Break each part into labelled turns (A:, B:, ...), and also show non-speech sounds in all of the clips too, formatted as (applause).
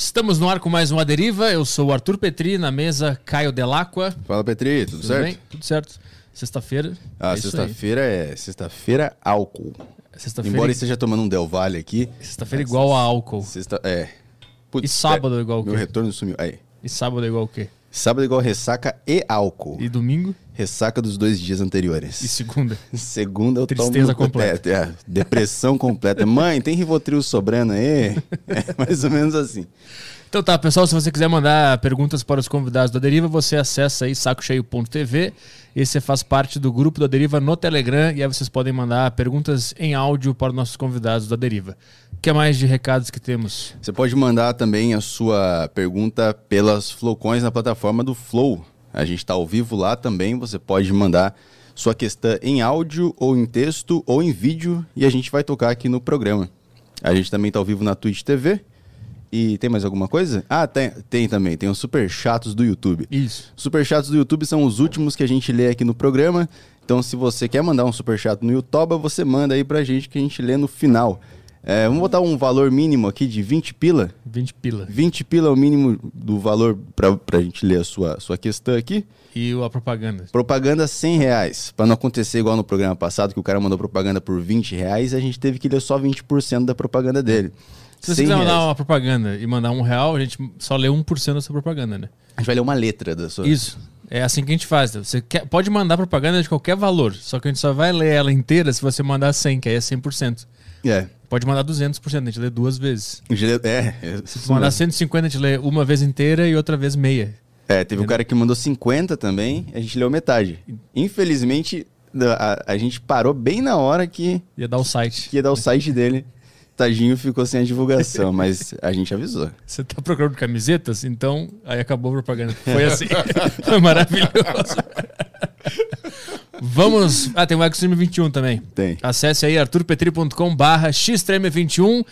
A: Estamos no ar com mais uma deriva. Eu sou o Arthur Petri, na mesa Caio Delacqua.
B: Fala, Petri, tudo,
A: Tudo
B: certo?
A: bem? Tudo certo. Sexta-feira.
B: Ah,
A: é
B: sexta-feira é sexta-feira álcool.
A: Sexta-feira
B: Embora esteja tomando um Del Valle aqui.
A: sexta-feira igual a álcool.
B: Sexta, é. Putz,
A: E sábado
B: é,
A: é igual o
B: Meu
A: quê?
B: retorno sumiu. Aí.
A: E sábado é igual o quê?
B: Sábado igual ressaca e álcool.
A: E domingo?
B: Ressaca dos dois dias anteriores.
A: E segunda? (laughs)
B: Segunda eu
A: Tristeza
B: tomo...
A: completa.
B: É, depressão completa. Mãe, tem Rivotril sobrando aí? (laughs) É mais ou menos assim.
A: Então tá, pessoal, se você quiser mandar perguntas para os convidados da Deriva, você acessa aí sacocheio.tv e você faz parte do grupo da Deriva no Telegram e aí vocês podem mandar perguntas em áudio para os nossos convidados da Deriva. O que mais de recados que temos?
B: Você pode mandar também a sua pergunta pelas flowcoins na plataforma do Flow. A gente está ao vivo lá também. Você pode mandar sua questão em áudio, ou em texto, ou em vídeo, e a gente vai tocar aqui no programa. A gente também está ao vivo na Twitch TV. E tem mais alguma coisa? Ah, tem, tem também. Tem os super chatos do YouTube.
A: Isso.
B: Super chats do YouTube são os últimos que a gente lê aqui no programa. Então, se você quer mandar um super chat no YouTube, você manda aí pra gente que a gente lê no final. É, vamos botar um valor mínimo aqui de 20 pila.
A: 20 pila.
B: 20 pila é o mínimo do valor pra, pra gente ler a sua, sua questão aqui.
A: E a propaganda.
B: Propaganda 100 reais. Pra não acontecer igual no programa passado, que o cara mandou propaganda por 20 reais, a gente teve que ler só 20% da propaganda dele.
A: Se você
B: 100
A: quiser mandar uma propaganda e mandar um real, a gente só lê 1% da sua propaganda, né?
B: A gente vai ler uma letra da sua.
A: Isso. É assim que a gente faz. Você quer- pode mandar propaganda de qualquer valor, só que a gente só vai ler ela inteira se você mandar 100, que aí é 100%.
B: É.
A: Pode mandar 200%, a gente lê duas vezes.
B: É, é,
A: Se tu mandar 150, a gente lê uma vez inteira e outra vez meia.
B: É, teve um cara que mandou 50 também, a gente leu metade. Infelizmente, a, a gente parou bem na hora que,
A: Ia dar o site.
B: que ia dar o site dele. Tadinho ficou sem a divulgação, (laughs) mas a gente avisou.
A: Você tá procurando camisetas? Então, aí acabou a propaganda. Foi assim. (laughs) Foi maravilhoso. Vamos. Ah, tem o Xtreme 21 também.
B: Tem.
A: Acesse aí arturpetri.com barra xtreme21,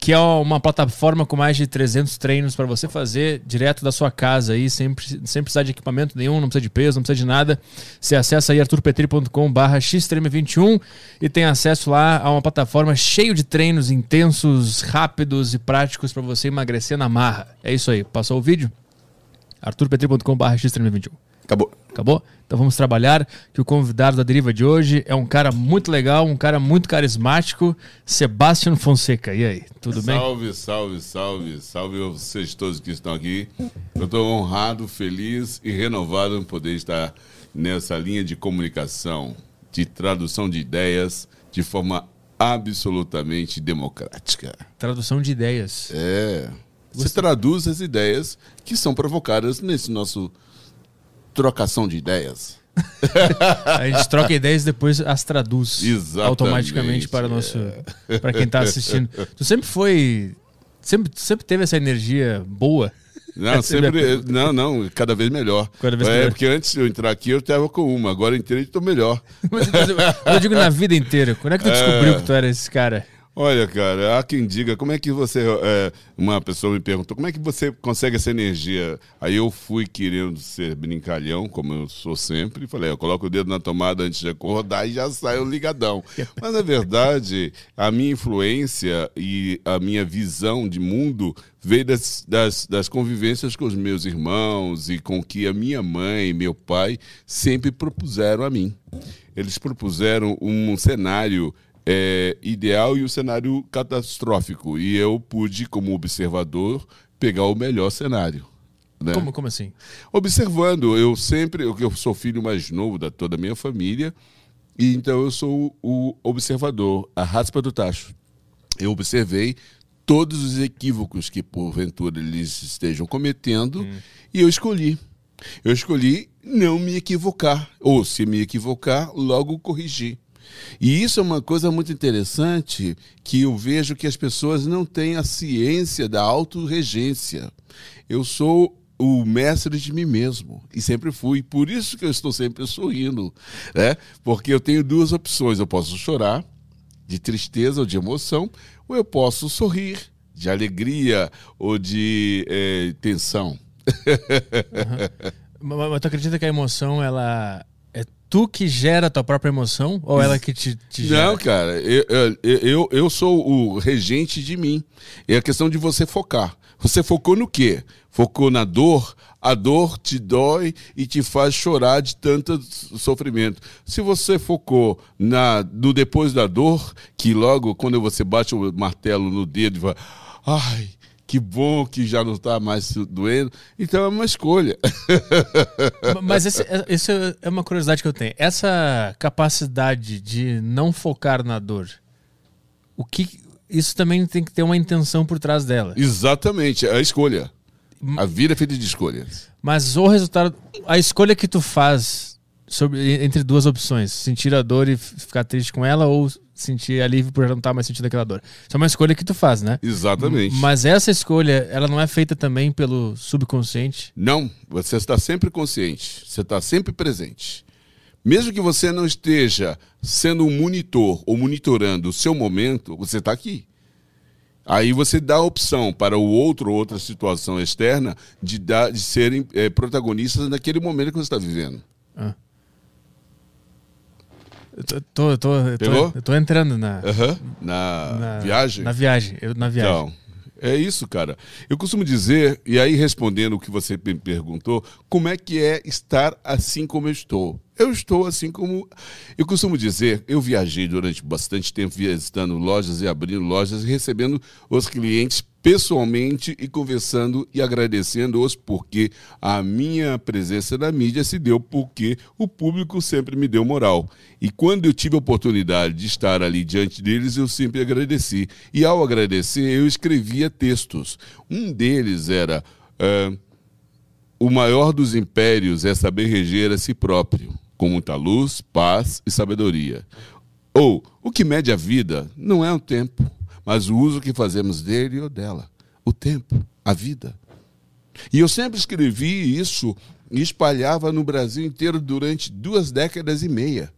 A: que é uma plataforma com mais de 300 treinos para você fazer direto da sua casa aí, sem, sem precisar de equipamento nenhum, não precisa de peso, não precisa de nada. Você acessa aí arturpetri.com barra xtreme21 e tem acesso lá a uma plataforma cheio de treinos intensos, rápidos e práticos para você emagrecer na marra. É isso aí. Passou o vídeo? arturpetri.com barra xtreme21.
B: Acabou.
A: Acabou? Então vamos trabalhar. Que o convidado da deriva de hoje é um cara muito legal, um cara muito carismático, Sebastião Fonseca. E aí, tudo bem?
C: Salve, salve, salve, salve a vocês todos que estão aqui. Eu estou honrado, feliz e renovado em poder estar nessa linha de comunicação, de tradução de ideias de forma absolutamente democrática.
A: Tradução de ideias.
C: É. Você traduz as ideias que são provocadas nesse nosso trocação de ideias. (laughs)
A: A gente troca ideias e depois as traduz
C: Exatamente,
A: automaticamente para nosso, para quem está assistindo. Tu sempre foi, sempre, sempre teve essa energia boa.
C: Não, (laughs) sempre. Não, não, cada vez melhor.
A: Cada vez
C: é,
A: melhor.
C: porque antes de eu entrar aqui eu estava com uma, agora eu entrei e estou melhor. (laughs)
A: Mas eu, eu digo na vida inteira. Quando é que tu descobriu que tu era esse cara?
C: Olha, cara, há quem diga, como é que você. é, uma pessoa me perguntou, como é que você consegue essa energia? Aí eu fui querendo ser brincalhão, como eu sou sempre, e falei, eu coloco o dedo na tomada antes de acordar e já saio ligadão. (laughs) Mas na verdade, a minha influência e a minha visão de mundo veio das, das, das convivências com os meus irmãos e com que a minha mãe e meu pai sempre propuseram a mim. Eles propuseram um cenário é, ideal e o cenário catastrófico. E eu pude, como observador, pegar o melhor cenário. né?
A: Como, como assim?
C: Observando, eu sempre, eu eu sou filho mais novo da toda a minha família, e então eu sou o observador, a raspa do tacho. Eu observei todos os equívocos que porventura eles estejam cometendo e eu escolhi. Eu escolhi não me equivocar, ou se me equivocar, logo corrigir. E isso é uma coisa muito interessante que eu vejo que as pessoas não têm a ciência da autorregência. Eu sou o mestre de mim mesmo e sempre fui. Por isso que eu estou sempre sorrindo, né? Porque eu tenho duas opções. Eu posso chorar de tristeza ou de emoção, ou eu posso sorrir de alegria ou de eh, tensão.
A: Mas, mas tu acredita que a emoção, ela. Tu que gera a tua própria emoção? Ou ela que te, te gera?
C: Não, cara, eu, eu, eu, eu sou o regente de mim. É a questão de você focar. Você focou no quê? Focou na dor? A dor te dói e te faz chorar de tanto sofrimento. Se você focou na, no depois da dor, que logo quando você bate o martelo no dedo e vai, ai, que bom que já não está mais doendo. Então é uma escolha. (laughs)
A: Mas esse, esse é uma curiosidade que eu tenho. Essa capacidade de não focar na dor, o que isso também tem que ter uma intenção por trás dela.
C: Exatamente, é a escolha. A vida é feita de escolhas.
A: Mas o resultado, a escolha que tu faz sobre, entre duas opções, sentir a dor e ficar triste com ela ou sentir alívio por não estar mais sentindo aquela dor. Isso é uma escolha que tu faz, né?
C: Exatamente.
A: Mas essa escolha, ela não é feita também pelo subconsciente?
C: Não, você está sempre consciente, você está sempre presente. Mesmo que você não esteja sendo um monitor ou monitorando o seu momento, você está aqui. Aí você dá a opção para o outro ou outra situação externa de, dar, de serem é, protagonistas naquele momento que você está vivendo. Ah.
A: Tô, tô, tô, eu tô entrando na,
C: uhum. na, na, viagem?
A: Na viagem, eu, na viagem.
C: Então, é isso, cara. Eu costumo dizer, e aí respondendo o que você me perguntou, como é que é estar assim como eu estou? Eu estou assim como. Eu costumo dizer, eu viajei durante bastante tempo visitando lojas e abrindo lojas e recebendo os clientes pessoalmente e conversando e agradecendo-os porque a minha presença na mídia se deu porque o público sempre me deu moral. E quando eu tive a oportunidade de estar ali diante deles, eu sempre agradeci. E ao agradecer, eu escrevia textos. Um deles era: uh, O maior dos impérios é saber reger a si próprio, com muita luz, paz e sabedoria. Ou, o que mede a vida não é o tempo mas o uso que fazemos dele ou dela. O tempo, a vida. E eu sempre escrevi isso e espalhava no Brasil inteiro durante duas décadas e meia.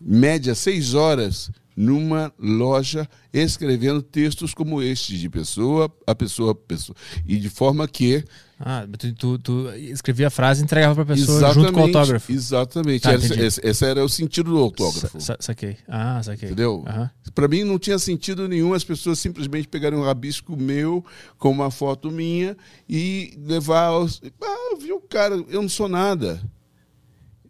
C: Média seis horas numa loja escrevendo textos como este, de pessoa a pessoa pessoa. E de forma que.
A: Ah, tu, tu, tu escrevia a frase e entregava para a pessoa exatamente, junto com o autógrafo.
C: Exatamente. Tá, esse, esse, era o sentido do autógrafo.
A: Sa saquei. Ah, saquei.
C: Entendeu? Uhum. Para mim não tinha sentido nenhum as pessoas simplesmente pegarem um rabisco meu com uma foto minha e levar. Aos... Ah, viu, cara, eu não sou nada.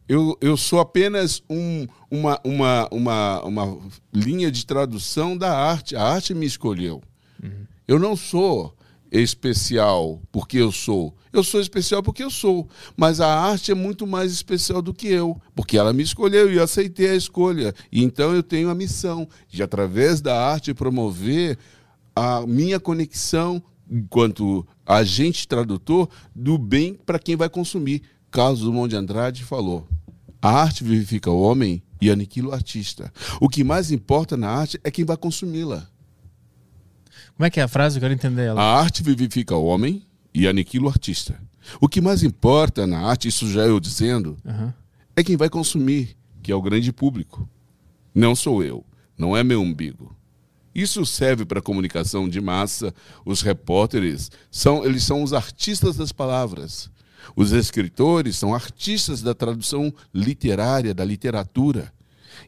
C: Eu, eu sou apenas um, uma, uma, uma, uma linha de tradução da arte. A arte me escolheu. Uhum. Eu não sou especial porque eu sou. Eu sou especial porque eu sou. Mas a arte é muito mais especial do que eu, porque ela me escolheu e eu aceitei a escolha. E então eu tenho a missão de, através da arte, promover a minha conexão enquanto agente tradutor do bem para quem vai consumir. Carlos Dumont de Andrade falou: a arte vivifica o homem e aniquila o artista. O que mais importa na arte é quem vai consumi-la.
A: Como é que é a frase? Eu quero entender ela.
C: A arte vivifica o homem e aniquila o artista. O que mais importa na arte, isso já eu dizendo, uhum. é quem vai consumir, que é o grande público. Não sou eu, não é meu umbigo. Isso serve para comunicação de massa. Os repórteres são, eles são os artistas das palavras. Os escritores são artistas da tradução literária, da literatura.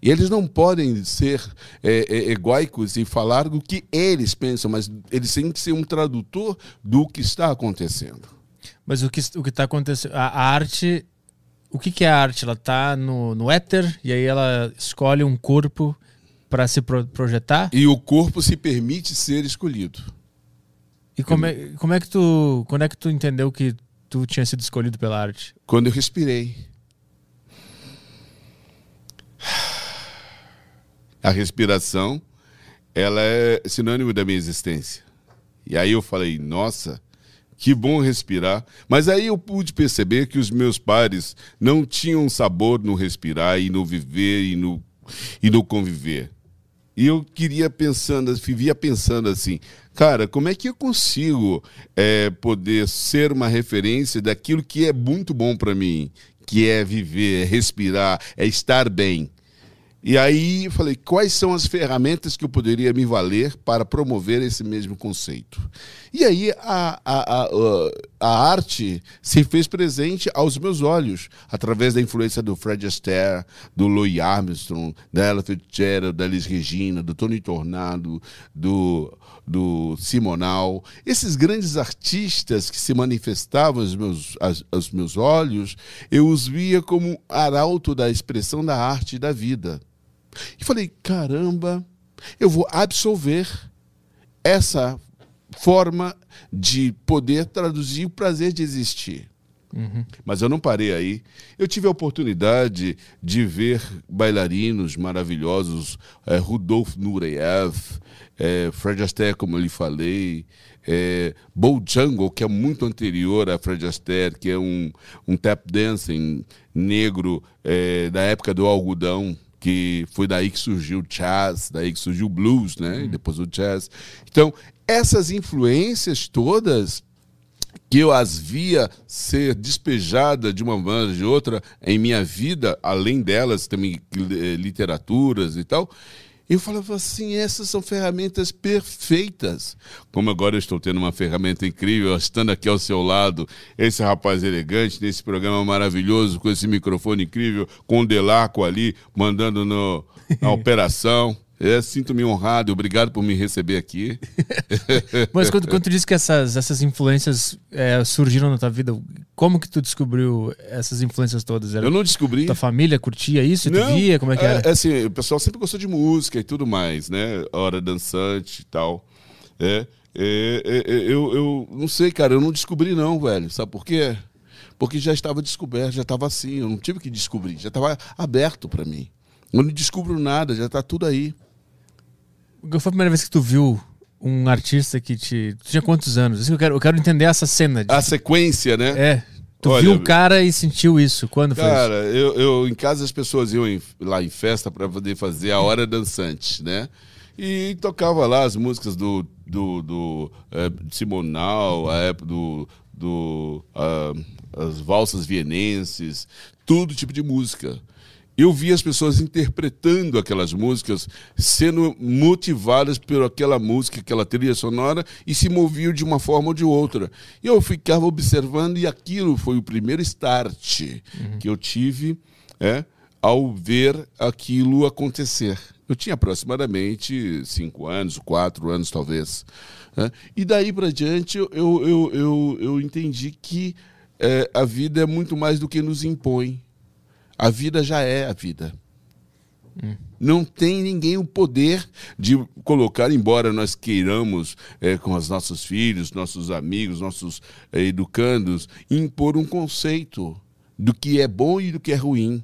C: E eles não podem ser é, é, egóicos e falar do que eles pensam, mas eles têm que ser um tradutor do que está acontecendo.
A: Mas o que o está acontecendo, a, a, arte, o que, que é a arte? Ela está no, no éter e aí ela escolhe um corpo para se pro, projetar?
C: E o corpo se permite ser escolhido.
A: E como é, como é que tu, quando é que tu entendeu que tu tinha sido escolhido pela arte?
C: Quando eu respirei. A respiração, ela é sinônimo da minha existência. E aí eu falei, nossa, que bom respirar. Mas aí eu pude perceber que os meus pares não tinham sabor no respirar e no viver e no, e no conviver. E eu queria pensando, vivia pensando assim, cara, como é que eu consigo é, poder ser uma referência daquilo que é muito bom para mim, que é viver, é respirar, é estar bem. E aí eu falei, quais são as ferramentas que eu poderia me valer para promover esse mesmo conceito? E aí a, a, a, a arte se fez presente aos meus olhos, através da influência do Fred Astaire, do Louis Armstrong, da Ella Fitzgerald, da Liz Regina, do Tony Tornado, do, do Simonal. Esses grandes artistas que se manifestavam aos meus, aos, aos meus olhos, eu os via como arauto da expressão da arte e da vida. E falei, caramba, eu vou absolver essa forma de poder traduzir o prazer de existir. Uhum. Mas eu não parei aí. Eu tive a oportunidade de ver bailarinos maravilhosos, é, Rudolf Nureyev, é, Fred Astaire, como eu lhe falei, é, Jungle, que é muito anterior a Fred Astaire, que é um, um tap dancing negro é, da época do algodão, que foi daí que surgiu o jazz, daí que surgiu o blues, né? E depois o jazz. Então, essas influências todas que eu as via ser despejada de uma maneira ou de outra em minha vida, além delas também eh, literaturas e tal, eu falava assim, essas são ferramentas perfeitas. Como agora eu estou tendo uma ferramenta incrível, estando aqui ao seu lado, esse rapaz elegante, nesse programa maravilhoso, com esse microfone incrível, com o Delarco ali, mandando no, na (laughs) operação. É, sinto-me honrado, obrigado por me receber aqui. (laughs)
A: Mas quando, quando tu disse que essas, essas influências é, surgiram na tua vida, como que tu descobriu essas influências todas?
C: Era eu não descobri.
A: Tua família curtia isso? Não, tu via? Como é que era?
C: É, assim, o pessoal sempre gostou de música e tudo mais, né? Hora dançante e tal. É, é, é, é, eu, eu não sei, cara, eu não descobri não, velho. Sabe por quê? Porque já estava descoberto, já estava assim, eu não tive que descobrir, já estava aberto para mim. Eu não descubro nada, já está tudo aí.
A: Foi a primeira vez que tu viu um artista que te. Tu tinha quantos anos? Eu quero, eu quero entender essa cena.
C: De... A sequência, né?
A: É. Tu Olha, viu o cara e sentiu isso. Quando
C: foi Cara, eu, eu, em casa as pessoas iam em, lá em festa para poder fazer a hora dançante, né? E tocava lá as músicas do, do, do é, Simonal, a época do, do uh, as valsas vienenses, todo tipo de música eu vi as pessoas interpretando aquelas músicas, sendo motivadas por aquela música, aquela trilha sonora, e se moviam de uma forma ou de outra. E eu ficava observando, e aquilo foi o primeiro start uhum. que eu tive é, ao ver aquilo acontecer. Eu tinha aproximadamente cinco anos, quatro anos talvez. Né? E daí para diante eu, eu, eu, eu, entendi que é, a vida é muito mais do que nos impõe. A vida já é a vida. Não tem ninguém o poder de colocar, embora nós queiramos, é, com os nossos filhos, nossos amigos, nossos é, educandos, impor um conceito do que é bom e do que é ruim.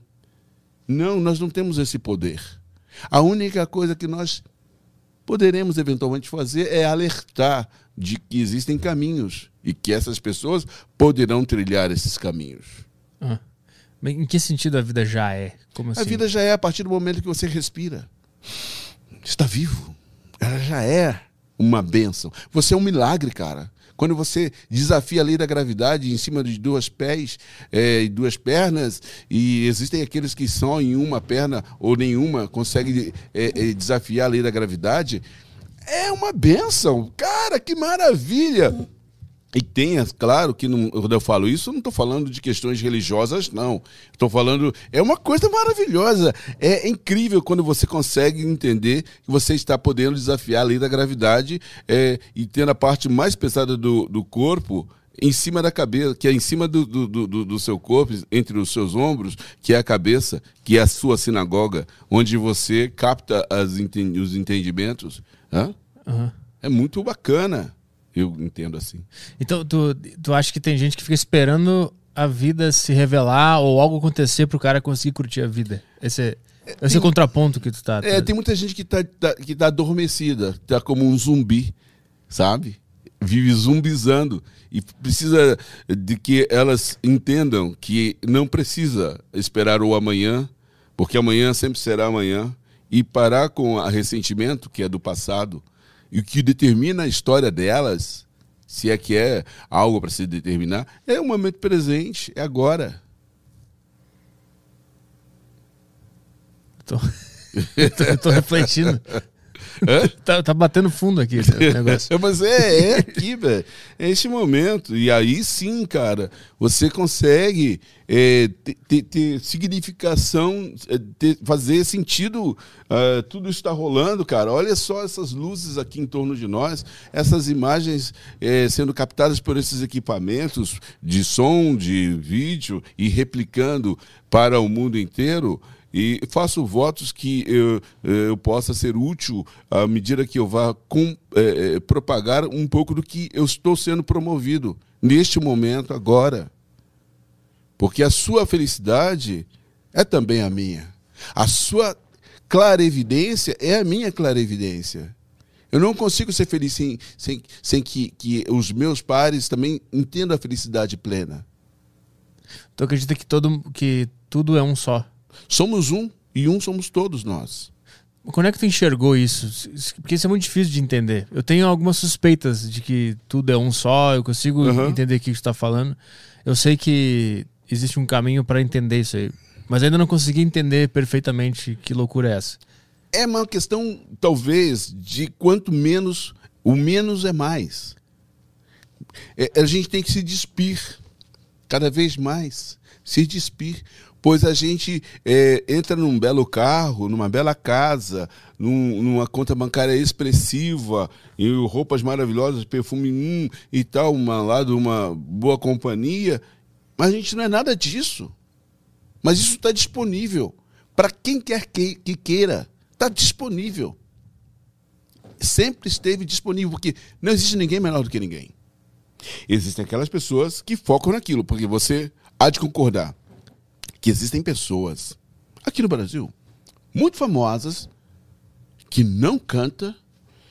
C: Não, nós não temos esse poder. A única coisa que nós poderemos eventualmente fazer é alertar de que existem caminhos e que essas pessoas poderão trilhar esses caminhos.
A: Ah. Em que sentido a vida já é?
C: Como assim? A vida já é a partir do momento que você respira. Está vivo. Ela já é uma bênção. Você é um milagre, cara. Quando você desafia a lei da gravidade em cima de duas pés é, e duas pernas, e existem aqueles que só em uma perna ou nenhuma conseguem é, é, desafiar a lei da gravidade, é uma bênção. Cara, que maravilha! E tenha, claro que não, quando eu falo isso, eu não estou falando de questões religiosas, não. Estou falando. É uma coisa maravilhosa. É incrível quando você consegue entender que você está podendo desafiar a lei da gravidade é, e tendo a parte mais pesada do, do corpo em cima da cabeça, que é em cima do, do, do, do, seu corpo, entre os seus ombros, que é a cabeça, que é a sua sinagoga, onde você capta as, os entendimentos. Uhum. É muito bacana. Eu entendo assim.
A: Então, tu, tu acha que tem gente que fica esperando a vida se revelar ou algo acontecer para o cara conseguir curtir a vida? Esse é, esse é o contraponto que tu tá.
C: É, tem muita gente que tá, tá, que tá adormecida, tá como um zumbi, sabe? Vive zumbizando. E precisa de que elas entendam que não precisa esperar o amanhã, porque amanhã sempre será amanhã. E parar com o ressentimento, que é do passado, e o que determina a história delas, se é que é algo para se determinar, é o momento presente, é agora.
A: Tô (laughs) refletindo. (laughs) tá, tá, batendo fundo aqui o (laughs) negócio.
C: Mas é, é aqui, velho. É este momento. E aí sim, cara, você consegue é, ter, ter, ter, significação, é, ter, fazer sentido. Uh, tudo está rolando, cara. Olha só essas luzes aqui em torno de nós, essas imagens é, sendo captadas por esses equipamentos de som, de vídeo e replicando para o mundo inteiro. E faço votos que eu, eu possa ser útil à medida que eu vá com, é, propagar um pouco do que eu estou sendo promovido neste momento, agora. Porque a sua felicidade é também a minha. A sua clarevidência é a minha clarevidência. Eu não consigo ser feliz sem, sem, sem que, que os meus pares também entendam a felicidade plena.
A: Tu acredita que, todo, que tudo é um só?
C: Somos um e um somos todos nós.
A: Quando é que tu enxergou isso? Porque isso é muito difícil de entender. Eu tenho algumas suspeitas de que tudo é um só, eu consigo uhum. entender o que tu está falando. Eu sei que existe um caminho para entender isso aí, mas ainda não consegui entender perfeitamente que loucura é essa.
C: É uma questão, talvez, de quanto menos, o menos é mais. É, a gente tem que se despir cada vez mais, se despir pois a gente é, entra num belo carro, numa bela casa, num, numa conta bancária expressiva, e roupas maravilhosas, perfume hum, e tal, uma, lá uma boa companhia, mas a gente não é nada disso. Mas isso está disponível para quem quer que, que queira. Está disponível. Sempre esteve disponível, porque não existe ninguém melhor do que ninguém. Existem aquelas pessoas que focam naquilo, porque você há de concordar que existem pessoas aqui no Brasil muito famosas que não canta,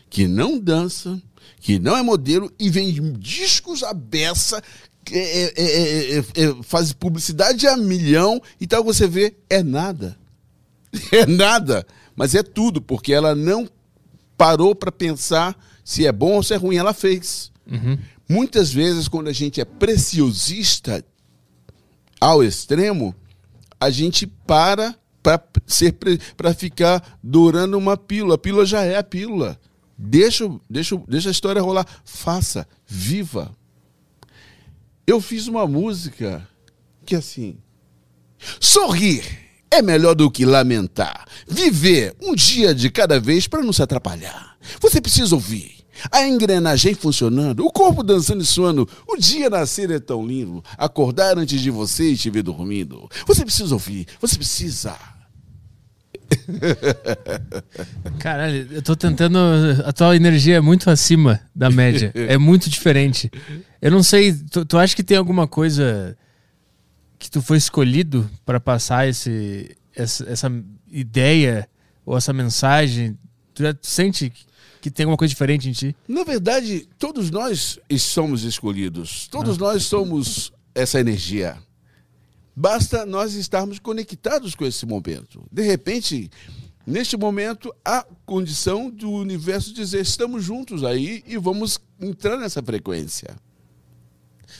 C: que não dança, que não é modelo e vende discos à beça, é, é, é, faz publicidade a milhão e tal, você vê, é nada. (laughs) É nada, mas é tudo, porque ela não parou para pensar se é bom ou se é ruim, ela fez. Uhum. Muitas vezes, quando a gente é preciosista ao extremo, a gente para para ser para ficar durando uma pílula. A pílula já é a pílula. Deixa, deixa, deixa a história rolar. Faça, viva. Eu fiz uma música que assim, sorrir é melhor do que lamentar. Viver um dia de cada vez para não se atrapalhar. Você precisa ouvir a engrenagem funcionando, o corpo dançando e suando. O dia nascer é tão lindo. Acordar antes de você e te ver dormindo. Você precisa ouvir, você precisa. (laughs)
A: Caralho, eu tô tentando. A tua energia é muito acima da média. É muito diferente. Eu não sei. Tu, tu acha que tem alguma coisa que tu foi escolhido para passar esse, essa, essa ideia ou essa mensagem? Tu já sente que tem alguma coisa diferente em ti?
C: Na verdade, todos nós somos escolhidos. Todos ah. nós somos essa energia. Basta nós estarmos conectados com esse momento. De repente, neste momento, há condição do universo dizer: estamos juntos aí e vamos entrar nessa frequência.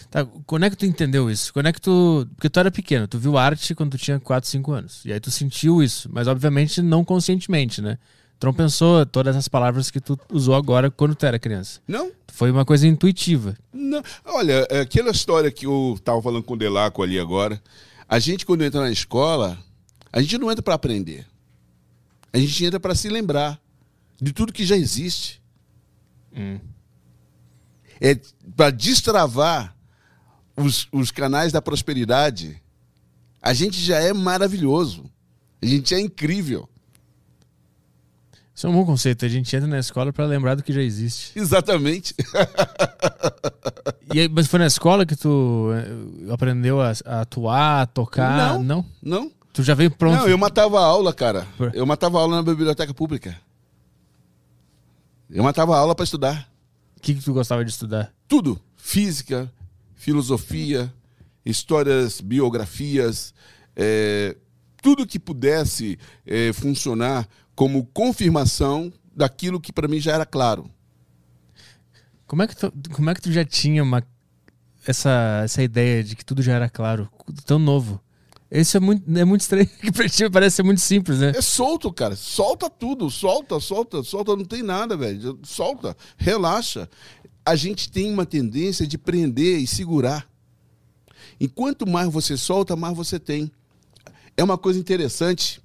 A: Tá, quando é que tu entendeu isso? Quando é que tu. Porque tu era pequeno, tu viu arte quando tu tinha 4, 5 anos. E aí tu sentiu isso, mas obviamente não conscientemente, né? Tu não pensou todas essas palavras que tu usou agora quando tu era criança?
C: Não.
A: Foi uma coisa intuitiva.
C: Não. Olha, aquela história que eu estava falando com o Delaco ali agora. A gente, quando entra na escola, a gente não entra para aprender. A gente entra para se lembrar de tudo que já existe. Hum. É para destravar os, os canais da prosperidade. A gente já é maravilhoso. A gente é incrível.
A: Isso é um bom conceito. A gente entra na escola para lembrar do que já existe.
C: Exatamente.
A: e aí, mas foi na escola que tu eh, aprendeu a, a atuar, a tocar?
C: Não, não. Não.
A: Tu já veio pronto?
C: Não, eu matava aula, cara. Eu matava aula na biblioteca pública. Eu matava aula para estudar.
A: O que, que tu gostava de estudar?
C: Tudo. Física, filosofia, histórias, biografias, é, tudo que pudesse é, funcionar como confirmação daquilo que para mim já era claro.
A: Como é que tu, como é que tu já tinha uma, essa, essa ideia de que tudo já era claro, tão novo? Esse é muito, é muito estranho, (laughs) que pra ti parece ser muito simples, né?
C: É solto, cara. Solta tudo. Solta, solta, solta. Não tem nada, velho. Solta. Relaxa. A gente tem uma tendência de prender e segurar. E quanto mais você solta, mais você tem. É uma coisa interessante.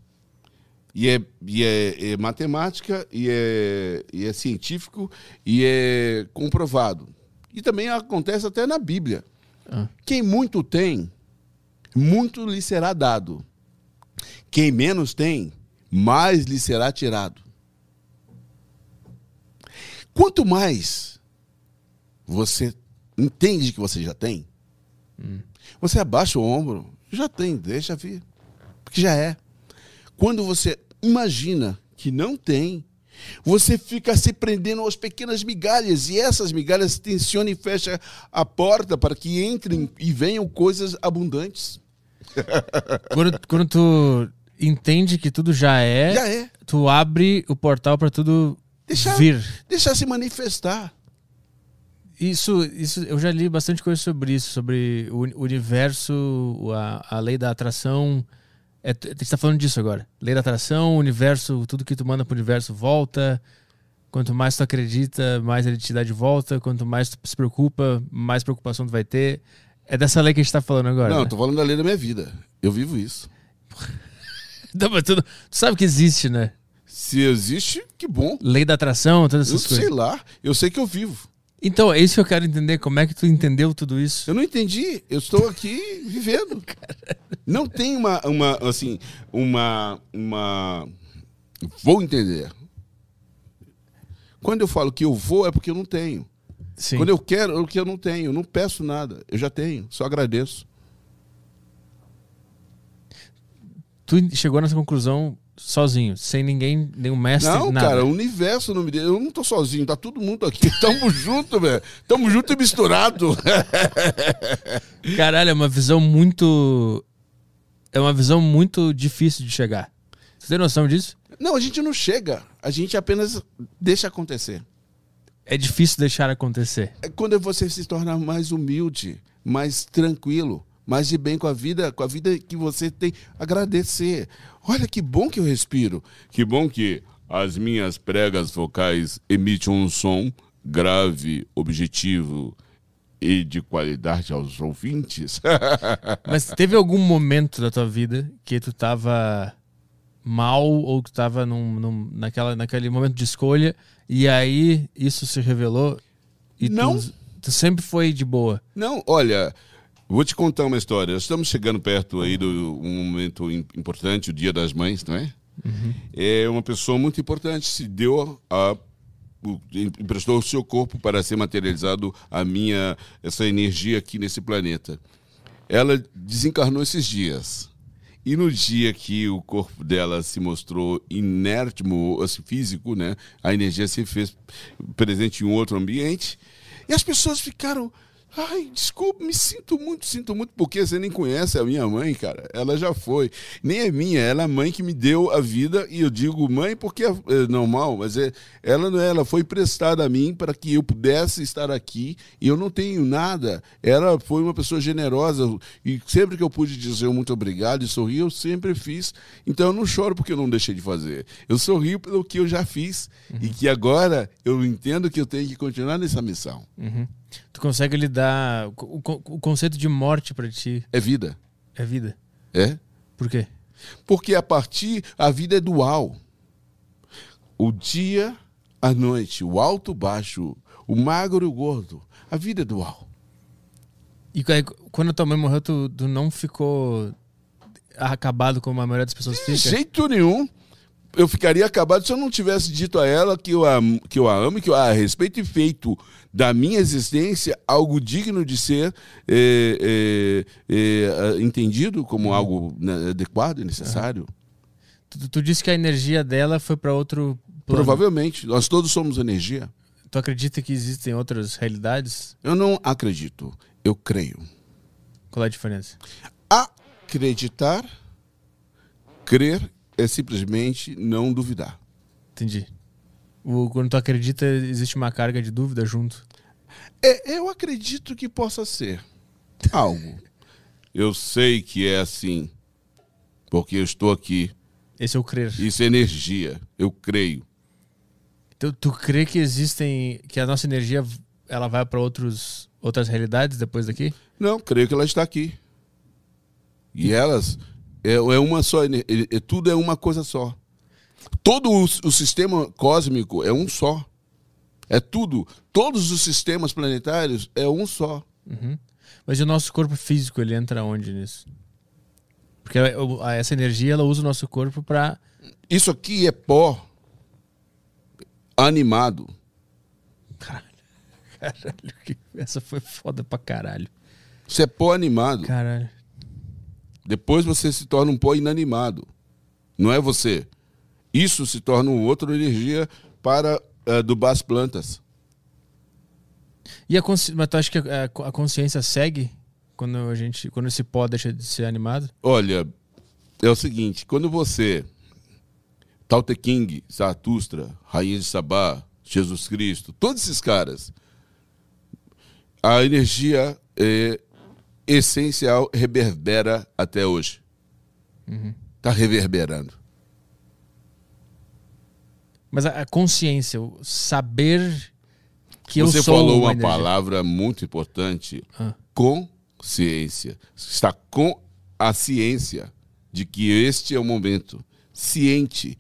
C: E é, e é, é matemática, e é, e é científico, e é comprovado. E também acontece até na Bíblia.
A: Ah.
C: Quem muito tem, muito lhe será dado. Quem menos tem, mais lhe será tirado. Quanto mais você entende que você já tem, você abaixa o ombro, já tem, deixa vir. Porque já é. Quando você imagina que não tem, você fica se prendendo às pequenas migalhas e essas migalhas tensionam e fecham a porta para que entrem e venham coisas abundantes. (laughs)
A: Quando, quando tu entende que tudo já é,
C: Já é.
A: tu abre o portal pra tudo
C: Deixar,
A: vir.
C: deixar se manifestar.
A: Isso, isso, eu já li bastante coisa sobre isso, sobre o uni- universo, a, a lei da atração. É, a gente tá falando disso agora. Lei da atração, universo, tudo que tu manda pro universo volta. Quanto mais tu acredita, mais ele te dá de volta. Quanto mais tu se preocupa, mais preocupação tu vai ter. É dessa lei que a gente tá falando agora.
C: Não,
A: né?
C: eu tô falando da lei da minha vida. Eu vivo isso. (laughs)
A: Não, mas tu, tu sabe que existe, né?
C: Se existe, que bom.
A: Lei da atração, todas
C: Eu
A: essas
C: sei
A: coisas.
C: lá. Eu sei que eu vivo.
A: Então, é isso que eu quero entender. Como é que tu entendeu tudo isso?
C: Eu não entendi. Eu estou aqui vivendo. (laughs) Não tem uma, uma assim, uma, uma. Vou entender. Quando eu falo que eu vou, é porque eu não tenho.
A: Sim.
C: Quando eu quero, é porque eu não tenho. Eu não peço nada. Eu já tenho. Só agradeço.
A: Tu chegou nessa conclusão sozinho, sem ninguém, nenhum mestre,
C: Não,
A: nada.
C: cara, o universo não me deu. Eu não tô sozinho, tá todo mundo aqui. (laughs) Tamo junto, velho. Tamo junto e misturado. (laughs)
A: Caralho, é uma visão muito. É uma visão muito difícil de chegar. Você tem noção disso?
C: Não, a gente não chega. A gente apenas deixa acontecer.
A: É difícil deixar acontecer.
C: É quando você se torna mais humilde, mais tranquilo, mais de bem com a vida, com a vida que você tem. Agradecer. Olha que bom que eu respiro. Que bom que as minhas pregas vocais emitem um som grave, objetivo e de qualidade aos ouvintes. (laughs)
A: Mas teve algum momento da tua vida que tu tava mal ou que tu tava num, num- naquela, naquele momento de escolha e aí isso se revelou? E tu-
C: Não.
A: Tu, sempre foi de boa.
C: Não, olha, vou te contar uma história. Estamos chegando perto aí do um momento im- importante, o Dia das Mães, não é? É uma pessoa muito importante, se deu a emprestou o seu corpo para ser materializado a minha essa energia aqui nesse planeta. Ela desencarnou esses dias. E no dia que o corpo dela se mostrou inerte, assim, físico, né? A energia se fez presente em um outro ambiente. E as pessoas ficaram. Ai, desculpa, me sinto muito, sinto muito, porque você nem conhece a minha mãe, cara. Ela já foi. Nem é minha, ela é a mãe que me deu a vida, e eu digo mãe porque é, é normal, mas é, ela não é, ela foi emprestada a mim para que eu pudesse estar aqui, e eu não tenho nada. Ela foi uma pessoa generosa, e sempre que eu pude dizer muito obrigado e sorrir, eu sempre fiz. Então eu não choro porque eu não deixei de fazer. Eu sorrio pelo que eu já fiz, e que agora eu entendo que eu tenho que continuar nessa missão.
A: Tu consegue lidar. O, o- o conceito de morte pra ti
C: É vida.
A: é vida.
C: É?
A: Por quê?
C: Porque a partir a vida é dual. O dia, a noite, o alto, o baixo, o magro e o gordo. A vida é dual.
A: E aí, quando tua mãe morreu, tu, tu não ficou acabado como a maioria das pessoas
C: De
A: fica?
C: jeito nenhum. Eu ficaria acabado se eu não tivesse dito a ela que eu a, que eu a amo, que eu a respeito e feito da minha existência algo digno de ser eh, eh, eh, entendido como algo né, adequado e necessário.
A: Tu, tu disse que a energia dela foi pra outro plano.
C: Provavelmente. Nós todos somos energia.
A: Tu acredita que existem outras realidades?
C: Eu não acredito. Eu creio.
A: Qual é a diferença?
C: Acreditar, crer é simplesmente não duvidar.
A: Entendi. O, quando tu acredita, existe uma carga de dúvida junto.
C: É, eu acredito que possa ser algo. Eu sei que é assim. porque eu estou aqui.
A: Esse é o crer.
C: Isso é energia. Eu creio.
A: Tu, tu crê que existem. que a nossa energia ela vai para outros outras realidades depois daqui?
C: Não, creio que ela está aqui. E elas é, é uma só, é- é- tudo é uma coisa só. Todo o, o sistema cósmico é um só. É tudo. Todos os sistemas planetários é um só.
A: Mas e o nosso corpo físico, ele entra onde nisso? Porque essa energia, ela usa o nosso corpo para
C: Isso aqui é pó animado. (laughs)
A: Caralho, que- essa foi foda pra caralho.
C: Isso é pó animado.
A: Caralho.
C: Depois você se torna um pó inanimado. Não é você. Isso se torna uma outra energia para eh, adubar as plantas.
A: E a consci... Mas tu acha que a, a consciência segue quando a gente. Quando esse pó deixa de ser animado?
C: Olha, é o seguinte, quando você Tao Te King, Zaratustra, Rainha de Sabá, Jesus Cristo, todos esses caras, a energia é essencial reverbera até hoje. Está reverberando.
A: Mas a, a consciência, o saber que
C: Você
A: eu sou
C: falou uma
A: energia.
C: palavra muito importante,
A: Ah.
C: consciência. Está com a ciência de que este é o momento. Ciente.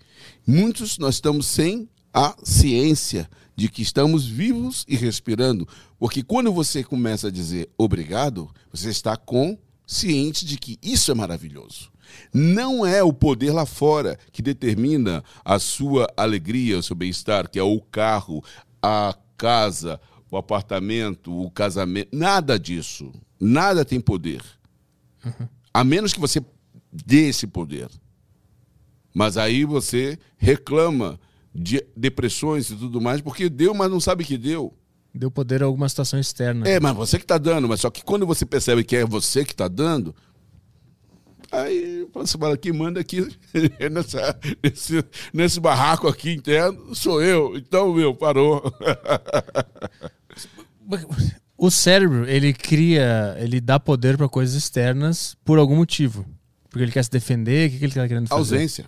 C: Muitos nós estamos sem a ciência de que estamos vivos e respirando. Porque quando você começa a dizer obrigado, você está consciente de que isso é maravilhoso. Não é o poder lá fora que determina a sua alegria, o seu bem-estar, que é o carro, a casa, o apartamento, o casamento. Nada disso. Nada tem poder. A menos que você dê esse poder. Mas aí você reclama de depressões e tudo mais, porque deu, mas não sabe que deu.
A: Deu poder a alguma situação externa.
C: É, mas você que está dando, mas só que quando você percebe que é você que está dando, aí fala, quem manda aqui (laughs) nessa, nesse, nesse barraco aqui interno sou eu. Então, meu, parou. (laughs)
A: O cérebro, ele cria, ele dá poder para coisas externas por algum motivo. Porque ele quer se defender, o que, que ele tá querendo fazer?
C: Ausência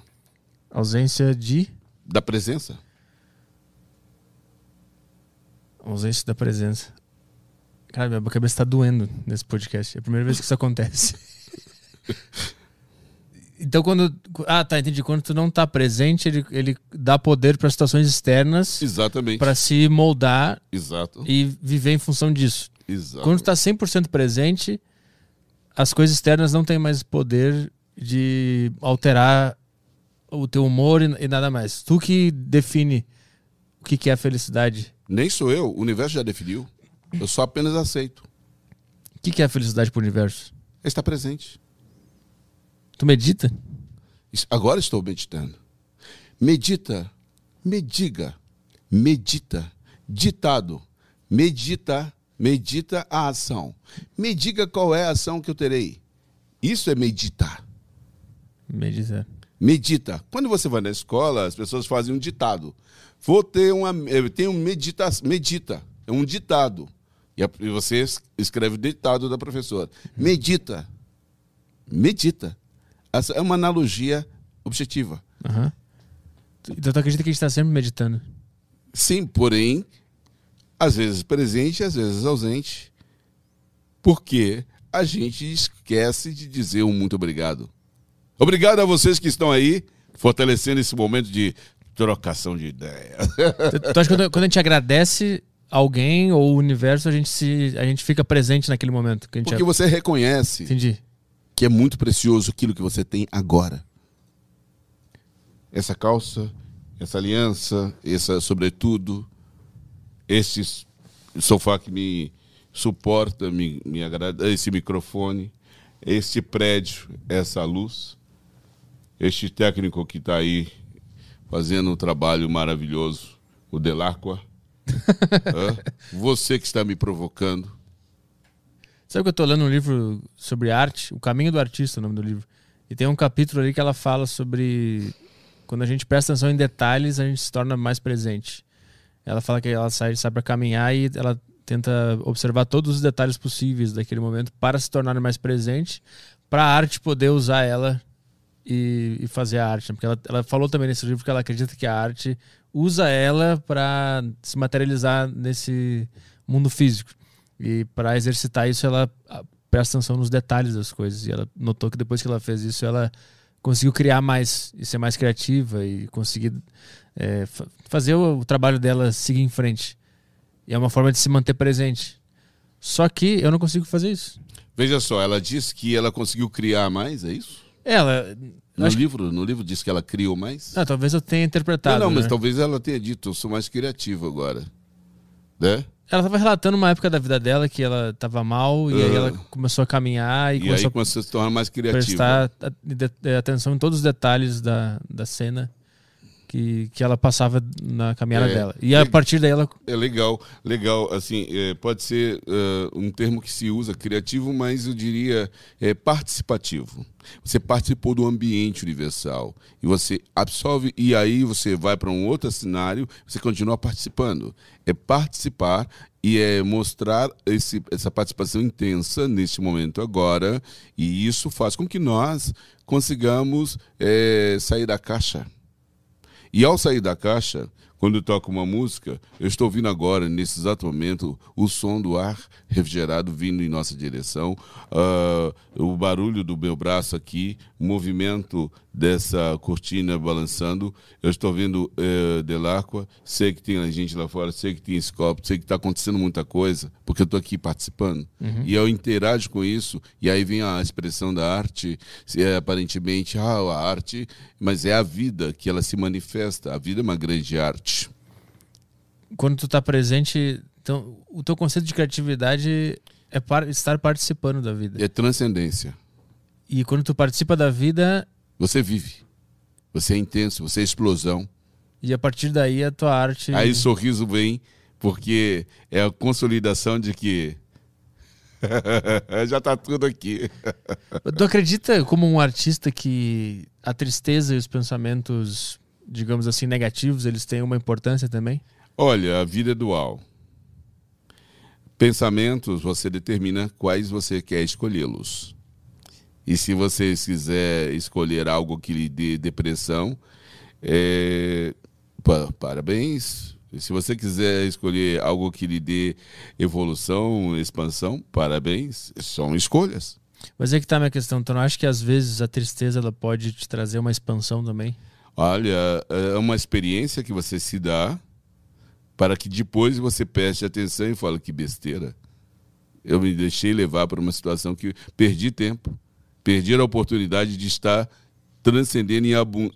A: Ausência de.
C: da presença.
A: Ausência da presença. Cara, minha cabeça tá doendo nesse podcast. É a primeira vez que isso acontece. (laughs) Então, quando. Ah, tá, entendi. Quando tu não tá presente, ele, ele dá poder para situações externas
C: Exatamente.
A: para se moldar
C: Exato.
A: e viver em função disso.
C: Exato.
A: Quando tu tá 100% presente, as coisas externas não têm mais poder de alterar o teu humor e, e nada mais. Tu que define o que, que é a felicidade.
C: Nem sou eu, o universo já definiu. Eu só apenas aceito.
A: O que, que é a felicidade pro universo?
C: Está presente.
A: Tu medita?
C: Agora estou meditando. Medita, mediga, medita, ditado, medita, medita a ação. Me diga qual é a ação que eu terei. Isso é meditar.
A: Meditar.
C: Medita. Quando você vai na escola, as pessoas fazem um ditado. Vou ter uma. Eu tenho medita, medita. É um ditado. E você es- escreve o ditado da professora. Medita. Medita. Essa é uma analogia objetiva.
A: Tu- Então tu acredita que a gente tá sempre meditando?
C: Sim, porém, às vezes presente, às vezes ausente. Porque a gente esquece de dizer um muito obrigado. Obrigado a vocês que estão aí, fortalecendo esse momento de trocação de ideias.
A: Tu, tu acha que quando, quando a gente agradece alguém ou o universo, a gente, se, a gente fica presente naquele momento? Que a gente
C: Porque você reconhece
A: Entendi.
C: Que é muito precioso aquilo que você tem agora. Essa calça, essa aliança, essa sobretudo, esse sofá que me suporta, me, me agrada, esse microfone, este prédio, essa luz, este técnico que está aí fazendo um trabalho maravilhoso, o Delacqua. (laughs) Você que está me provocando.
A: Sabe que eu tô lendo um livro sobre arte? O Caminho do Artista, é o nome do livro. E tem um capítulo ali que ela fala sobre quando a gente presta atenção em detalhes, a gente se torna mais presente. Ela fala que ela sai, sai para caminhar e ela tenta observar todos os detalhes possíveis daquele momento para se tornar mais presente, para a arte poder usar ela e, e fazer a arte. né? Porque ela, ela falou também nesse livro que ela acredita que a arte usa ela para se materializar nesse mundo físico. E para exercitar isso, ela ah, presta atenção nos detalhes das coisas. E ela notou que depois que ela fez isso, ela conseguiu criar mais e ser mais criativa e conseguir é, fa- fazer o, o trabalho dela seguir em frente. E é uma forma de se manter presente. Só que eu não consigo fazer isso.
C: Veja só, ela disse que ela conseguiu criar mais, é isso?
A: Ela.
C: No
A: acho que-
C: livro, no livro diz que ela criou mais?
A: Ah, talvez eu tenha interpretado.
C: não, não, mas
A: né?
C: talvez ela tenha dito, eu sou mais criativo agora. Né?
A: Ela estava relatando uma época da vida dela que ela estava mal e aí
C: Ah.
A: ela começou a caminhar e,
C: E,
A: começou
C: aí começou a se tornar mais criativa.
A: prestar atenção em todos os detalhes da, da cena que, que ela passava na caminhada
C: É.
A: dela. E a partir daí ela.
C: É legal, legal. Assim, é, pode ser é, um termo que se usa criativo, mas eu diria é, participativo. Você participou do ambiente universal e você absorve e aí você vai para um outro cenário, você continua participando. É participar e é mostrar esse, essa participação intensa neste momento agora e isso faz com que nós consigamos é, sair da caixa. E ao sair da caixa, quando eu toco uma música, eu estou ouvindo agora, nesse exato momento, o som do ar refrigerado vindo em nossa direção, ah, o barulho do meu braço aqui, o movimento dessa cortina balançando. Eu estou vendo eh, Delacqua, sei que tem gente lá fora, sei que tem Scope, sei que está acontecendo muita coisa, porque eu estou aqui participando. E eu interajo com isso, e aí vem a expressão da arte, se é aparentemente, ah, a arte, mas é a vida que ela se manifesta. A vida é uma grande arte.
A: Quando tu tá presente. Então, o teu conceito de criatividade é par- estar participando da vida.
C: É transcendência.
A: E quando tu participa da vida,
C: Você vive. Você é intenso, você é explosão.
A: e a partir daí a tua arte.
C: Aí o sorriso vem, porque é a consolidação de que (laughs) já tá tudo aqui. (laughs)
A: Tu acredita como um artista que a tristeza e os pensamentos, digamos assim, negativos, eles têm uma importância também?
C: Olha, a vida é dual. Pensamentos, você determina quais você quer escolhê-los. E se você quiser escolher algo que lhe dê depressão, é, pa- parabéns. E se você quiser escolher algo que lhe dê evolução, expansão, parabéns. São escolhas.
A: Mas é que tá a minha questão. Tu não acha que às vezes a tristeza ela pode te trazer uma expansão também?
C: Olha, é uma experiência que você se dá para que depois você preste atenção e fale que besteira. Eu me deixei levar para uma situação que perdi tempo, perdi a oportunidade de estar transcendendo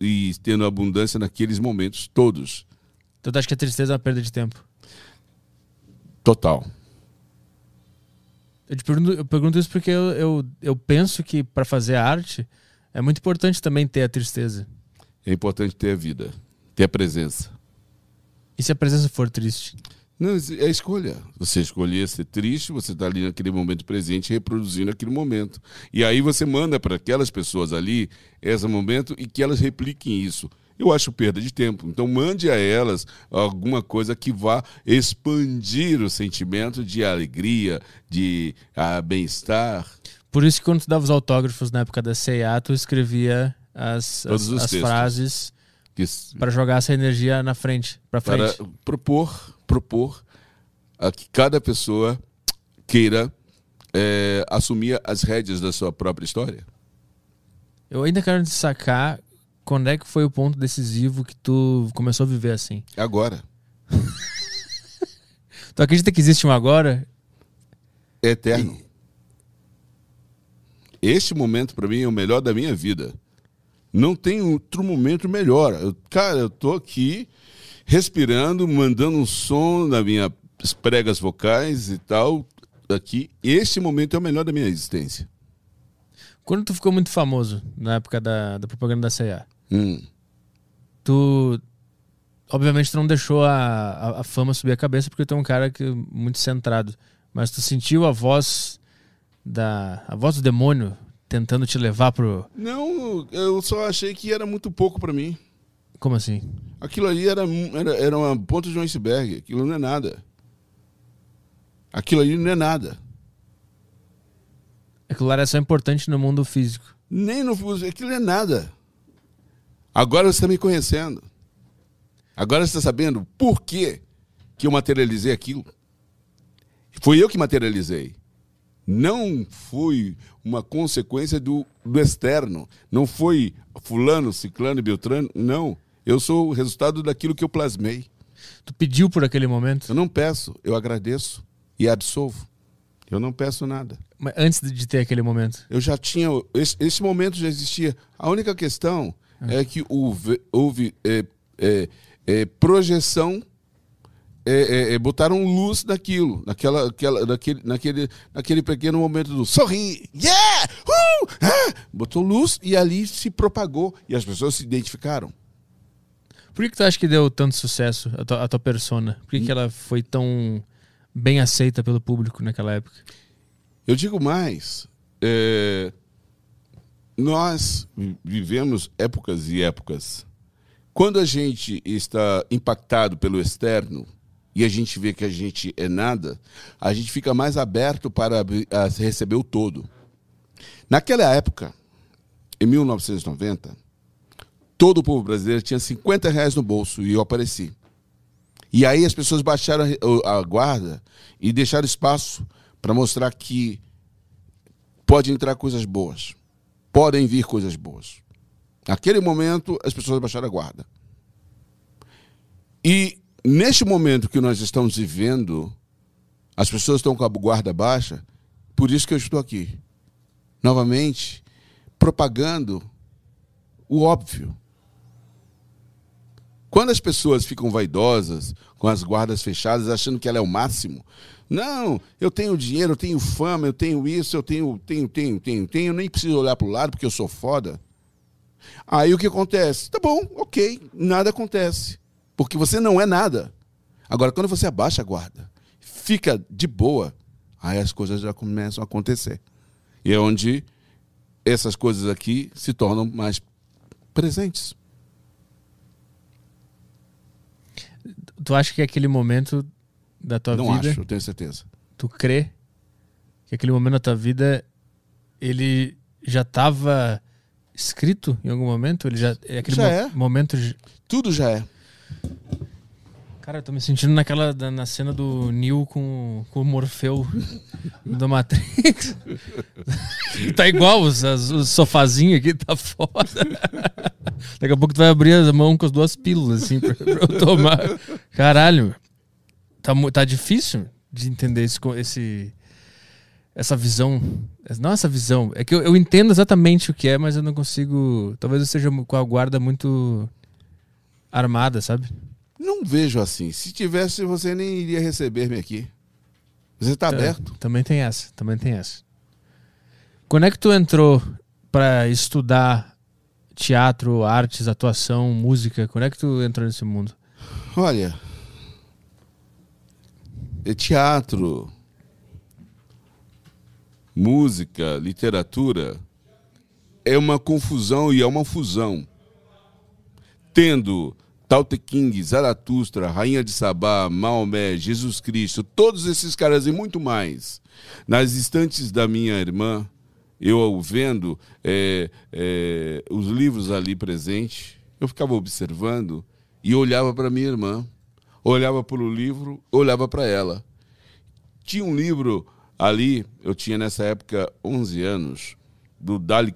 C: e, e tendo abundância naqueles momentos todos.
A: Então tu acha que a tristeza é uma perda de tempo?
C: Total.
A: Eu te pergunto, eu pergunto isso porque eu, eu, eu penso que para fazer arte é muito importante também ter a tristeza.
C: É importante ter a vida, ter a presença.
A: E se a presença for triste?
C: Não, é a escolha. Você escolher ser triste, você está ali naquele momento presente, reproduzindo aquele momento. E aí você manda para aquelas pessoas ali esse momento e que elas repliquem isso. Eu acho perda de tempo. Então mande a elas alguma coisa que vá expandir o sentimento de alegria, de ah, bem-estar.
A: Por isso que quando tu dava os autógrafos na época da C&A, tu escrevia as, as, as frases para jogar essa energia na frente, para frente.
C: para propor, propor a que cada pessoa queira eh, assumir as rédeas da sua própria história.
A: Eu ainda quero te sacar quando é que foi o ponto decisivo que tu começou a viver assim.
C: Agora. (laughs)
A: Tu acredita que existe um agora?
C: É eterno. Este momento para mim é o melhor da minha vida. Não tem outro momento melhor. Eu- cara, eu tô aqui respirando, mandando um som nas minhas pregas vocais e tal. Aqui, este momento é o melhor da minha existência.
A: Quando tu ficou muito famoso na época da, da propaganda da C&A,
C: Hum.
A: tu obviamente tu não deixou a, a, a fama subir a cabeça porque tu é um cara que muito centrado, mas tu sentiu a voz da a voz do demônio tentando te levar pro
C: Não, eu só achei que era muito pouco para mim.
A: Como assim?
C: Aquilo ali era, era, era uma ponta de um iceberg. Aquilo não é nada. Aquilo ali não é nada.
A: Aquilo era só importante no mundo físico.
C: Nem no aquilo é nada. Agora você está me conhecendo. Agora você está sabendo por que, que eu materializei aquilo. Foi eu que materializei. Não foi uma consequência do, do externo. Não foi fulano, ciclano e beltrano. Não. Eu sou o resultado daquilo que eu plasmei.
A: Tu pediu por aquele momento?
C: Eu não peço, eu agradeço e absolvo. Eu não peço nada.
A: Mas antes de ter aquele momento?
C: Eu já tinha. Esse, esse momento já existia. A única questão ah. é que houve, houve é, é, é, projeção. É, é, é, botaram luz naquilo, naquela, aquela, naquele, naquele, naquele pequeno momento do sorri, yeah, uh, ah! botou luz e ali se propagou e as pessoas se identificaram.
A: Por que, que tu acha que deu tanto sucesso a tua, a tua persona? Por que, que ela foi tão bem aceita pelo público naquela época?
C: Eu digo mais, é, nós vivemos épocas e épocas. Quando a gente está impactado pelo externo e a gente vê que a gente é nada, a gente fica mais aberto para receber o todo. Naquela época, em 1990, todo o povo brasileiro tinha 50 reais no bolso e eu apareci. E aí as pessoas baixaram a guarda e deixaram espaço para mostrar que pode entrar coisas boas podem vir coisas boas. Naquele momento, as pessoas baixaram a guarda. E neste momento que nós estamos vivendo, as pessoas estão com a guarda baixa, por isso que eu estou aqui. Novamente, propagando o óbvio. Quando as pessoas ficam vaidosas, com as guardas fechadas, achando que ela é o máximo, não, eu tenho dinheiro, eu tenho fama, eu tenho isso, eu tenho, tenho, tenho, tenho, tenho, nem preciso olhar para o lado porque eu sou foda. Aí o que acontece? Tá bom, ok, nada acontece. Porque você não é nada. Agora, quando você abaixa a guarda, fica de boa, aí as coisas já começam a acontecer. E é onde essas coisas aqui se tornam mais presentes.
A: Tu acha que aquele momento da tua
C: não
A: vida.
C: Não acho, eu tenho certeza.
A: Tu crê que aquele momento da tua vida ele já estava escrito em algum momento? Ele já é aquele
C: já
A: mo
C: é.
A: momento
C: Tudo já é.
A: Cara, eu tô me sentindo naquela na cena do Neo com, com o Morfeu (laughs) do Matrix. (laughs) tá igual os, os sofazinhos aqui, tá foda. (laughs) Daqui a pouco tu vai abrir a mão com as duas pílulas, assim, pra, pra eu tomar. Caralho, tá, tá difícil de entender esse, esse, essa visão. Não essa visão. É que eu, eu entendo exatamente o que é, mas eu não consigo. Talvez eu seja com a guarda muito armada, sabe?
C: Não vejo assim. Se tivesse, você nem iria receber-me aqui. Você está tá, aberto.
A: Também tem essa, também tem essa. Quando é que tu entrou para estudar teatro, artes, atuação, música? Quando é que tu entrou nesse mundo?
C: Olha, é teatro, música, literatura, é uma confusão e é uma fusão. Tendo Tao Te King, Zaratustra, Rainha de Sabá, Maomé, Jesus Cristo, todos esses caras e muito mais. Nas estantes da minha irmã, eu vendo é, é, os livros ali presentes, eu ficava observando e olhava para minha irmã olhava para o livro, olhava para ela. Tinha um livro ali, eu tinha nessa época 11 anos, do Dali,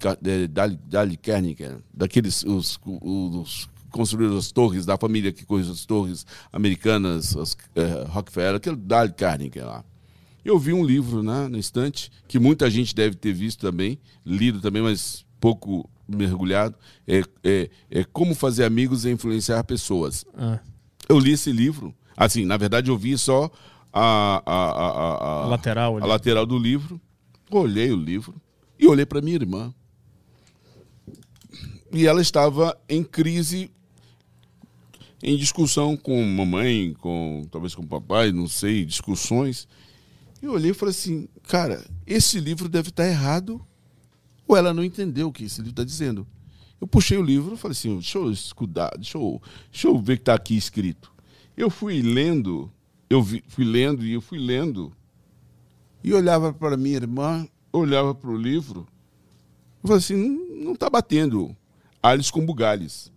C: Dali, Dali Kerniger, daqueles os, os construíram as torres, da família que construiu as torres americanas, as, uh, Rockefeller, aquele Dali Carnegie lá. Eu vi um livro né, na estante, que muita gente deve ter visto também, lido também, mas pouco mergulhado. É, é, é Como Fazer Amigos e Influenciar Pessoas. Ah. Eu li esse livro. Assim, na verdade, eu vi só a, a, a,
A: a lateral,
C: a lateral do livro. Olhei o livro e olhei para minha irmã. E ela estava em crise, em discussão com mamãe, com talvez com papai, não sei, discussões. E olhei e falei assim, cara, esse livro deve estar errado, ou ela não entendeu o que esse livro está dizendo. Eu puxei o livro e falei assim, deixa eu escudar, deixa eu, deixa eu ver o que está aqui escrito. Eu fui lendo, eu vi, fui lendo e eu fui lendo. E olhava para minha irmã, olhava para o livro. Eu falei assim, não está batendo Alice com Bugalhos.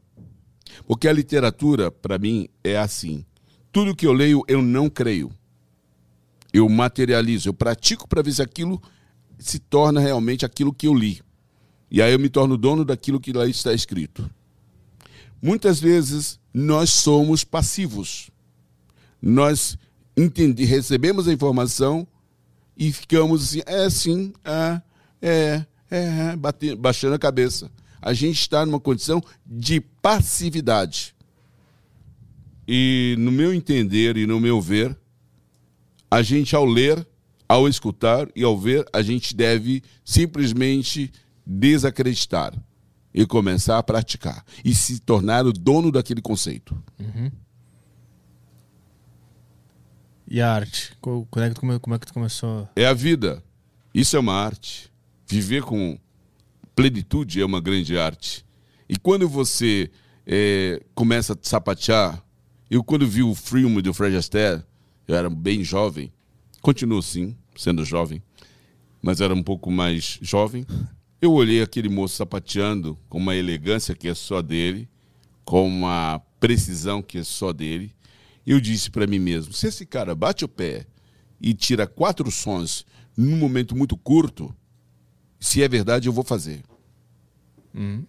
C: Porque a literatura, para mim, é assim. Tudo que eu leio, eu não creio. Eu materializo, eu pratico para ver se aquilo se torna realmente aquilo que eu li. E aí eu me torno dono daquilo que lá está escrito. Muitas vezes nós somos passivos. Nós entendi, recebemos a informação e ficamos assim, é assim, é, é, é, bate, baixando a cabeça. A gente está numa condição de passividade. E no meu entender e no meu ver, a gente ao ler, ao escutar e ao ver, a gente deve simplesmente desacreditar e começar a praticar e se tornar o dono daquele conceito.
A: Uhum. E a arte? Como é, que tu, como é que tu começou?
C: É a vida. Isso é uma arte. Viver com plenitude é uma grande arte. E quando você é, começa a sapatear, eu quando vi o filme do Fred Astaire, eu era bem jovem, continuo sim, sendo jovem, mas era um pouco mais jovem. Eu olhei aquele moço sapateando com uma elegância que é só dele, com uma precisão que é só dele. Eu disse para mim mesmo: se esse cara bate o pé e tira quatro sons num momento muito curto, se é verdade, eu vou fazer. Hum.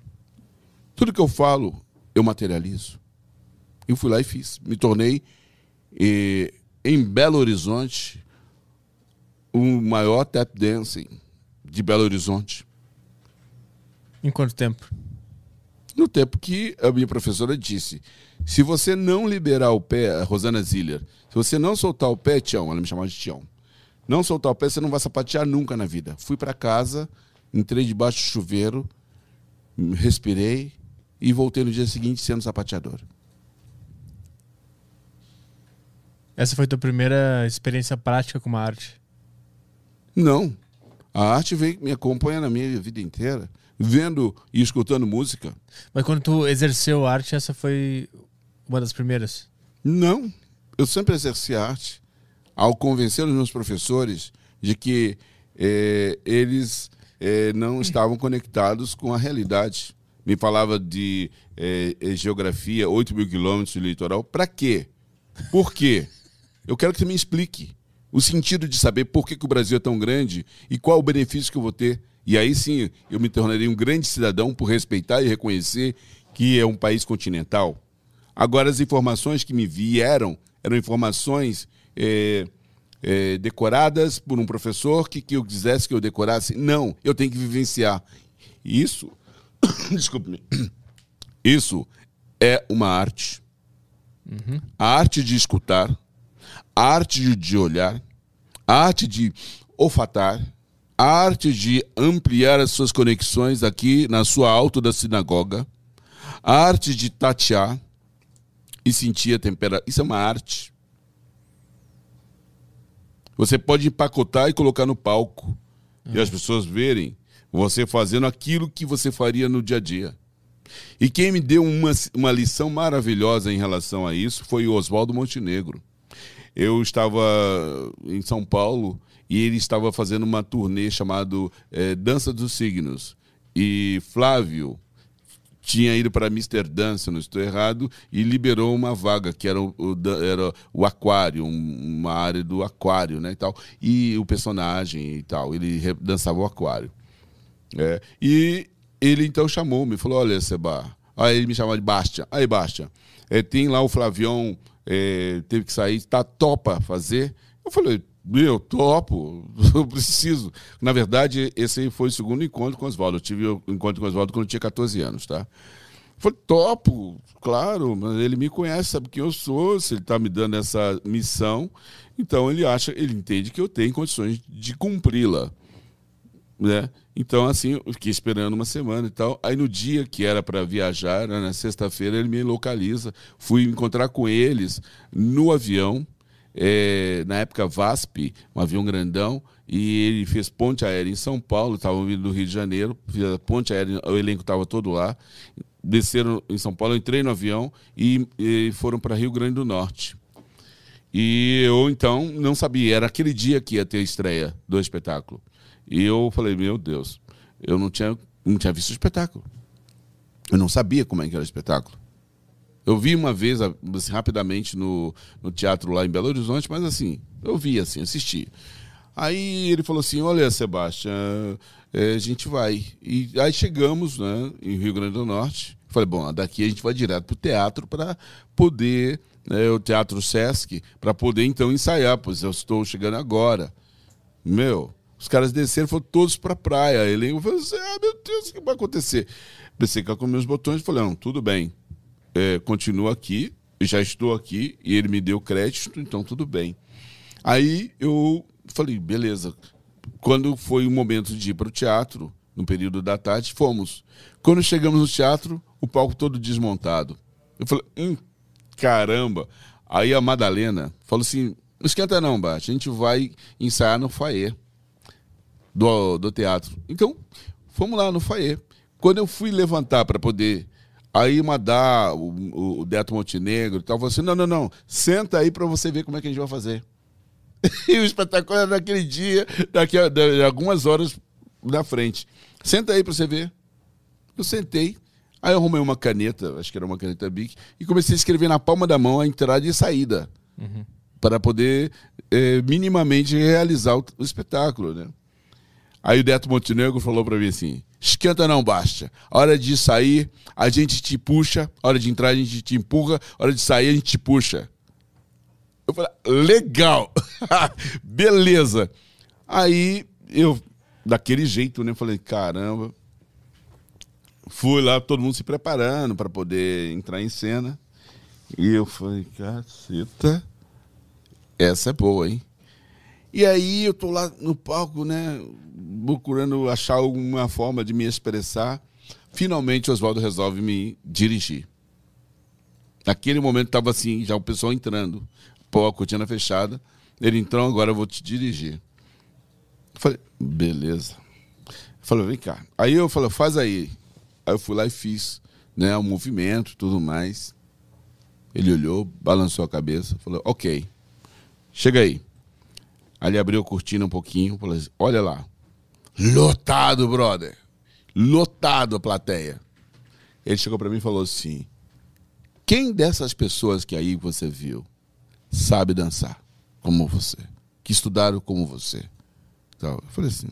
C: Tudo que eu falo, eu materializo. Eu fui lá e fiz. Me tornei eh, em Belo Horizonte, o maior tap dancing de Belo Horizonte.
A: Em quanto tempo?
C: No tempo que a minha professora disse: se você não liberar o pé, a Rosana Ziller, se você não soltar o pé, Tião, ela me chamava de Tião, não soltar o pé, você não vai sapatear nunca na vida. Fui para casa, entrei debaixo do chuveiro, respirei e voltei no dia seguinte sendo sapateador.
A: Essa foi a tua primeira experiência prática com uma arte?
C: Não. A arte veio me acompanha na minha vida inteira, vendo e escutando música.
A: Mas quando tu exerceu arte, essa foi uma das primeiras?
C: Não. Eu sempre exerci arte ao convencer os meus professores de que eh, eles eh, não estavam conectados com a realidade. Me falava de eh, geografia, 8 mil quilômetros de litoral. Para quê? Por quê? Eu quero que você me explique o sentido de saber por que, que, o Brasil é tão grande e qual o benefício que eu vou ter. E aí sim eu me tornarei um grande cidadão por respeitar e reconhecer que é um país continental. Agora, as informações que me vieram eram informações é, é, decoradas por um professor que, que eu quisesse que eu decorasse. Não, eu tenho que vivenciar. Isso, (coughs) desculpe-me, (coughs) isso é uma arte. Uhum. A arte de escutar, a arte de olhar, a arte de olfatar, a arte de ampliar as suas conexões aqui na sua alto da sinagoga, a arte de tatear e sentir a temperatura. Isso é uma arte. Você pode empacotar e colocar no palco uhum. e as pessoas verem você fazendo aquilo que você faria no dia a dia. E quem me deu uma, uma lição maravilhosa em relação a isso foi o Oswaldo Montenegro. Eu estava em São Paulo e ele estava fazendo uma turnê chamado é, Dança dos Signos. E Flávio tinha ido para Amsterdã, se não estou errado, e liberou uma vaga, que era o, o, era o aquário, uma área do aquário, né, e tal. E o personagem e tal, ele dançava o aquário. É, e ele então chamou, me falou, olha, Seba, aí ele me chamava de Bastia. Aí, Bastia, é, tem lá o Flavião, é, teve que sair, tá topa fazer? Eu falei, meu, topo, (laughs) eu preciso. Na verdade, esse foi o segundo encontro com o Oswaldo. Eu tive o um encontro com o Oswaldo quando eu tinha 14 anos, tá? Falei, topo, claro, mas ele me conhece, sabe quem eu sou, se ele está me dando essa missão, então ele acha, ele entende que eu tenho condições de cumpri-la. Né? Então, assim, eu fiquei esperando uma semana e tal. Aí no dia que era para viajar, né, na sexta-feira, ele me localiza. Fui encontrar com eles no avião, é, na época VASP, um avião grandão, e ele fez ponte aérea em São Paulo, estavam vindo do Rio de Janeiro, fez a ponte aérea, o elenco estava todo lá. Desceram em São Paulo, eu entrei no avião e, e foram para Rio Grande do Norte. E eu então não sabia, era aquele dia que ia ter a estreia do espetáculo. E eu falei, meu Deus, eu não tinha, não tinha visto o espetáculo. Eu não sabia como é que era o espetáculo. Eu vi uma vez, assim, rapidamente, no, no teatro lá em Belo Horizonte, mas assim, eu vi, assim, assisti. Aí ele falou assim: Olha, Sebastião, é, a gente vai. E aí chegamos né, em Rio Grande do Norte. Falei: Bom, daqui a gente vai direto para o teatro para poder, né, o Teatro Sesc, para poder então ensaiar, pois eu estou chegando agora. Meu, os caras desceram, foram todos para a praia. Ele falei assim: Ah, meu Deus, o que vai acontecer? Pensei que com meus botões e falei: Não, tudo bem, é, continua aqui, já estou aqui e ele me deu crédito, então tudo bem. Aí eu falei, beleza. Quando foi o momento de ir para o teatro, no período da tarde, fomos. Quando chegamos no teatro, o palco todo desmontado. Eu falei, hum, caramba. Aí a Madalena falou assim: não esquenta não, Bate, a gente vai ensaiar no foyer do, do teatro. Então, fomos lá no foyer. Quando eu fui levantar para poder. Aí Madá, o, o Deto Montenegro e tal, falou assim: não, não, não, senta aí para você ver como é que a gente vai fazer. (laughs) e o espetáculo era naquele dia, daqui a, a algumas horas na frente. Senta aí para você ver. Eu sentei, aí eu arrumei uma caneta, acho que era uma caneta Bic, e comecei a escrever na palma da mão a entrada e a saída. Uhum. Para poder é, minimamente realizar o, o, espetáculo, né? Aí o Deto Montenegro falou para mim assim: esquenta não basta. A hora de sair, a gente te puxa. A hora de entrar, a gente te empurra. A hora de sair, a gente te puxa. Eu falei, legal, (laughs) beleza. Aí eu, daquele jeito, né, falei, caramba. Fui lá, todo mundo se preparando para poder entrar em cena. E eu falei, caceta, essa é boa, hein? E aí eu tô lá no palco, né, procurando achar alguma forma de me expressar. Finalmente Oswaldo resolve me dirigir. Naquele momento estava assim, já o pessoal entrando pô, a cortina fechada. Ele entrou, agora eu vou te dirigir. Eu falei, beleza. Falei, vem cá. Aí eu falei, faz aí. Aí eu fui lá e fiz, né, o movimento, tudo mais. Ele olhou, balançou a cabeça, falou, ok, chega aí. Aí ele abriu a cortina um pouquinho, falou assim, olha lá. Lotado, brother. Lotado a plateia. Ele chegou para mim e falou assim: Quem dessas pessoas que aí você viu sabe dançar como você, que estudaram como você. Então, eu falei assim,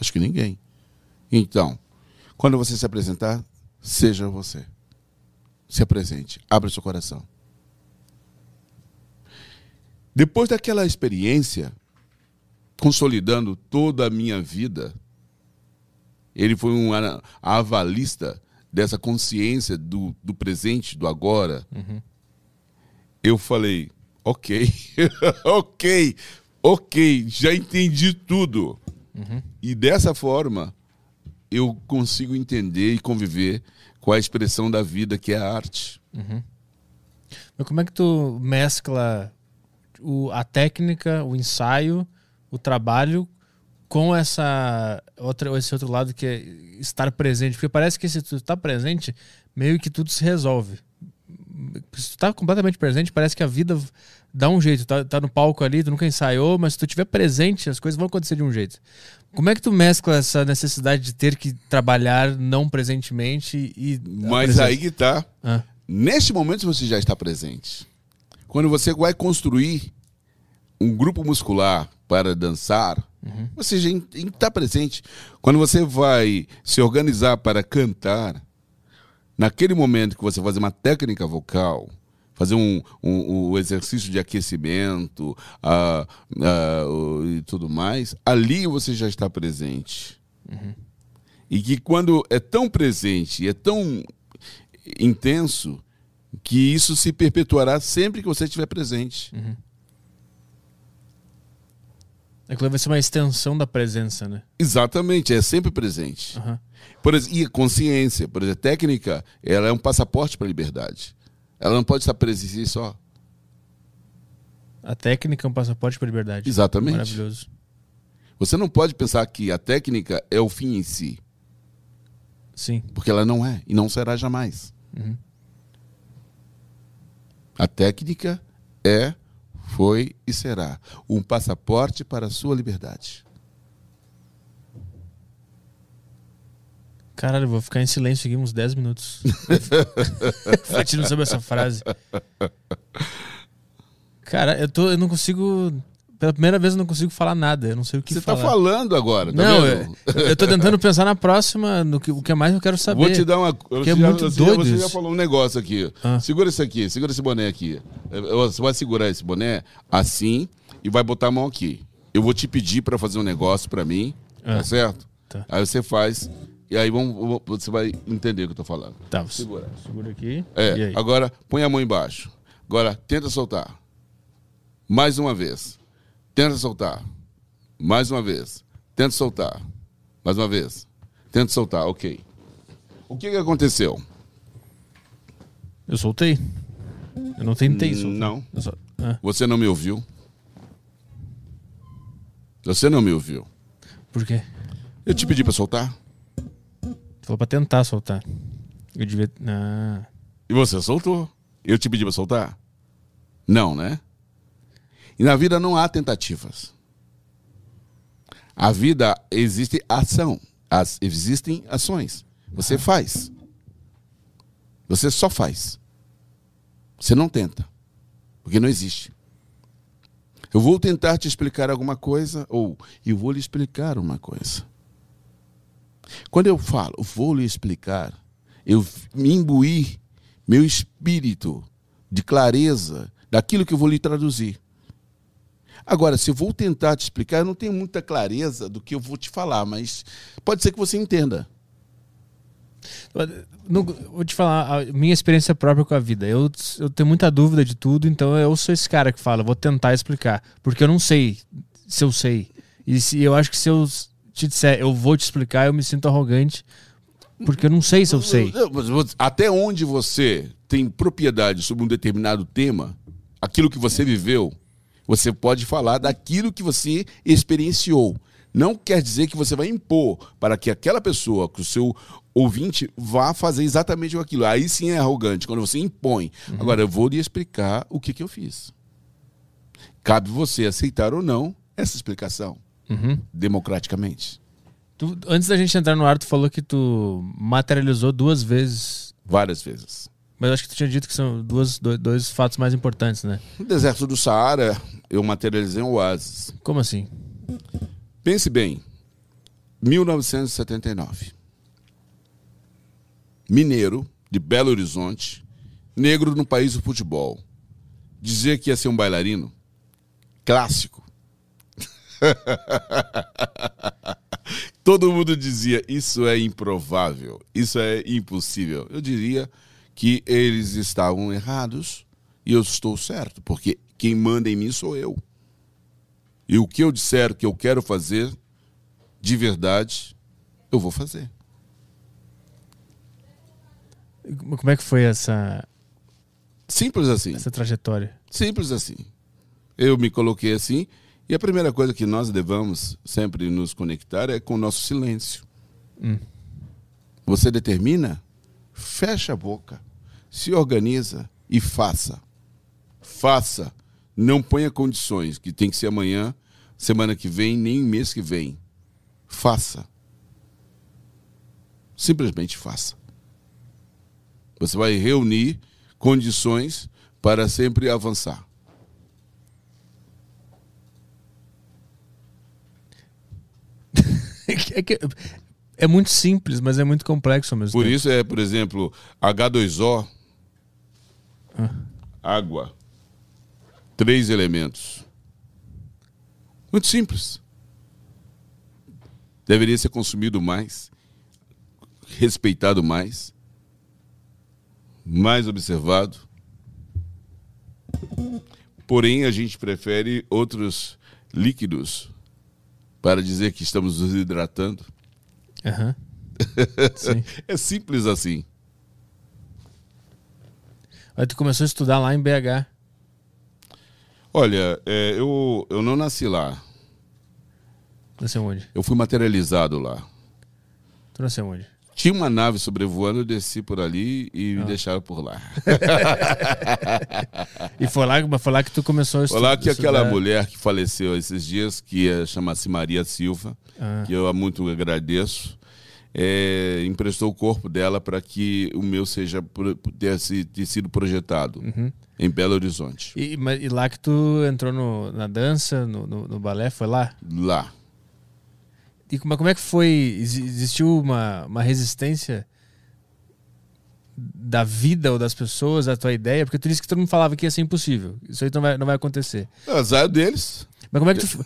C: acho que ninguém. Então, quando você se apresentar, seja você. Se apresente, abra seu coração. Depois daquela experiência, consolidando toda a minha vida, ele foi um avalista dessa consciência do, do presente, do agora. Uhum. Eu falei, Ok, (laughs) ok, ok, já entendi tudo. Uhum. E dessa forma, eu consigo entender e conviver com a expressão da vida que é a arte.
A: Uhum. Mas como é que tu mescla o, a técnica, o ensaio, o trabalho com essa outra, esse outro lado que é estar presente? Porque parece que se tu está presente, meio que tudo se resolve se tu tá completamente presente, parece que a vida dá um jeito. Tá, tá no palco ali, tu nunca ensaiou, mas se tu estiver presente, as coisas vão acontecer de um jeito. Como é que tu mescla essa necessidade de ter que trabalhar não presentemente e.
C: Mas aí que tá. Ah. Neste momento você já está presente. Quando você vai construir um grupo muscular para dançar, uhum. você já está presente. Quando você vai se organizar para cantar, naquele momento que você fazer uma técnica vocal, fazer um, um, um exercício de aquecimento uh, uh, e tudo mais, ali você já está presente. Uhum. E que quando é tão presente é tão intenso, que isso se perpetuará sempre que você estiver presente. Uhum.
A: Aquilo vai ser uma extensão da presença, né?
C: Exatamente, é sempre presente. Uhum. Por exemplo, e consciência, por exemplo, técnica, ela é um passaporte para a liberdade. Ela não pode estar presa em si só.
A: A técnica é um passaporte para a liberdade.
C: Exatamente.
A: Maravilhoso.
C: Você não pode pensar que a técnica é o fim em si.
A: Sim.
C: Porque ela não é e não será jamais. Uhum. A técnica é, foi e será um passaporte para a sua liberdade.
A: Caralho, eu vou ficar em silêncio aqui uns 10 minutos. (laughs) Refletindo sobre essa frase. Cara, eu, tô, eu não consigo. Pela primeira vez eu não consigo falar nada. Eu não sei o que
C: Você
A: falar.
C: tá falando agora, tá
A: não,
C: vendo?
A: eu, eu tô tentando pensar na próxima, no que, o que mais eu quero saber.
C: Vou te dar uma. Você,
A: é
C: já,
A: muito
C: você,
A: doido
C: você já falou um negócio aqui.
A: Ah.
C: Segura isso aqui, segura esse boné aqui. Você vai segurar esse boné assim e vai botar a mão aqui. Eu vou te pedir pra fazer um negócio pra mim,
A: Ah.
C: tá certo?
A: Tá.
C: Aí você faz e aí vamos, você vai entender o que eu tô falando.
A: Tá,
C: Segura.
A: segura aqui. e
C: É,
A: aí?
C: agora põe a mão embaixo. Agora tenta soltar. Mais uma vez. Tenta soltar. Mais uma vez. Tenta soltar. Mais uma vez. Tenta soltar, ok. O que, que aconteceu?
A: Eu soltei. Eu não tentei soltar.
C: Não.
A: Só- ah,
C: Você não me ouviu? Você não me ouviu.
A: por quê?
C: Eu te pedi pra soltar
A: Tu falou pra tentar soltar. Eu devia. Ah,
C: e você soltou. Eu te pedi pra soltar? Não, né? E na vida não há tentativas. A vida existe ação. As, existem ações. Você faz. Você só faz. Você não tenta. Porque não existe. Eu vou tentar te explicar alguma coisa, ou eu vou lhe explicar uma coisa. Quando eu falo, vou lhe explicar, eu me imbuir meu espírito de clareza daquilo que eu vou lhe traduzir. Agora, se eu vou tentar te explicar, eu não tenho muita clareza do que eu vou te falar, mas pode ser que você entenda.
A: Não, vou te falar a minha experiência própria com a vida. Eu, eu tenho muita dúvida de tudo, então eu sou esse cara que fala, vou tentar explicar. Porque eu não sei se eu sei. E se, eu acho que se eu te disser, eu vou te explicar, eu me sinto arrogante. Porque eu não sei se eu sei.
C: Até onde você tem propriedade sobre um determinado tema, aquilo que você viveu, você pode falar daquilo que você experienciou. Não quer dizer que você vai impor para que aquela pessoa, que o seu ouvinte, vá fazer exatamente aquilo. Aí sim é arrogante, quando você impõe. Agora, eu vou lhe explicar o que, que eu fiz. Cabe você aceitar ou não essa explicação,
A: Uhum.
C: democraticamente.
A: Tu- antes da gente entrar no ar, tu falou que tu materializou duas vezes.
C: Várias vezes.
A: Mas acho que tu tinha dito que são duas, dois, dois fatos mais importantes, né?
C: No deserto do Saara, eu materializei um oásis.
A: Como assim?
C: Pense bem, 1979. Mineiro, de Belo Horizonte, negro no país do futebol. Dizer que ia ser um bailarino? Clássico. (laughs) Todo mundo dizia, isso é improvável, isso é impossível. Eu diria que eles estavam errados e eu estou certo, porque quem manda em mim sou eu. E o que eu disser que eu quero fazer, de verdade, eu vou fazer.
A: Como é que foi essa,
C: Simples assim.
A: essa trajetória?
C: Simples assim. Eu me coloquei assim, e a primeira coisa que nós devemos sempre nos conectar é com o nosso silêncio.
A: Hum.
C: Você determina, fecha a boca, se organiza e faça. Faça. Não ponha condições que tem que ser amanhã, semana que vem, nem mês que vem. Faça. Simplesmente faça. Você vai reunir condições para sempre avançar. (laughs)
A: É, que- é muito simples, mas é muito complexo mesmo
C: Por
A: tempo.
C: isso é, por exemplo, H2O, água, três elementos. Muito simples. Deveria ser consumido mais, respeitado mais, mais observado. Porém, a gente prefere outros líquidos para dizer que estamos nos hidratando. (laughs)
A: Sim.
C: É simples assim.
A: Aí tu começou a estudar lá em BH.
C: Olha, é, eu, eu não nasci lá.
A: Nasceu onde?
C: Eu fui materializado lá.
A: Tu nasceu onde?
C: Tinha uma nave sobrevoando, eu desci por ali e me deixaram por lá. (laughs)
A: E foi lá, foi lá que tu começou a
C: Foi
A: estudar.
C: lá que aquela mulher que faleceu esses dias, que é, chama-se Maria Silva,
A: Ah.
C: que eu muito agradeço, é, emprestou o corpo dela para que o meu seja pudesse ter sido projetado em Belo Horizonte.
A: E, e lá que tu entrou no- na dança, no, no- no balé, foi lá?
C: Lá.
A: E como, como é que foi? Exi- Existiu uma, uma resistência da vida ou das pessoas à tua ideia? Porque tu disse que todo mundo falava que ia ser impossível. Isso aí não vai, não vai acontecer.
C: Azar deles.
A: Mas como é que tu.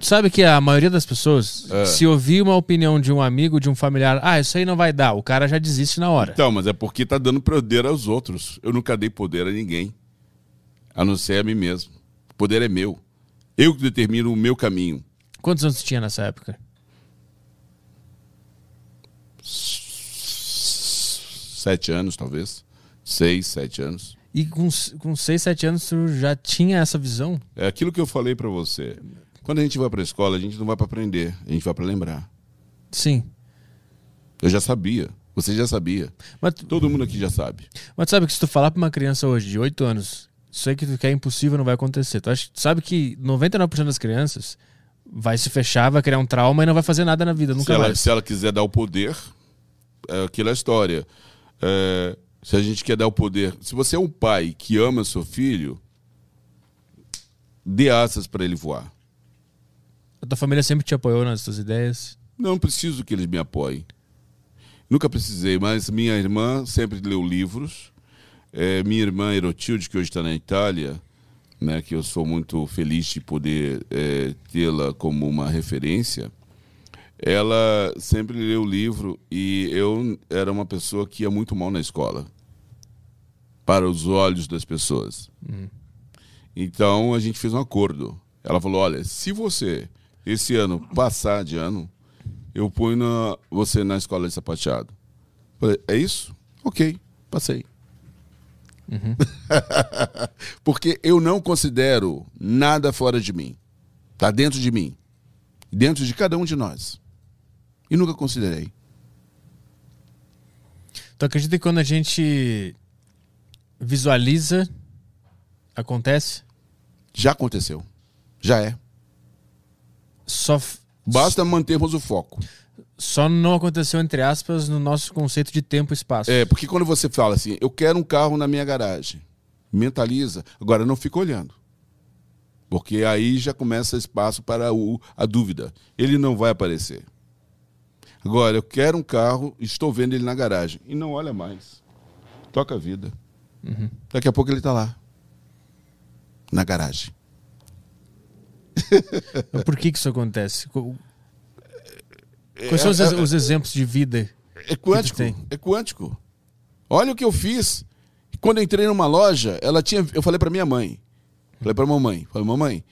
A: Sabe que a maioria das pessoas,
C: É.
A: se ouvir uma opinião de um amigo, de um familiar, ah, isso aí não vai dar, o cara já desiste na hora.
C: Então, mas é porque tá dando poder aos outros. Eu nunca dei poder a ninguém. A não ser a mim mesmo. O poder é meu. Eu que determino o meu caminho.
A: Quantos anos tinha nessa época?
C: Sete anos, talvez. Seis, sete anos.
A: E com, com 6, 7 anos tu já tinha essa visão?
C: É aquilo que eu falei pra você. Quando a gente vai pra escola, a gente não vai pra aprender, a gente vai pra lembrar.
A: Sim.
C: Eu já sabia. Você já sabia.
A: Mas,
C: Todo mundo aqui já sabe.
A: mas tu sabe que se tu falar pra uma criança hoje de 8 anos, isso aí que tu quer é impossível não vai acontecer. Tu, acha, sabe que 99% das crianças vai se fechar, vai criar um trauma e não vai fazer nada na vida,
C: Se
A: nunca
C: ela,
A: mais.
C: se ela quiser dar o poder, é aquela história. É, se a gente quer dar o poder. Se você é um pai que ama seu filho, dê asas para ele voar.
A: A tua família sempre te apoiou nas tuas ideias.
C: Não preciso que eles me apoiem. Nunca precisei, mas minha irmã sempre leu livros. É, minha irmã Erotilde, que hoje está na Itália, né, que eu sou muito feliz de poder é, tê-la como uma referência, ela sempre leu livro e eu era uma pessoa que ia muito mal na escola, para os olhos das pessoas. Então a gente fez um acordo. Ela falou: olha, se você esse ano passar de ano, eu ponho na- você na escola de sapateado. Falei, é isso? Ok, passei. (laughs) Porque eu não considero nada fora de mim. Está dentro de mim. Dentro de cada um de nós. E nunca considerei.
A: Tu acredita que quando a gente visualiza, acontece?
C: Já aconteceu. Já é.
A: Só,
C: Basta mantermos o foco.
A: só não aconteceu, entre aspas, no nosso conceito de tempo e espaço.
C: É, porque quando você fala assim, eu quero um carro na minha garagem, mentaliza, agora não fica olhando. Porque aí já começa espaço para o, a dúvida. Ele não vai aparecer. Agora, eu quero um carro, estou vendo ele na garagem. E não olha mais. Toca a vida. Daqui a pouco ele está lá. Na garagem.
A: Por que, que isso acontece? Co- Quais são os,
C: É, é,
A: os exemplos de vida?
C: É quântico.
A: tem?
C: É quântico. Olha o que eu fiz. Quando eu entrei numa loja, ela tinha. Eu falei para minha mãe. Falei para mamãe. Falei, mamãe,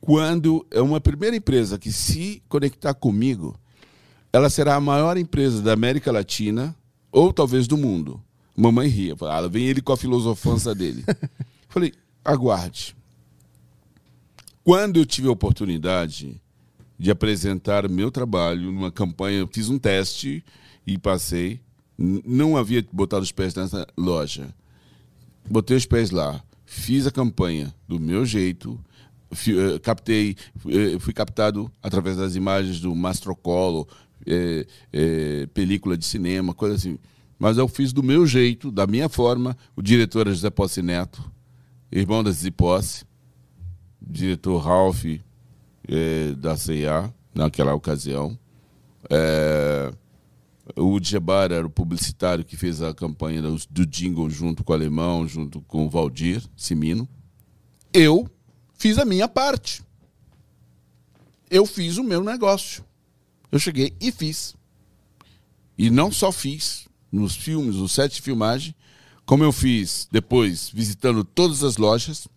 C: quando é uma primeira empresa que se conectar comigo, ela será a maior empresa da América Latina ou talvez do mundo. Mamãe ria. Falei, ah, vem ele com a filosofança dele. (laughs) Falei, aguarde. Quando eu tive a oportunidade de apresentar meu trabalho numa campanha, eu fiz um teste e passei. Não havia botado os pés nessa loja. Botei os pés lá, fiz a campanha do meu jeito, fi- eh, captei, eh, fui captado através das imagens do Mastrocolo, eh, eh, película de cinema, coisa assim. Mas eu fiz do meu jeito, da minha forma. O diretor é José Posse Neto, irmão da Zizi Posse, diretor Ralph eh, da CIA, naquela ocasião. Eh, o Djebar era o publicitário que fez a campanha do jingle junto com o Alemão, junto com o Valdir Simino. Eu fiz a minha parte. Eu fiz o meu negócio. Eu cheguei e fiz. E não só fiz nos filmes, no set de filmagem, como eu fiz depois visitando todas as lojas,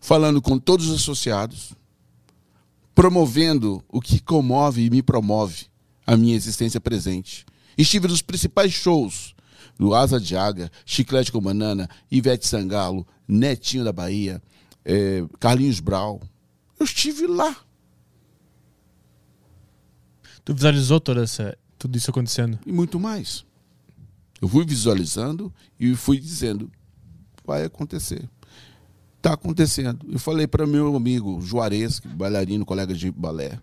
C: falando com todos os associados, promovendo o que comove e me promove a minha existência presente. Estive nos principais shows do Asa de Águia, Chiclete com Banana, Ivete Sangalo, Netinho da Bahia, eh, Carlinhos Brau. Eu estive lá.
A: Tu visualizou toda essa, tudo isso acontecendo?
C: e muito mais. Eu fui visualizando e fui dizendo: vai acontecer. Está acontecendo. Eu falei para meu amigo Juarez, é bailarino, colega de balé.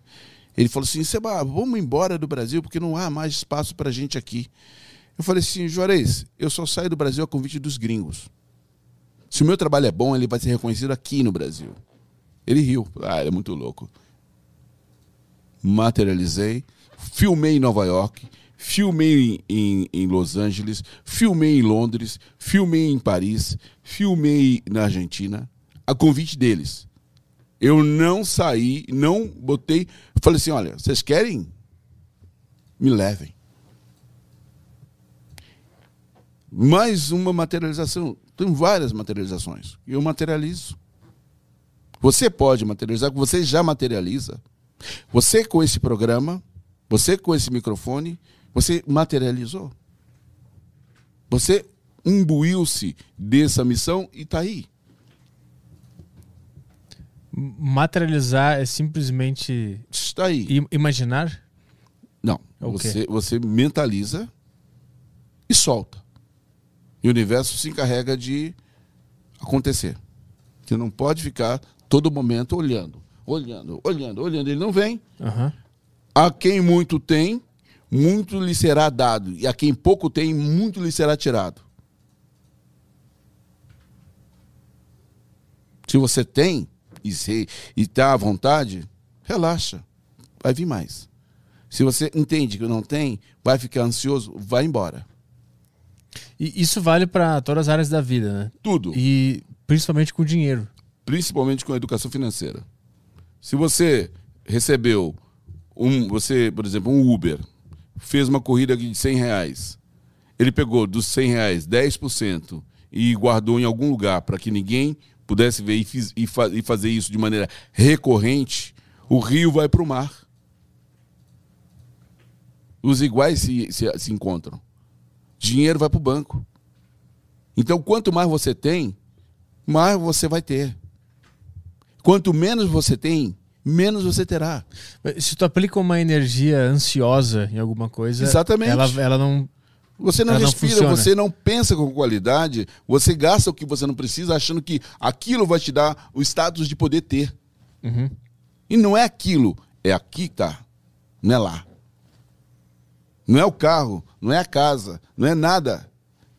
C: Ele falou assim: Seba, vamos embora do Brasil porque não há mais espaço para gente aqui. Eu falei assim: Juarez, eu só saio do Brasil a convite dos gringos. Se o meu trabalho é bom, ele vai ser reconhecido aqui no Brasil. Ele riu. Ah, ele é muito louco. Materializei, filmei em Nova York, filmei em, em, Los Angeles, filmei em Londres, filmei em Paris, filmei na Argentina, a convite deles. Eu não saí, não botei. Falei assim: olha, vocês querem? Me levem. Mais uma materialização. Tem várias materializações. Eu materializo. Você pode materializar, você já materializa. Você com esse programa, você com esse microfone, você materializou. Você imbuiu-se dessa missão e está aí.
A: Materializar é simplesmente.
C: Está aí.
A: Imaginar?
C: Não. É você, você mentaliza e solta. E o universo se encarrega de acontecer. Você não pode ficar todo momento olhando, olhando, olhando, olhando. Ele não vem.
A: Uhum.
C: A quem muito tem, muito lhe será dado. E a quem pouco tem, muito lhe será tirado. Se você tem e está à vontade, relaxa. Vai vir mais. Se você entende que não tem, vai ficar ansioso, vai embora.
A: E isso vale para todas as áreas da vida, né?
C: Tudo.
A: E principalmente com dinheiro.
C: Principalmente com a educação financeira. Se você recebeu um, você, por exemplo, um Uber, fez uma corrida de 100 reais, ele pegou dos 100 reais 10% e guardou em algum lugar para que ninguém pudesse ver e, fiz, e, fa, e fazer isso de maneira recorrente, o rio vai para o mar. Os iguais se, se, se encontram dinheiro vai para o banco. Então, quanto mais você tem, mais você vai ter. Quanto menos você tem, menos você terá.
A: Se tu aplica uma energia ansiosa em alguma coisa,
C: Exatamente.
A: Ela, ela não.
C: Você não respira,
A: não
C: você não pensa com qualidade, você gasta o que você não precisa, achando que aquilo vai te dar o status de poder ter.
A: Uhum.
C: E não é aquilo, é aqui que tá, não é lá. Não é o carro, não é a casa, não é nada.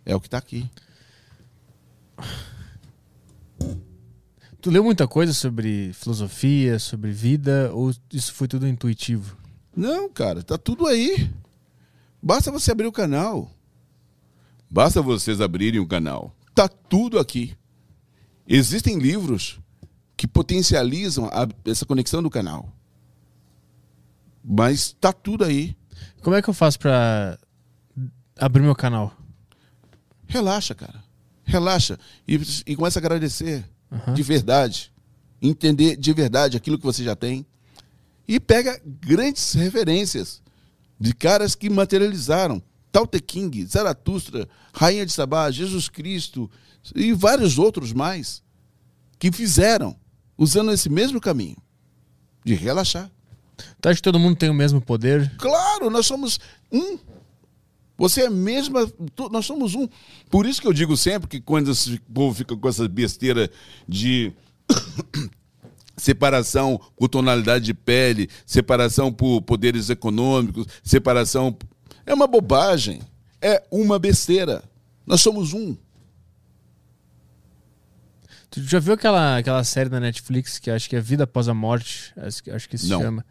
C: É o que está aqui.
A: Tu leu muita coisa sobre filosofia, sobre vida, ou isso foi tudo intuitivo?
C: Não, cara, tá tudo aí. Basta você abrir o canal. Basta vocês abrirem o canal. Tá tudo aqui. Existem livros que potencializam a, essa conexão do canal. Mas tá tudo aí.
A: Como é que eu faço para abrir meu canal?
C: Relaxa, cara. Relaxa. E, e começa a agradecer uhum. de verdade. Entender de verdade aquilo que você já tem. E pega grandes referências de caras que materializaram. Tao Te King, Zaratustra, Rainha de Sabá, Jesus Cristo e vários outros mais que fizeram usando esse mesmo caminho de relaxar.
A: Tu acha que todo mundo tem o mesmo poder?
C: Claro, nós somos um. Você é a mesma. Nós somos um. Por isso que eu digo sempre que quando o povo fica com essa besteira de. (coughs) separação por tonalidade de pele, separação por poderes econômicos, separação. É uma bobagem. É uma besteira. Nós somos um.
A: Tu já viu aquela, aquela série da Netflix que acho que é Vida Após a Morte? Acho, acho que se
C: Não.
A: chama.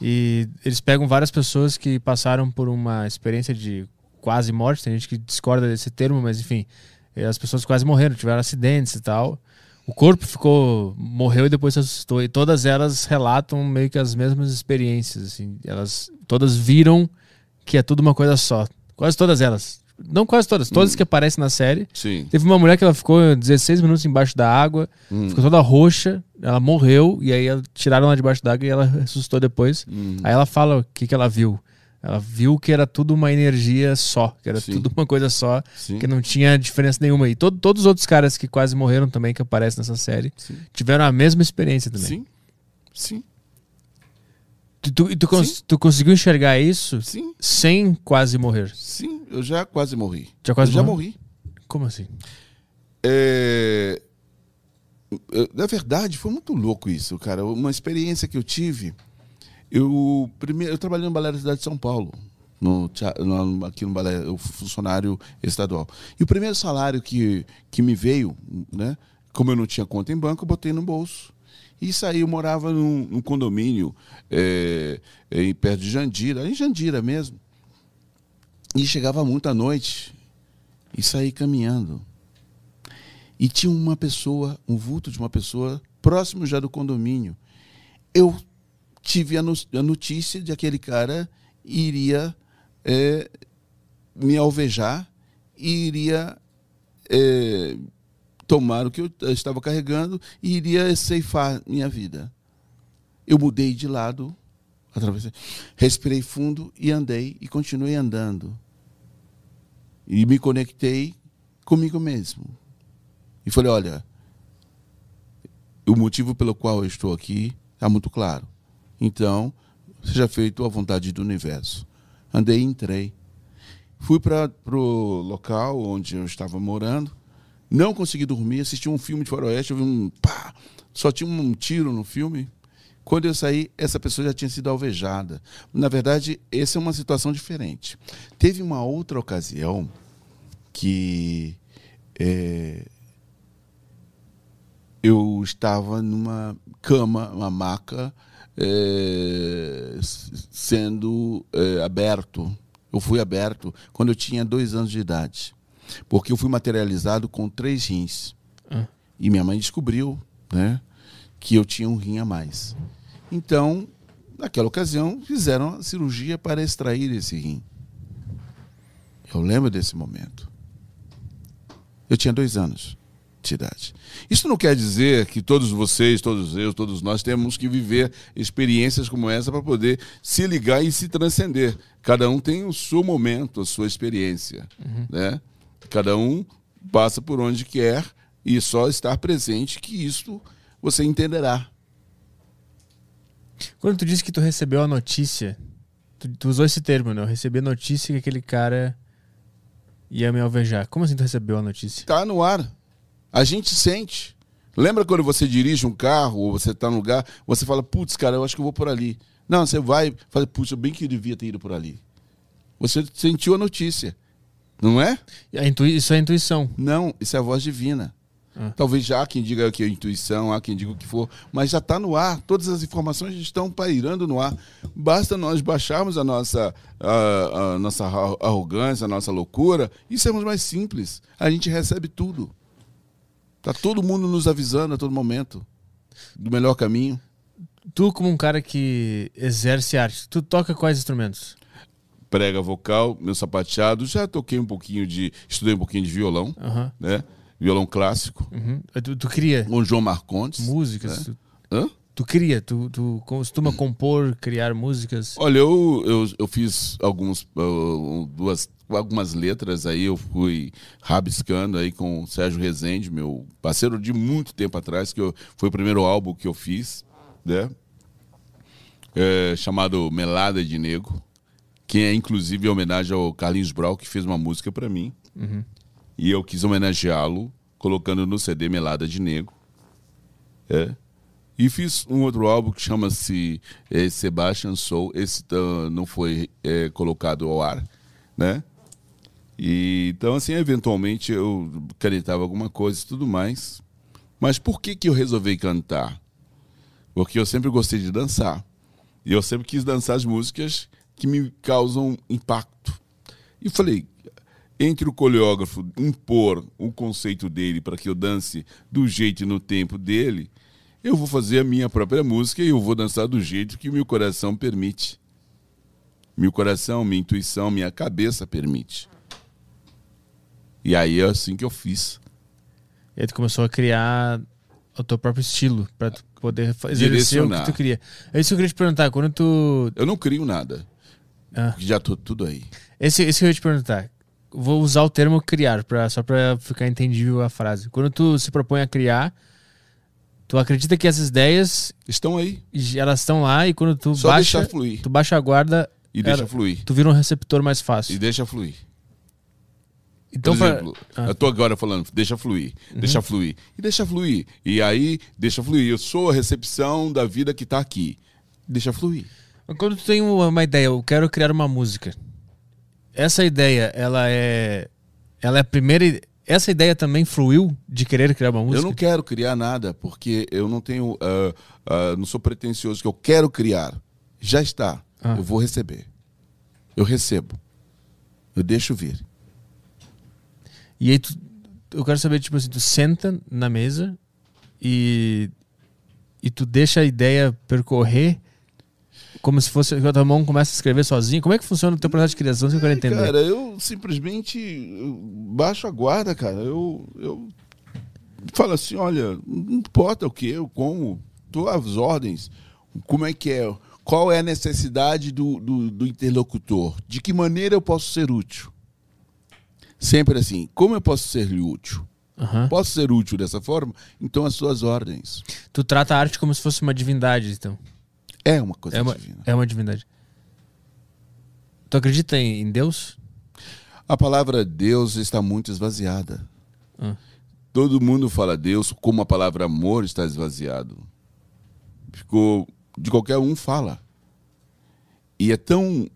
A: E eles pegam várias pessoas que passaram por uma experiência de quase morte. Tem gente que discorda desse termo, mas enfim, as pessoas quase morreram, tiveram acidentes e tal. O corpo ficou morreu e depois se assustou e todas elas relatam meio que as mesmas experiências, assim. Elas todas viram que é tudo uma coisa só. Quase todas elas. Não quase todas, todas hum. que aparecem na série.
C: Sim.
A: Teve uma mulher que ela ficou 16 minutos embaixo da água, hum. ficou toda roxa, ela morreu, e aí tiraram ela debaixo da água e ela (laughs) ressuscitou depois.
C: Hum.
A: Aí ela fala o que, que ela viu. Ela viu que era tudo uma energia só, que era Sim. tudo uma coisa só,
C: Sim.
A: que não tinha diferença nenhuma. E todo, todos os outros caras que quase morreram também, que aparecem nessa série,
C: Sim.
A: tiveram a mesma experiência também.
C: Sim. Sim.
A: Tu, tu, tu, cons tu, conseguiu enxergar isso
C: Sim.
A: sem quase morrer?
C: Sim, eu já quase morri.
A: Já quase
C: eu já morri.
A: Como assim?
C: É... Na verdade, foi muito louco isso, cara. Uma experiência que eu tive. Eu, primeiro, eu trabalhei no Balé da cidade de São Paulo, no, no- aqui no Balé, eu funcionário estadual. E o primeiro salário que, que me veio, né, como eu não tinha conta em banco, eu botei no bolso. E saí, eu morava num, num condomínio é, em perto de Jandira, em Jandira mesmo. E chegava muito à noite e saí caminhando. E tinha uma pessoa, um vulto de uma pessoa, próximo já do condomínio. Eu tive a, no- a notícia de aquele cara iria é, me alvejar e iria é, tomar o que eu estava carregando e iria ceifar minha vida. Eu mudei de lado, atravessei, respirei fundo e andei e continuei andando. E me conectei comigo mesmo. E falei: olha, o motivo pelo qual eu estou aqui está muito claro. Então, seja feito a vontade do universo. Andei e entrei. Fui para o local onde eu estava morando. Não consegui dormir. Assisti um filme de faroeste. Eu vi um pá. Só tinha um tiro no filme. Quando eu saí, essa pessoa já tinha sido alvejada. Na verdade, essa é uma situação diferente. Teve uma outra ocasião que é, eu estava numa cama, uma maca, é, sendo é, aberto. Eu fui aberto quando eu tinha dois anos de idade. Porque eu fui materializado com três rins.
A: Ah.
C: E minha mãe descobriu né, que eu tinha um rim a mais. Então, naquela ocasião, fizeram a cirurgia para extrair esse rim. Eu lembro desse momento. Eu tinha dois anos de idade. Isso não quer dizer que todos vocês, todos eu, todos nós temos que viver experiências como essa para poder se ligar e se transcender. Cada um tem o seu momento, a sua experiência, né? Cada um passa por onde quer e só estar presente que isso você entenderá.
A: Quando tu disse que tu recebeu a notícia, tu, tu usou esse termo, né? Eu recebi a notícia que aquele cara ia me alvejar. Como assim tu recebeu a notícia?
C: Está no ar. A gente sente. Lembra quando você dirige um carro ou você está num lugar, você fala, putz, cara, eu acho que eu vou por ali. Não, você vai, fala, putz, bem que eu devia ter ido por ali. Você sentiu a notícia. Não é?
A: Intui- Isso é intuição.
C: Não, isso é a voz divina.
A: Ah.
C: Talvez já há quem diga que é intuição, há quem diga o que for, mas já está no ar. Todas as informações estão pairando no ar. Basta nós baixarmos a nossa, a, a nossa arro- arrogância, a nossa loucura e sermos mais simples. A gente recebe tudo. Tá todo mundo nos avisando a todo momento do melhor caminho.
A: Tu, como um cara que exerce arte, tu toca quais instrumentos?
C: Prega vocal, meu sapateado, já toquei um pouquinho de, estudei um pouquinho de violão, né? Violão clássico,
A: Uhum. Tu, tu cria
C: com João Marcontes.
A: músicas?
C: né?
A: Tu,
C: Hã?
A: Tu cria? Tu, tu costuma compor, criar músicas?
C: Olha, eu, eu, eu fiz alguns, duas, algumas letras aí, eu fui rabiscando aí com o Sérgio Rezende, meu parceiro de muito tempo atrás, que eu, foi o primeiro álbum que eu fiz, né? É, chamado Melada de Negro, que é inclusive em homenagem ao Carlinhos Brau, que fez uma música para mim.
A: Uhum.
C: E eu quis homenageá-lo, colocando no CD Melada de Negro. É. E fiz um outro álbum que chama-se eh, Sebastian Soul. Esse tá, não foi eh, colocado ao ar, né? E, então, assim, eventualmente eu canetava alguma coisa e tudo mais. Mas por que, que eu resolvi cantar? Porque eu sempre gostei de dançar. E eu sempre quis dançar as músicas que me causam impacto. E falei, entre o coreógrafo impor o conceito dele para que eu dance do jeito e no tempo dele, eu vou fazer a minha própria música e eu vou dançar do jeito que o meu coração permite. Meu coração, minha intuição, minha cabeça permite. E aí é assim que eu fiz.
A: E aí tu começou a criar o teu próprio estilo pra tu poder fa- exercer o que tu queria. É isso que eu queria te perguntar. Quando tu.
C: Eu não crio nada.
A: Ah.
C: Já tô tudo aí.
A: Esse, esse que eu ia te perguntar. Vou usar o termo criar, pra, só pra ficar entendível a frase. Quando tu se propõe a criar, tu acredita que essas ideias,
C: Estão aí.
A: elas estão lá e quando tu
C: Só
A: baixa,
C: fluir.
A: tu baixa a guarda,
C: E deixa fluir.
A: tu vira um receptor mais fácil.
C: E deixa fluir.
A: Então,
C: Por
A: pra-
C: exemplo,
A: Ah. Uhum.
C: eu tô agora falando, deixa fluir, deixa fluir. E deixa fluir. E aí, deixa fluir. Eu sou a recepção da vida que tá aqui. Deixa fluir.
A: Quando tu tem uma uma ideia, eu quero criar uma música. Essa ideia, ela é. Ela é a primeira. Essa ideia também fluiu de querer criar uma música?
C: Eu não quero criar nada, porque eu não tenho. ah, ah, não sou pretencioso que eu quero criar. Já está.
A: Ah.
C: Eu vou receber. Eu recebo. Eu deixo vir.
A: E aí tu, eu quero saber, tipo assim, tu senta na mesa e, e tu deixa a ideia percorrer como se fosse que a tua mão começa a escrever sozinho. Como é que funciona o teu processo de criação? Isso que eu quero entender.
C: Cara, eu simplesmente baixo a guarda, cara. Eu, eu falo assim, olha, não importa o que, eu como, dou as ordens. Como é que é? Qual é a necessidade do, do, do interlocutor? De que maneira eu posso ser útil? Sempre assim, como eu posso ser útil?
A: Aham.
C: Posso ser útil dessa forma? Então as suas ordens.
A: Tu trata a arte como se fosse uma divindade, então.
C: É uma coisa
A: É uma,
C: divina.
A: é uma divindade. Tu acredita em, Deus?
C: A palavra Deus está muito esvaziada.
A: Ah.
C: Todo mundo fala Deus como a palavra amor está esvaziado. Ficou de qualquer um fala. E é tão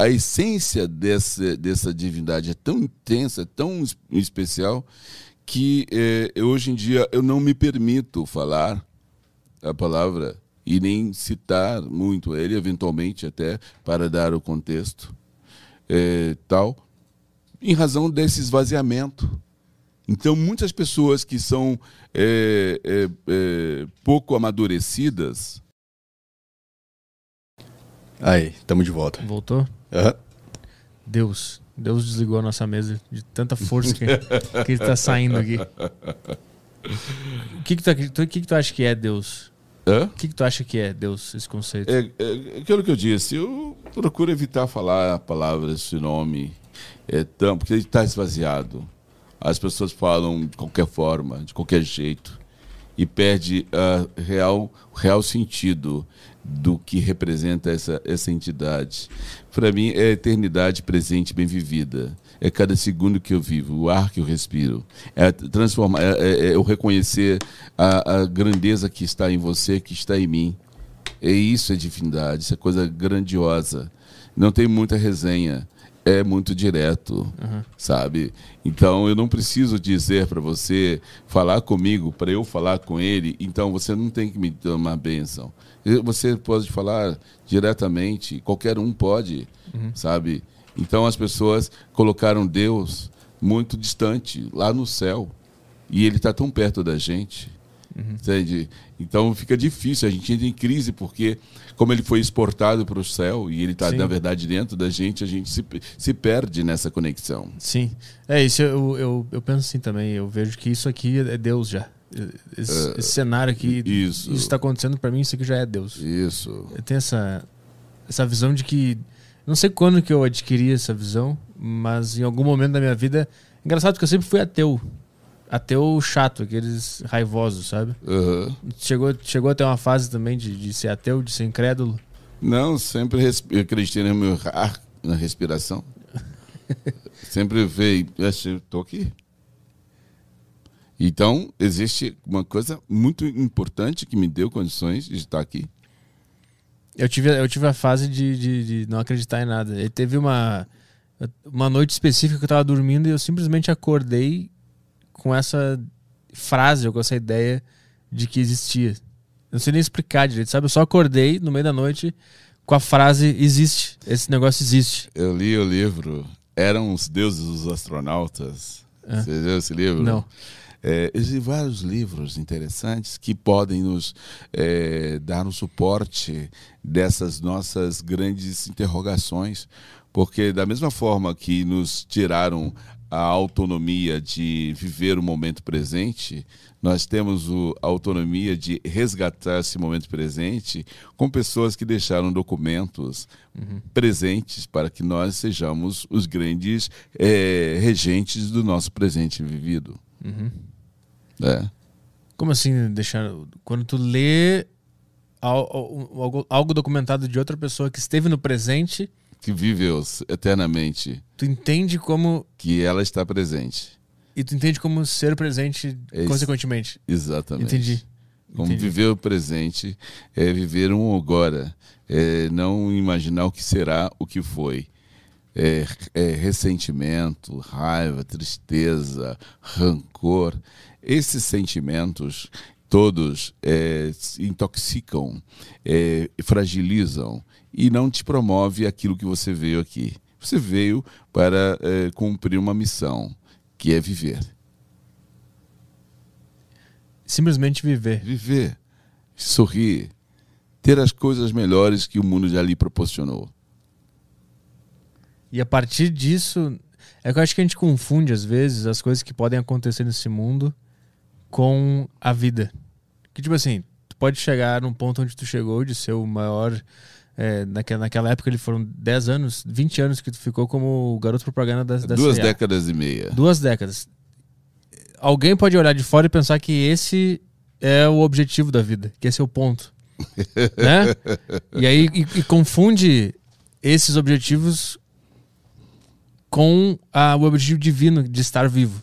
C: a essência dessa, dessa divindade é tão intensa, é tão es- especial que eh, hoje em dia eu não me permito falar a palavra e nem citar muito ele, eventualmente até para dar o contexto eh, tal, em razão desse esvaziamento. Então, muitas pessoas que são eh, eh, eh, pouco amadurecidas,
B: Aí, tamo de volta.
A: Voltou?
B: Aham.
A: Deus. Deus desligou a nossa mesa de tanta força que, que ele tá saindo aqui. (laughs) O que que tu, o que que tu acha que é Deus?
C: Hã?
A: O que que tu acha que é Deus, esse conceito?
C: É, é aquilo que eu disse, eu procuro evitar falar a palavra, esse nome, é, tão, porque ele está esvaziado. As pessoas falam de qualquer forma, de qualquer jeito, e perde ah, real, o real sentido do que representa essa, essa entidade. Para mim, é a eternidade presente bem vivida. É cada segundo que eu vivo, o ar que eu respiro. É transformar, é, é- é eu reconhecer a, a grandeza que está em você, que está em mim. É isso é divindade, isso é coisa grandiosa. Não tem muita resenha, é muito direto, sabe? Então eu não preciso dizer para você falar comigo para eu falar com ele. Então você não tem que me dar uma bênção. Eu- Você pode falar diretamente, qualquer um pode, sabe? Então as pessoas colocaram Deus muito distante, lá no céu, e ele está tão perto da gente. Entende? Então fica difícil, a gente entra em crise porque, como ele foi exportado para o céu e ele está, na verdade, dentro da gente, a gente se, se perde nessa conexão.
A: Sim. É isso, eu, eu, eu penso assim também. Eu vejo que isso aqui é Deus já. Esse, esse cenário aqui, isso. está acontecendo pra mim, isso aqui já é Deus.
C: Isso.
A: Eu tenho essa, essa visão de que. Não sei quando que eu adquiri essa visão, mas em algum momento da minha vida. Engraçado que eu sempre fui ateu. Ateu chato, aqueles raivosos, sabe?
C: Aham.
A: Chegou, chegou até uma fase também de, de ser ateu, de ser incrédulo.
C: Não, sempre acreditei no meu ar, na respiração. (laughs) sempre veio, estou aqui. Então, existe uma coisa muito importante que me deu condições de estar aqui.
A: Eu tive, eu tive a fase de, de, de não acreditar em nada. E teve uma, uma noite específica que eu tava dormindo e eu simplesmente acordei com essa frase ou com essa ideia de que existia. Eu não sei nem explicar direito, sabe? Eu só acordei no meio da noite com a frase existe. Esse negócio existe.
C: Eu li o livro Eram os Deuses dos Astronautas.
A: É.
C: Você leu esse livro?
A: Não.
C: É, existem vários livros interessantes que podem nos é, dar um suporte dessas nossas grandes interrogações, porque da mesma forma que nos tiraram a autonomia de viver o momento presente, nós temos a autonomia de resgatar esse momento presente com pessoas que deixaram documentos presentes para que nós sejamos os grandes é, regentes do nosso presente vivido. É.
A: Como assim deixar. Quando tu lê al- al- algo, algo documentado de outra pessoa que esteve no presente,
C: Que viveu eternamente,
A: tu entende como.
C: que ela está presente.
A: E tu entende como ser presente
C: É isso.
A: consequentemente.
C: Exatamente.
A: Entendi.
C: Como
A: Entendi.
C: viver o presente é viver um agora, é não imaginar o que será, o que foi. É, é ressentimento, raiva, tristeza, rancor. Esses sentimentos todos é, intoxicam, é, fragilizam e não te promove aquilo que você veio aqui. Você veio para é, cumprir uma missão, que é viver.
A: Simplesmente viver.
C: Viver, sorrir, ter as coisas melhores que o mundo já lhe proporcionou.
A: E a partir disso, é que eu acho que a gente confunde às vezes as coisas que podem acontecer nesse mundo com a vida. Que tipo assim, tu pode chegar num ponto onde tu chegou de ser o maior. é, naquela, naquela época ele foram 10 anos, 20 anos que tu ficou como o garoto propaganda da, da
C: Duas
A: C&A.
C: décadas e meia.
A: Duas décadas. Alguém pode olhar de fora e pensar que esse é o objetivo da vida, que esse é o ponto. (laughs) né? E aí e, e confunde esses objetivos com o objetivo divino de estar vivo.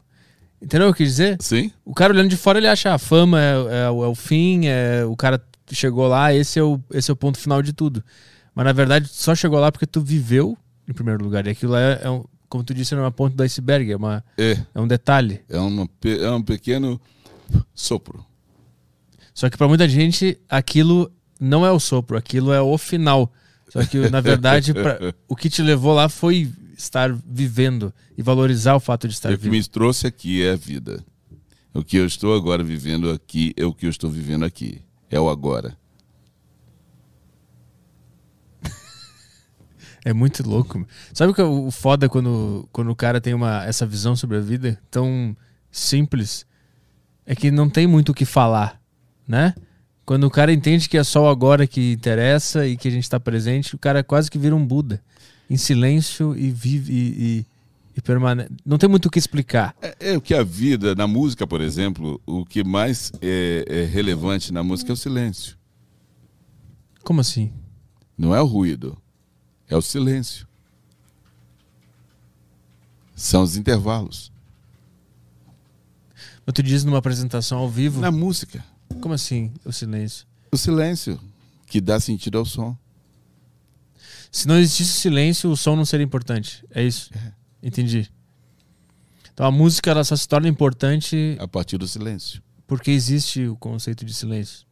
A: Entendeu o que eu quis dizer?
C: Sim?
A: O cara olhando de fora, ele acha a fama é, é o- é o fim, é, o cara chegou lá, esse é, o, esse é o ponto final de tudo. Mas na verdade, só chegou lá porque tu viveu em primeiro lugar. E aquilo é, é um, como tu disse, não é uma ponta do iceberg, é, uma,
C: É.
A: é um detalhe.
C: É, uma, é um pequeno sopro.
A: Só que pra muita gente, aquilo não é o sopro, aquilo é o final. Só que, na verdade, pra- (laughs) o que te levou lá foi estar vivendo e valorizar o fato de estar
C: o que
A: vivo.
C: me trouxe aqui é a vida. O que eu estou agora vivendo aqui é o que eu estou vivendo aqui. É o agora. (laughs)
A: É muito louco. Sabe o que é o foda quando, quando o cara tem uma, essa visão sobre a vida tão simples? É que não tem muito o que falar, né? Quando o cara entende que é só o agora que interessa e que a gente está presente, o cara quase que vira um Buda. Em silêncio e vive e, e, e permanece. Não tem muito o que explicar.
C: É, é o que a vida, na música, por exemplo, o que mais é, é relevante na música é o silêncio.
A: Como assim?
C: Não é o ruído, é o silêncio. São os intervalos.
A: Mas tu diz numa apresentação ao vivo.
C: Na música,
A: Como assim o silêncio?
C: o silêncio que dá sentido ao som.
A: Se não existisse silêncio, o som não seria importante. É isso? Entendi. Então a música ela só se torna importante
C: A partir do silêncio.
A: porque existe o conceito de silêncio.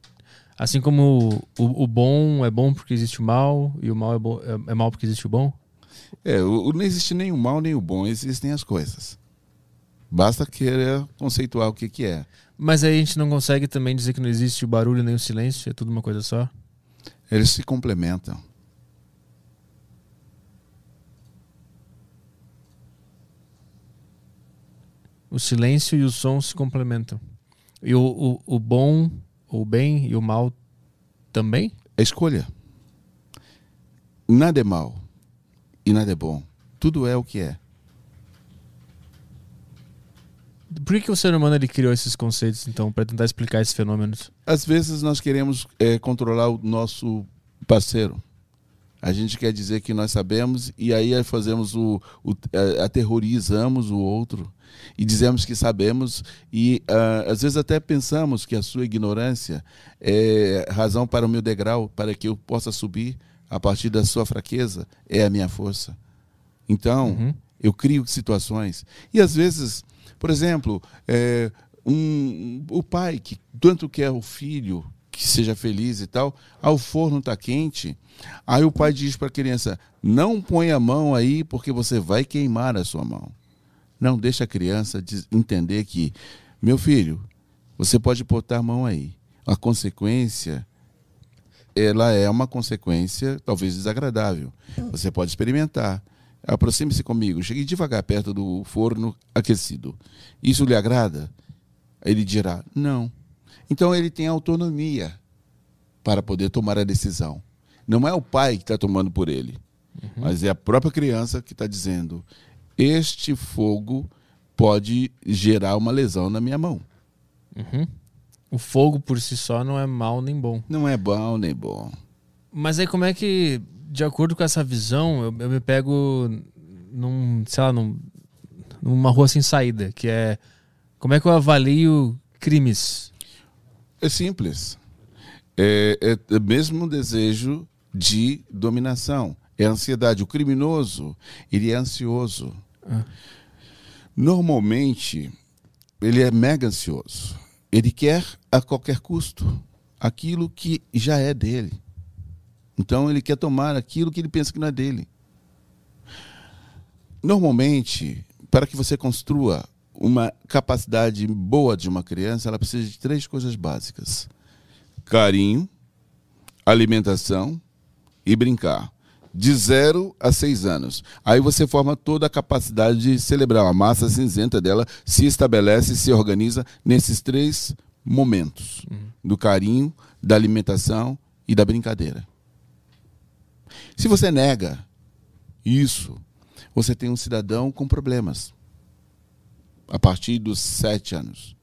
A: Assim como o, o bom é bom porque existe o mal e o mal é, bom, é, é mal porque existe o bom.
C: É, o, o- não existe nem o mal nem o bom, existem as coisas. Basta querer conceituar o que, que é.
A: Mas aí a gente não consegue também dizer que não existe o barulho nem o silêncio, é tudo uma coisa só.
C: Eles se complementam.
A: O silêncio e o som se complementam. E o, o, o bom, o bem e o mal também?
C: É escolha. Nada é mal e nada é bom. Tudo é o que é.
A: Por que, o ser humano ele criou esses conceitos, então, para tentar explicar esses fenômenos?
C: Às vezes nós queremos é, controlar o nosso parceiro. A gente quer dizer que nós sabemos e aí fazemos o, o a- aterrorizamos o outro e dizemos que sabemos e ah, às vezes até pensamos que a sua ignorância é razão para o meu degrau para que eu possa subir a partir da sua fraqueza é a minha força. Então
A: Uhum.
C: eu crio situações e às vezes, por exemplo, é, um, o pai que tanto quer o filho que seja feliz e tal, ah, o forno está quente. Aí o pai diz para a criança: não põe a mão aí porque você vai queimar a sua mão. Não, deixa a criança entender que, meu filho, você pode botar a mão aí. A consequência, ela é uma consequência talvez desagradável. Você pode experimentar. Aproxime-se comigo, chegue devagar perto do forno aquecido. Isso lhe agrada? Ele dirá: não. Então ele tem autonomia para poder tomar a decisão. Não é o pai que está tomando por ele, mas é a própria criança que está dizendo: este fogo pode gerar uma lesão na minha mão.
A: Uhum. O fogo por si só não é mal nem bom.
C: Não é bom nem bom.
A: Mas aí como é que, de acordo com essa visão, eu, eu me pego num, sei lá, num, numa rua sem saída, que é como é que eu avalio crimes?
C: É simples. É, é o mesmo desejo de dominação. É ansiedade. O criminoso, ele é ansioso. Normalmente, ele é mega ansioso. Ele quer a qualquer custo aquilo que já é dele. Então, ele quer tomar aquilo que ele pensa que não é dele. Normalmente, para que você construa uma capacidade boa de uma criança, ela precisa de três coisas básicas: carinho, alimentação e brincar. De zero a seis anos. Aí você forma toda a capacidade de celebrar. A massa cinzenta dela se estabelece, se organiza nesses três momentos: uhum. do carinho, da alimentação e da brincadeira. Se você nega isso, você tem um cidadão com problemas a partir dos sete anos.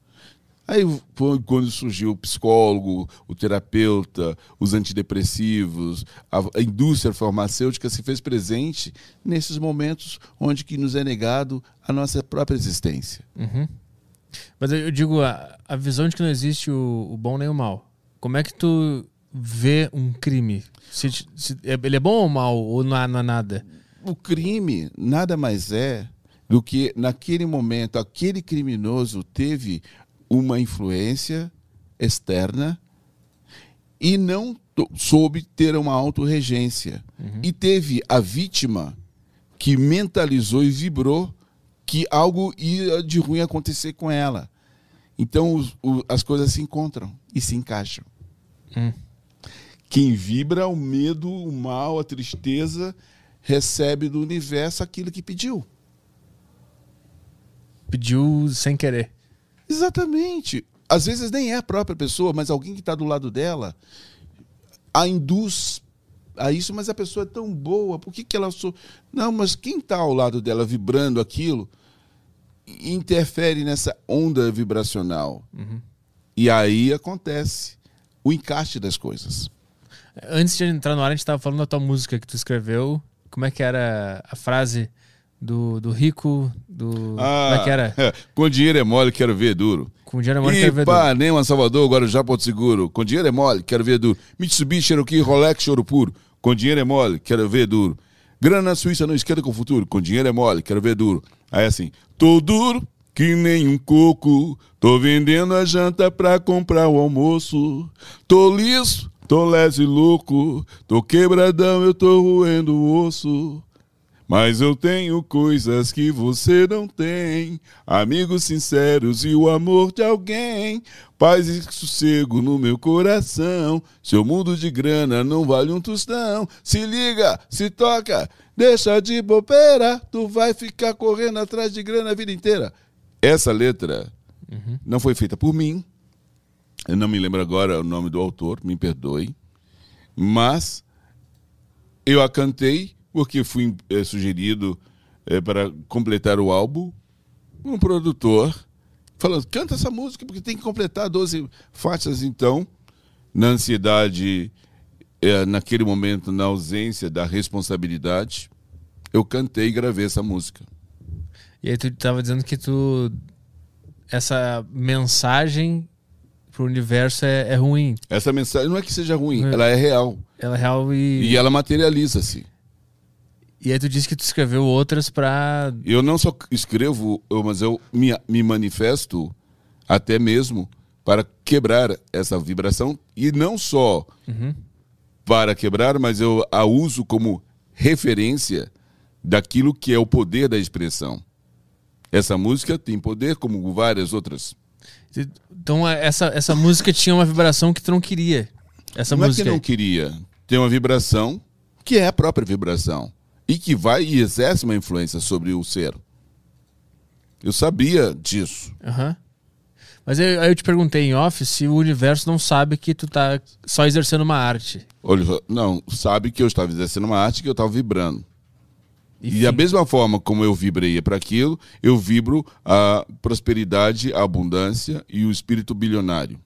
C: Aí foi quando surgiu o psicólogo, o terapeuta, os antidepressivos, a, indústria farmacêutica se fez presente nesses momentos onde que nos é negado a nossa própria existência.
A: Uhum. Mas eu digo, a, a, visão de que não existe o, o, bom nem o mal. Como é que tu vê um crime? Se, se, ele é bom ou mal, ou não, não é nada?
C: O crime nada mais é do que naquele momento aquele criminoso teve uma influência externa e não soube ter uma autorregência. Uhum. E teve a vítima que mentalizou e vibrou que algo ia de ruim acontecer com ela. Então os, os, as coisas se encontram e se encaixam. Uhum. Quem vibra o medo, o mal, a tristeza, recebe do universo aquilo que pediu
A: pediu sem querer.
C: Exatamente. Às vezes nem é a própria pessoa, mas alguém que está do lado dela a induz a isso, mas a pessoa é tão boa, por que, que ela sou. Não, mas quem está ao lado dela vibrando aquilo interfere nessa onda vibracional. Uhum. E aí acontece o encaixe das coisas.
A: Antes de entrar no ar, a gente estava falando da tua música que tu escreveu. Como é que era a frase? Do, do rico, do. Ah, Como é que era?
C: É, com dinheiro é mole, quero ver duro.
A: Com dinheiro é mole, quero ver duro.
C: Ipanema, Salvador, Guarujá, Porto Seguro. Com dinheiro é mole, quero ver duro. Mitsubishi, Cherokee, Rolex, Choro Puro. Com dinheiro é mole, quero ver duro. Grana na Suíça não esquenta com o futuro. Com dinheiro é mole, quero ver duro. Aí assim, tô duro que nem um coco. Tô vendendo a janta pra comprar o almoço. Tô liso, tô lese louco. Tô quebradão, eu tô roendo o osso. Mas eu tenho coisas que você não tem, amigos sinceros e o amor de alguém, paz e sossego no meu coração. Seu mundo de grana não vale um tostão. Se liga, se toca, deixa de bobeira, tu vai ficar correndo atrás de grana a vida inteira. Essa letra uhum. não foi feita por mim. Eu não me lembro agora o nome do autor, me perdoe. Mas eu a cantei porque fui é, sugerido é, para completar o álbum um produtor falando, canta essa música porque tem que completar 12 faixas. Então, na ansiedade, é, naquele momento, na ausência da responsabilidade, eu cantei e gravei essa música.
A: E aí tu estava dizendo que tu essa mensagem pro universo é, é, ruim.
C: Essa mensagem não é que seja ruim, ela é real.
A: Ela é real e.
C: E ela materializa-se.
A: E aí tu disse que tu escreveu outras para.
C: Eu não só escrevo, mas eu me, me manifesto até mesmo para quebrar essa vibração. E não só uhum. para quebrar, mas eu a uso como referência daquilo que é o poder da expressão. Essa música tem poder como várias outras.
A: Então essa, essa música tinha uma vibração que tu não queria. Essa
C: não
A: música
C: é que não queria. Tem uma vibração que é a própria vibração e que vai e exerce uma influência sobre o ser. Eu sabia disso.
A: Uhum. Mas aí eu, eu te perguntei em off se o universo não sabe que tu tá só exercendo uma arte.
C: Olha, não, sabe que eu estava exercendo uma arte que eu estava vibrando. Enfim. E da mesma forma como eu vibrei para aquilo, eu vibro a prosperidade, a abundância e o espírito bilionário.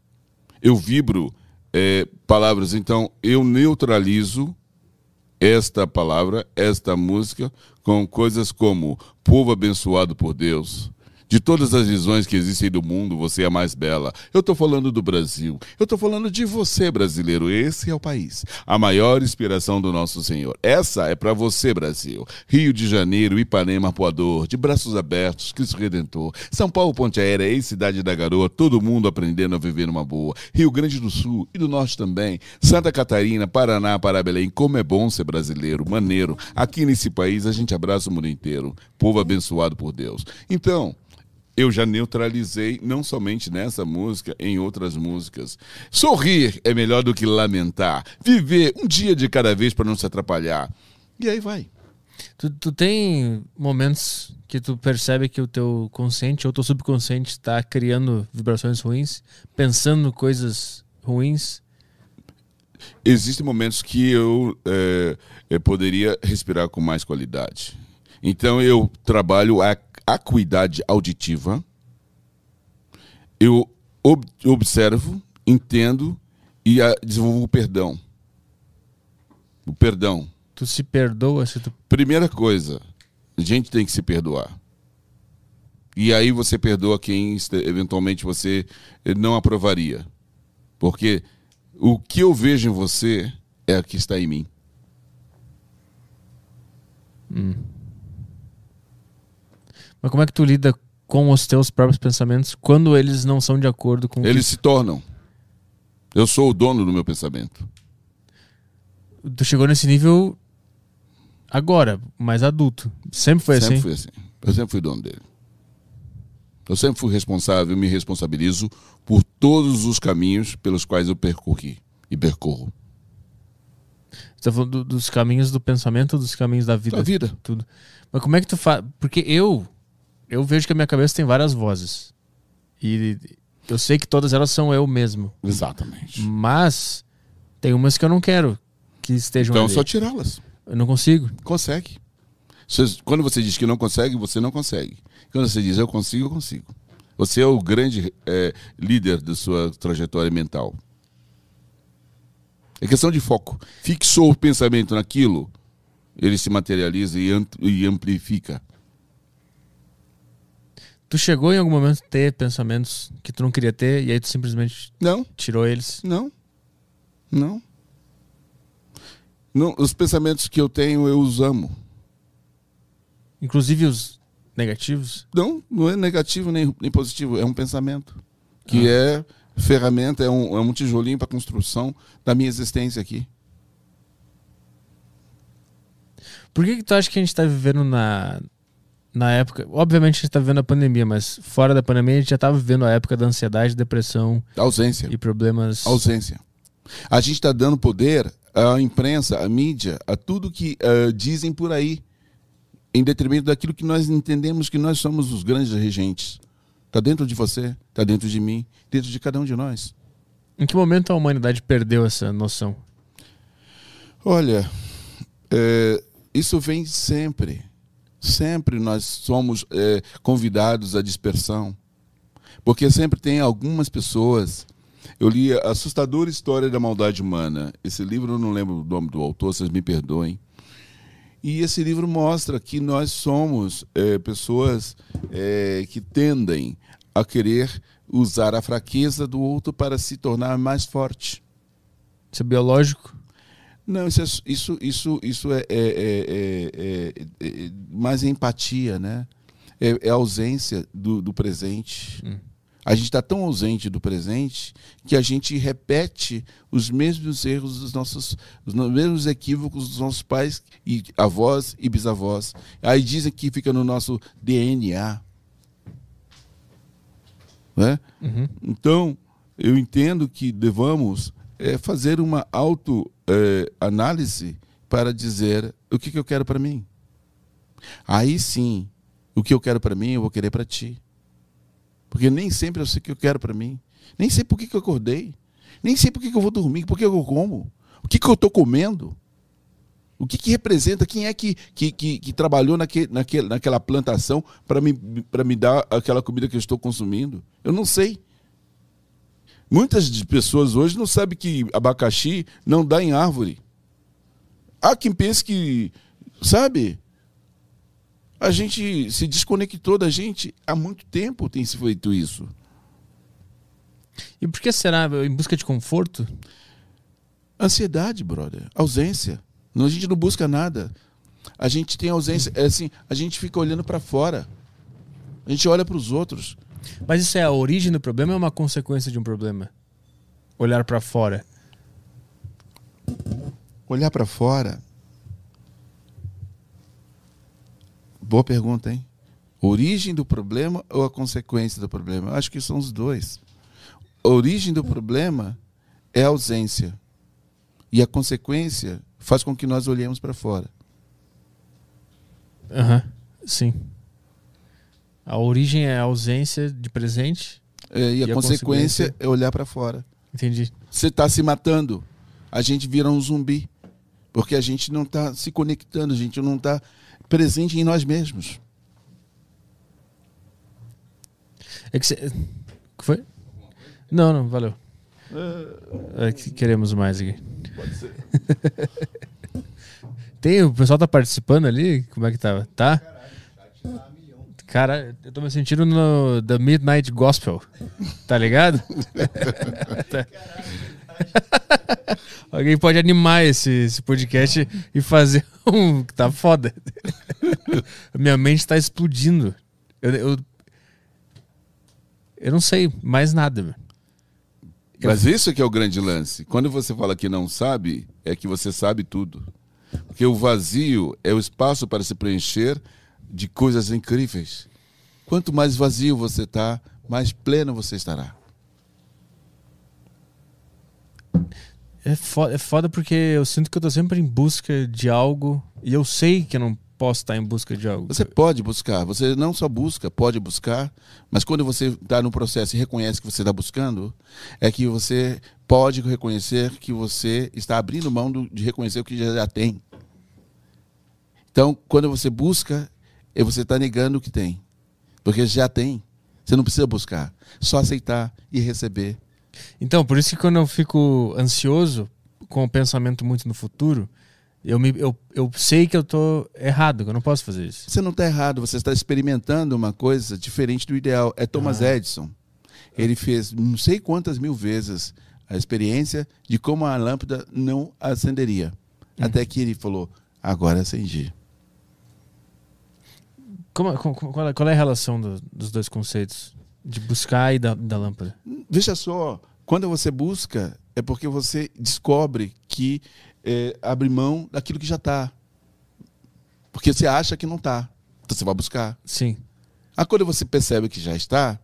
C: Eu vibro é, palavras, então eu neutralizo esta palavra, esta música, com coisas como povo abençoado por Deus, De todas as visões que existem do mundo, você é a mais bela. Eu estou falando do Brasil. Eu estou falando de você, brasileiro. Esse é o país. A maior inspiração do nosso Senhor. Essa é para você, Brasil. Rio de Janeiro, Ipanema, Poador, de braços abertos, Cristo Redentor. São Paulo, Ponte Aérea, ex-cidade da Garoa, todo mundo aprendendo a viver numa boa. Rio Grande do Sul e do Norte também. Santa Catarina, Paraná, Parabelém. Como é bom ser brasileiro, maneiro. Aqui nesse país a gente abraça o mundo inteiro. Povo abençoado por Deus. Então, eu já neutralizei, não somente nessa música, em outras músicas. Sorrir é melhor do que lamentar. Viver um dia de cada vez para não se atrapalhar. E aí vai.
A: Tu, tu tem momentos que tu percebe que o teu consciente ou teu subconsciente está criando vibrações ruins, pensando coisas ruins?
C: Existem momentos que eu, é, eu poderia respirar com mais qualidade. Então eu trabalho a acuidade auditiva, eu ob observo, entendo e a, desenvolvo o perdão. O perdão.
A: Tu se perdoa se tu.
C: Primeira coisa, a gente tem que se perdoar. E aí você perdoa quem eventualmente você não aprovaria. Porque o que eu vejo em você é o que está em mim.
A: Hum. Mas como é que tu lida com os teus próprios pensamentos quando eles não são de acordo com
C: Eles
A: que...
C: se tornam. Eu sou o dono do meu pensamento.
A: Tu chegou nesse nível agora, mais adulto. Sempre foi
C: sempre
A: assim?
C: Fui assim. Eu sempre fui dono dele. Eu sempre fui responsável, me responsabilizo por todos os caminhos pelos quais eu percorri e percorro.
A: Você tá falando do, dos caminhos do pensamento dos caminhos da vida?
C: Da vida.
A: Tudo. Mas como é que tu faz? Porque eu eu vejo que a minha cabeça tem várias vozes. E eu sei que todas elas são eu mesmo.
C: Exatamente.
A: Mas tem umas que eu não quero que estejam
C: Então
A: ali.
C: é só tirá-las.
A: Eu não consigo.
C: Consegue. Quando você diz que não consegue, você não consegue. Quando você diz eu consigo, eu consigo. Você é o grande eh, líder da sua trajetória mental. É questão de foco. Fixou o pensamento naquilo, ele se materializa e amplifica.
A: Tu chegou em algum momento a ter pensamentos que tu não queria ter e aí tu simplesmente
C: Não,
A: tirou eles?
C: não, não. Não, os pensamentos que eu tenho, eu os amo.
A: Inclusive os negativos?
C: Não, não é negativo nem, nem positivo, é um pensamento. Que é ferramenta, é um, é um tijolinho para construção da minha existência aqui.
A: Por que, que tu acha que a gente tá vivendo na, na época. Obviamente a gente tá vivendo a pandemia, mas fora da pandemia a gente já tava vivendo a época da ansiedade, depressão
C: Ausência.
A: e problemas.
C: Ausência. A gente está dando poder à imprensa, à mídia, a tudo que eh, dizem por aí, em detrimento daquilo que nós entendemos que nós somos os grandes regentes. Está dentro de você, está dentro de mim, dentro de cada um de nós.
A: Em que momento a humanidade perdeu essa noção?
C: Olha, é, isso vem sempre. Sempre nós somos é, convidados à dispersão. Porque sempre tem algumas pessoas. Eu li a Assustadora História da Maldade Humana. Esse livro eu não lembro o nome do autor, vocês me perdoem. E esse livro mostra que nós somos é, pessoas é, que tendem a querer usar a fraqueza do outro para se tornar mais forte.
A: Isso é biológico?
C: Não, isso, é, isso, isso, isso é, é, é, é, é, é mais empatia, né? É, é ausência do, do presente.
A: Hum.
C: A gente está tão ausente do presente que a gente repete os mesmos erros dos nossos, os mesmos equívocos dos nossos pais e avós e bisavós. Aí dizem que fica no nosso DNA. Né?
A: Uhum.
C: Então, eu entendo que devamos é, fazer uma auto-análise para dizer o que, que eu quero para mim. Aí sim, o que eu quero para mim, eu vou querer para ti. Porque nem sempre eu sei o que eu quero para mim. Nem sei por que, que eu acordei. Nem sei por que, que eu vou dormir, por que eu como. O que, que eu estou comendo. O que, que representa? Quem é que, que, que, que trabalhou naque, naque, naquela plantação para me, me dar aquela comida que eu estou consumindo? Eu não sei. Muitas pessoas hoje não sabem que abacaxi não dá em árvore. Há quem pense que, sabe? A gente se desconectou da gente há muito tempo tem se feito isso.
A: E por que será? Em busca de conforto?
C: Ansiedade, brother. Ausência. A gente não busca nada. A gente tem ausência. É assim, a gente fica olhando para fora. A gente olha para os outros.
A: Mas isso é a origem do problema ou é uma consequência de um problema? Olhar para fora.
C: Olhar para fora. Boa pergunta, hein? Origem do problema ou a consequência do problema? Eu acho que são os dois. A origem do problema é a ausência. E a consequência faz com que nós olhemos para fora.
A: Aham, sim. A origem é a ausência de presente.
C: É, e, a,
A: E a
C: consequência,
A: consequência?
C: é olhar para fora.
A: Entendi.
C: Você está se matando, a gente vira um zumbi. Porque a gente não está se conectando, a gente não está presente em nós mesmos.
A: É que você. que foi? Não, não, valeu. É que queremos mais aqui.
C: Pode ser. (laughs)
A: Tem, o pessoal tá participando ali? Como é que tava? Tá? Cara, eu tô me sentindo no The Midnight Gospel. Tá ligado? (laughs) Alguém pode animar esse, esse podcast e fazer um. Tá foda. Minha mente tá explodindo. Eu, eu, eu não sei mais nada. meu. Eu-
C: Mas isso que é o grande lance. Quando você fala que não sabe, é que você sabe tudo. Porque o vazio é o espaço para se preencher de coisas incríveis. Quanto mais vazio você está, mais pleno você estará.
A: É foda, é foda porque eu sinto que eu tô sempre em busca de algo e eu sei que eu não posso estar em busca de algo.
C: Você pode buscar, você não só busca, pode buscar, mas quando você está no processo e reconhece que você está buscando, é que você pode reconhecer que você está abrindo mão do- de reconhecer o que já tem. Então, quando você busca, é você está negando o que tem, porque já tem. Você não precisa buscar, só aceitar e receber.
A: Então, por isso que quando eu fico ansioso com o pensamento muito no futuro, eu, me, eu, eu sei que eu tô errado, que eu não posso fazer isso.
C: Você não está errado, você está experimentando uma coisa diferente do ideal. É Thomas Edison. Ele fez não sei quantas mil vezes a experiência de como a lâmpada não acenderia. Até que ele falou: agora acendi.
A: Como, como- qual, é, qual é a relação do- dos dois conceitos? De buscar e da, da lâmpada.
C: Veja só, quando você busca, é porque você descobre que é, abre mão daquilo que já está. Porque você acha que não está. Então você vai buscar.
A: Sim.
C: Aí quando você percebe que já está,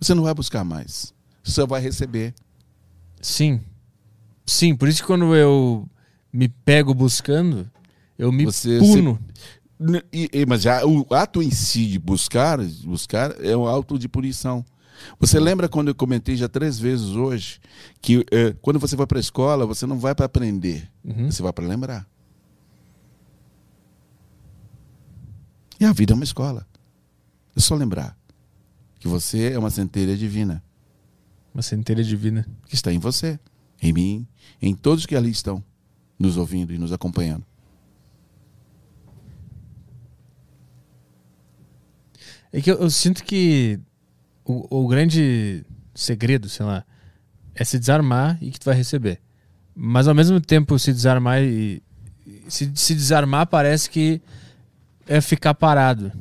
C: você não vai buscar mais. Você só vai receber.
A: Sim. Sim, por isso que quando eu me pego buscando, eu me
C: Você
A: puno.
C: Mas já o ato em si de buscar, buscar é um ato de punição. Você lembra quando eu comentei já três vezes hoje que eh, quando você vai para a escola, você não vai para aprender,
A: Uhum.
C: você vai para lembrar. E a vida é uma escola. É só lembrar que você é uma centelha divina
A: Uma centelha divina.
C: que está em você, em mim, em todos que ali estão nos ouvindo e nos acompanhando.
A: É que eu, eu sinto que o, o grande segredo, sei lá, é se desarmar e que tu vai receber. Mas ao mesmo tempo, se desarmar e. Se, se desarmar parece que é ficar parado.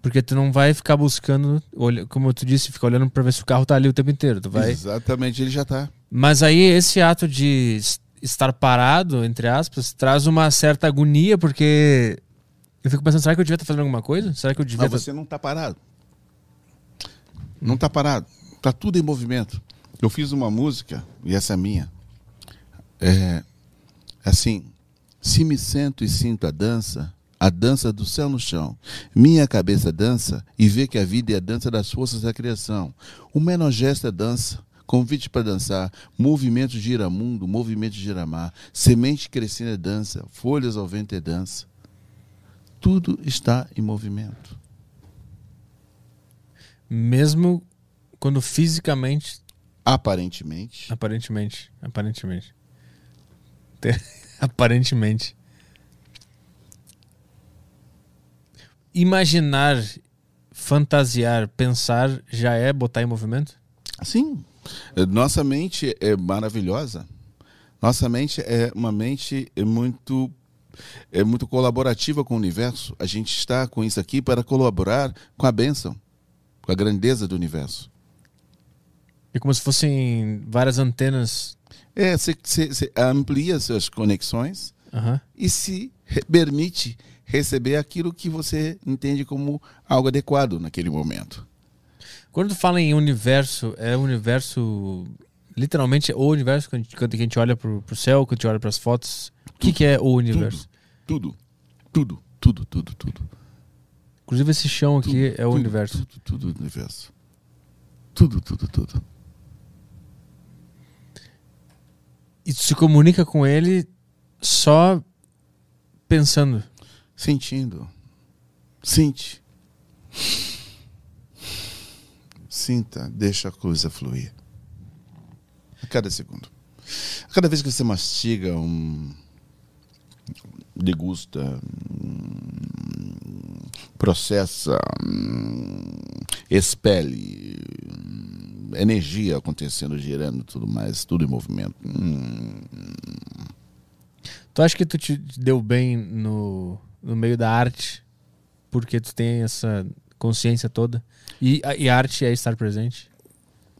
A: Porque tu não vai ficar buscando, como tu disse, ficar olhando pra ver se o carro tá ali o tempo inteiro. Tu vai.
C: Exatamente, ele já está.
A: Mas aí esse ato de es- estar parado, entre aspas, traz uma certa agonia, porque eu fico pensando, será que eu devia estar fazendo alguma coisa? Será que eu devia
C: Mas
A: tá-
C: você não está parado. Não está parado. Está tudo em movimento. Eu fiz uma música, e essa é minha. É assim: se me sento e sinto a dança, a dança do céu no chão. Minha cabeça dança e vê que a vida é a dança das forças da criação. O menor gesto é dança. Convite para dançar, movimento gira mundo, movimento gira mar, semente crescendo é dança, folhas ao vento é dança. Tudo está em movimento.
A: Mesmo quando fisicamente,
C: Aparentemente.
A: aparentemente, aparentemente. Te- (laughs) aparentemente. imaginar, fantasiar, pensar já é botar em movimento?
C: Sim. Nossa mente é maravilhosa. Nossa mente é uma mente muito é muito colaborativa com o universo. A gente está com isso aqui para colaborar com a bênção, com a grandeza do universo.
A: É como se fossem várias antenas.
C: É, você amplia suas conexões
A: Uhum.
C: e se permite receber aquilo que você entende como algo adequado naquele momento.
A: Quando fala em universo, é o universo. Literalmente, o universo, quando a gente- olha pro, pro céu, quando a gente olha pras fotos. O que, que é o universo?
C: Tudo, tudo, tudo, tudo, tudo.
A: Inclusive, esse chão aqui
C: Tudo,
A: é o
C: tudo,
A: universo.
C: Tudo, tudo, do universo. Tudo, tudo, tudo.
A: E tu se comunica com ele só pensando.
C: Sentindo. Sente. Sinta, deixa a coisa fluir. A cada segundo. A cada vez que você mastiga um. Degusta, processa, expele, energia acontecendo, girando, tudo mais, tudo em movimento.
A: Tu acha que tu te deu bem no, no meio da arte porque tu tem essa consciência toda? E, a- e a arte é estar presente?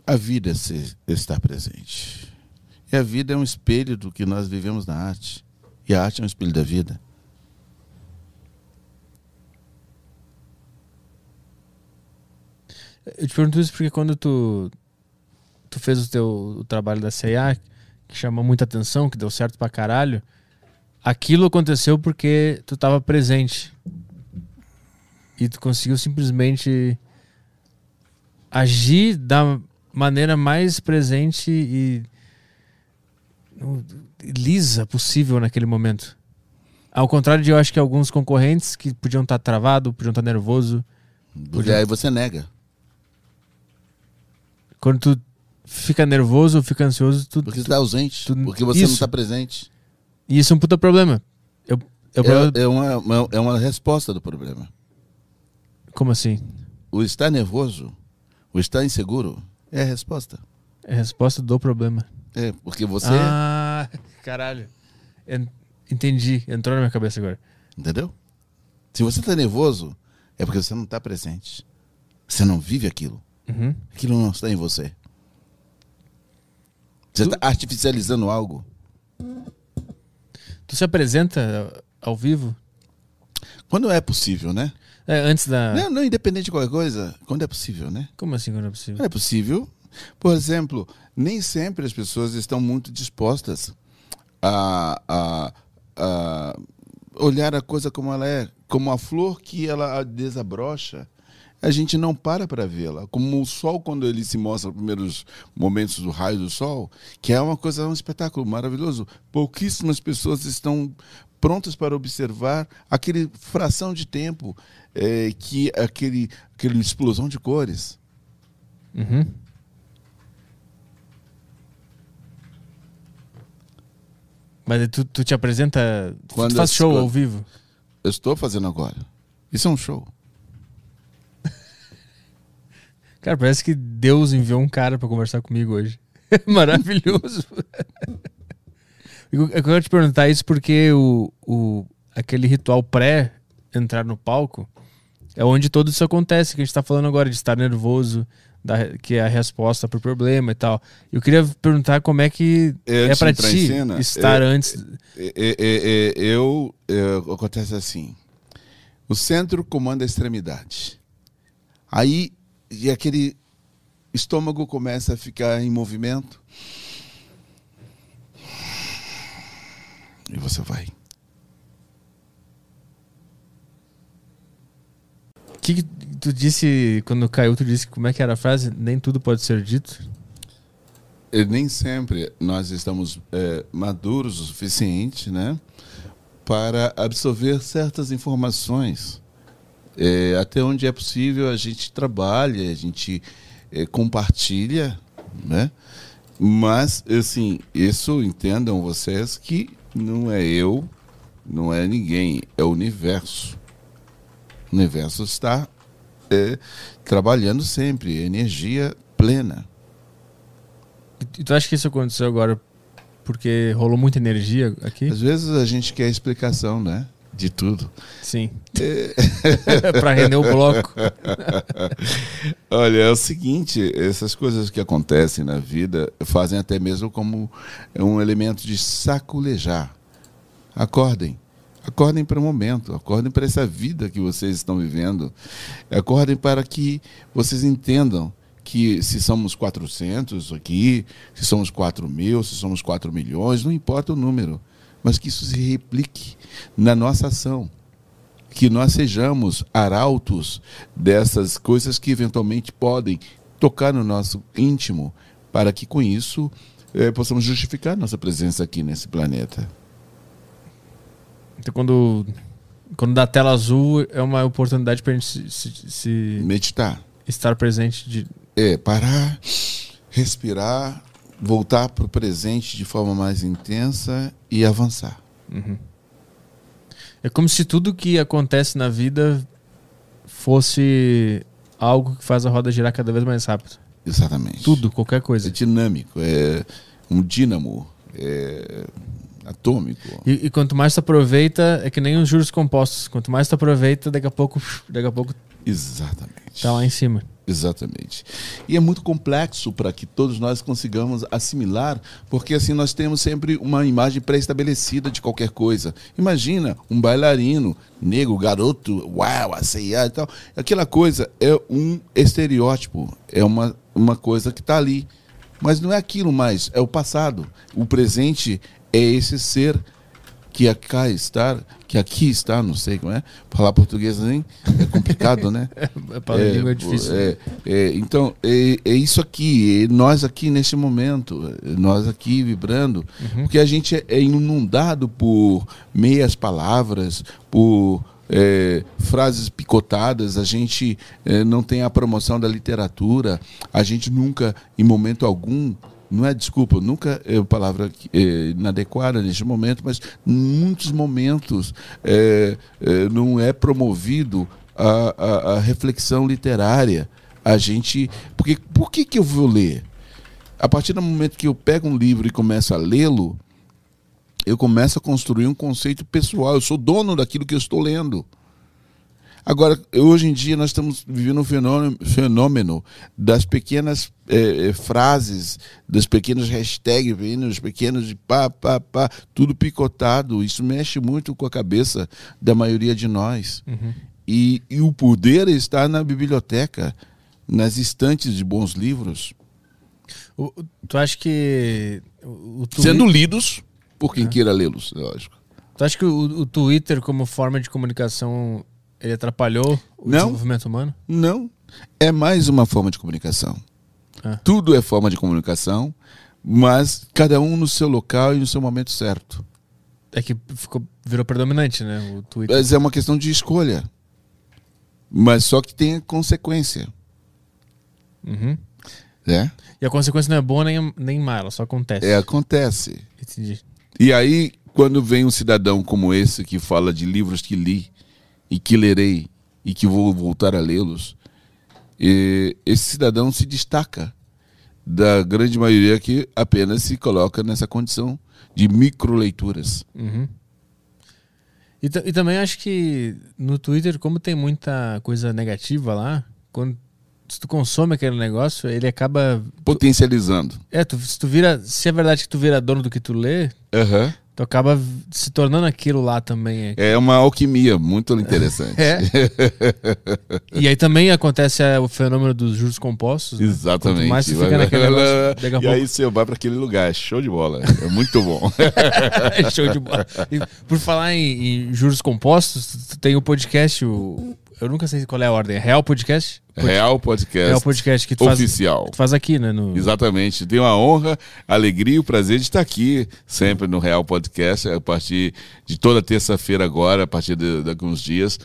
C: A vida é ser, estar presente. E a vida é um espelho do que nós vivemos na arte. E a arte é um espelho da vida.
A: Eu te pergunto isso porque quando tu, tu fez o teu o trabalho da CIA, que chamou muita atenção, que deu certo pra caralho, aquilo aconteceu porque tu tava presente. E tu conseguiu simplesmente agir da maneira mais presente e lisa possível naquele momento. Ao contrário de eu acho que alguns concorrentes que podiam estar travado, podiam estar nervoso,
C: Porque aí você nega.
A: quando tu fica nervoso ou fica ansioso, tu,
C: Porque
A: tu-
C: está ausente.
A: tu-
C: porque você não
A: isso.
C: está presente.
A: e isso é um puta problema. Eu, eu,
C: É, é uma, uma- é uma resposta do problema.
A: Como assim?
C: O estar nervoso, o estar inseguro, é a resposta.
A: É a resposta do problema.
C: É, porque você.
A: Ah, caralho. En- Entendi. Entrou na minha cabeça agora.
C: Entendeu? Se você está nervoso, é porque você não está presente. Você não vive aquilo.
A: Uhum.
C: Aquilo não está em você. Você está artificializando algo.
A: Tu se apresenta ao vivo?
C: Quando é possível, né?
A: É, antes da.
C: Não, não, independente de qualquer coisa, quando é possível, né?
A: Como assim quando é possível?
C: Quando é possível. Por exemplo, nem sempre as pessoas estão muito dispostas a, a, a olhar a coisa como ela é, como a flor que ela desabrocha. A gente não para para vê-la. Como o sol, quando ele se mostra nos primeiros momentos do raio do sol, que é uma coisa, um espetáculo maravilhoso. Pouquíssimas pessoas estão prontas para observar aquele fração de tempo eh, que aquele, aquele explosão de cores.
A: Uhum. Mas tu, tu te apresenta. tu
C: Quando
A: faz
C: as-
A: show ao vivo.
C: Eu estou fazendo agora. Isso é um show. (laughs)
A: Cara, parece que Deus enviou um cara pra conversar comigo hoje. (laughs) Maravilhoso. (laughs) eu, eu quero te perguntar isso porque o, o, aquele ritual pré entrar no palco é onde tudo isso acontece, que a gente tá falando agora, de estar nervoso, da, que é a resposta pro problema e tal. Eu queria perguntar como é que
C: É,
A: é
C: em
A: ti
C: cena,
A: estar
C: é-
A: antes.
C: Eu, é, acontece assim. O centro comanda a extremidade. Aí, e aquele estômago começa a ficar em movimento. E você vai.
A: O que, tu disse quando caiu? Tu disse como é que era a frase? Nem tudo pode ser dito.
C: E nem sempre nós estamos é, maduros o suficiente, né, para absorver certas informações. É, até onde é possível a gente trabalha, a gente é, compartilha, né? Mas assim, isso entendam vocês que não é eu, não é ninguém, é o universo. O universo está é, trabalhando sempre, energia plena.
A: E tu acha que isso aconteceu agora porque rolou muita energia aqui?
C: Às vezes a gente quer explicação, né? De tudo.
A: Sim. (laughs) para render o bloco. (laughs)
C: Olha, é o seguinte, essas coisas que acontecem na vida fazem até mesmo como um elemento de saculejar. Acordem. Acordem para o momento, acordem para essa vida que vocês estão vivendo. Acordem para que vocês entendam que se somos 400 aqui, se somos 4 mil, se somos 4 milhões, não importa o número, mas que isso se replique na nossa ação. Que nós sejamos arautos dessas coisas que eventualmente podem tocar no nosso íntimo, para que com isso eh, possamos justificar nossa presença aqui nesse planeta.
A: Então, quando, quando dá tela azul, é uma oportunidade para a gente se, se, se,
C: meditar,
A: estar presente. De...
C: É, parar, respirar, voltar para o presente de forma mais intensa e avançar.
A: Uhum. É como se tudo que acontece na vida fosse algo que faz a roda girar cada vez mais rápido.
C: Exatamente.
A: Tudo, qualquer coisa.
C: É dinâmico, é um dínamo. É atômico.
A: E, e, quanto mais tu aproveita, é que nem os juros compostos. Quanto mais tu aproveita, daqui a pouco, daqui a pouco
C: Exatamente.
A: Tá lá em cima.
C: Exatamente. E é muito complexo para que todos nós consigamos assimilar, porque assim nós temos sempre uma imagem pré-estabelecida de qualquer coisa. Imagina um bailarino, negro, garoto, uau, aceia e tal. Aquela coisa é um estereótipo, é uma, uma coisa que está ali. Mas não é aquilo mais, é o passado. O presente é esse ser que aqui está, que aqui está, não sei como é, falar português nem é complicado, né? (laughs)
A: é, é, língua é difícil.
C: É, é, então, é, é, isso aqui, é nós aqui neste momento, nós aqui vibrando, uhum. porque a gente é inundado por meias palavras, por é, frases picotadas, a gente é, não tem a promoção da literatura, a gente nunca, em momento algum, não é desculpa, nunca é palavra é, inadequada neste momento, mas em muitos momentos é, é, não é promovido a, a, a, reflexão literária. A gente. Porque, por que, que eu vou ler? A partir do momento que eu pego um livro e começo a lê-lo, eu começo a construir um conceito pessoal. Eu sou dono daquilo que eu estou lendo. Agora, hoje em dia, nós estamos vivendo um fenômeno, fenômeno das pequenas é, é, frases, das pequenas hashtags, dos pequenos pá, pá, pá, tudo picotado. Isso mexe muito com a cabeça da maioria de nós. Uhum. E, e o poder está na biblioteca, nas estantes de bons livros.
A: O, tu acha que.
C: O, o Sendo lidos por quem é. queira lê-los, lógico.
A: Tu acha que o, o Twitter, como forma de comunicação, ele atrapalhou o não, desenvolvimento humano?
C: Não. É mais uma forma de comunicação. É. Tudo é forma de comunicação, mas cada um no seu local e no seu momento certo.
A: É que ficou, virou predominante, né? O Twitter.
C: Mas é uma questão de escolha. Mas só que tem consequência.
A: Uhum.
C: É?
A: E a consequência não é boa nem, nem má, ela só acontece.
C: É, acontece.
A: Entendi.
C: E aí, quando vem um cidadão como esse que fala de livros que li, e que lerei e que vou voltar a lê-los, esse cidadão se destaca da grande maioria que apenas se coloca nessa condição de microleituras.
A: Uhum. E, e, também acho que no Twitter, como tem muita coisa negativa lá, quando se tu consome aquele negócio, ele acaba
C: potencializando.
A: É, tu, se tu vira, se é verdade que tu vira dono do que tu lê,
C: uhum.
A: Tu acaba se tornando aquilo lá também.
C: É uma alquimia muito interessante. (laughs)
A: é. (laughs) e aí também acontece é, o fenômeno dos juros compostos.
C: Né? Exatamente.
A: Quanto mais você fica naquele negócio, (laughs)
C: e pouco... aí você vai para aquele lugar, show de bola. É muito bom.
A: show de bola. E por falar em, em, juros compostos, tem o podcast, o, eu nunca sei qual é a ordem. É Real Podcast?
C: Pod... Real Podcast.
A: Real Podcast que tu
C: oficial.
A: Faz, tu faz aqui, né? No...
C: Exatamente. Tenho a honra, a alegria e o prazer de estar aqui sempre no Real Podcast a partir de toda terça-feira agora, a partir de, de alguns dias.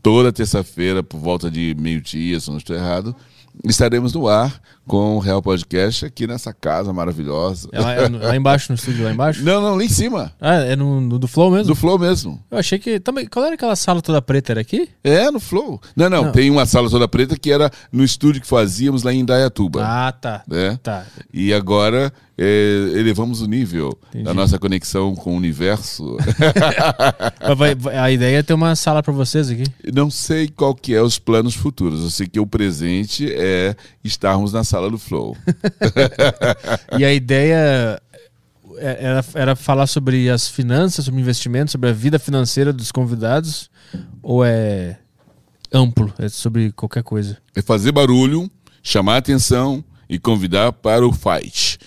C: toda terça-feira, por volta de meio-dia, se não estou errado, estaremos no ar com o Real Podcast aqui nessa casa maravilhosa.
A: É lá, é lá embaixo, no estúdio lá embaixo?
C: Não, não, lá em cima.
A: Ah, é no, no do Flow mesmo?
C: Do Flow mesmo.
A: Eu achei que. Também, qual era aquela sala toda preta? Era aqui?
C: É, no Flow. Não, não,
A: Não.
C: tem uma sala toda preta que era no estúdio que fazíamos lá em Indaiatuba.
A: Ah, tá.
C: né?
A: Tá.
C: E agora é, elevamos o nível
A: Entendi.
C: da nossa conexão com o universo. (laughs)
A: Mas vai- vai- a ideia é ter uma sala pra vocês aqui.
C: Não sei qual que é os planos futuros. Eu sei que o presente é estarmos na sala do Flow. (laughs)
A: E a ideia é- era, era falar sobre as finanças, sobre investimentos, sobre a vida financeira dos convidados? Ou é amplo? É sobre qualquer coisa?
C: É fazer barulho, chamar atenção e convidar para o fight.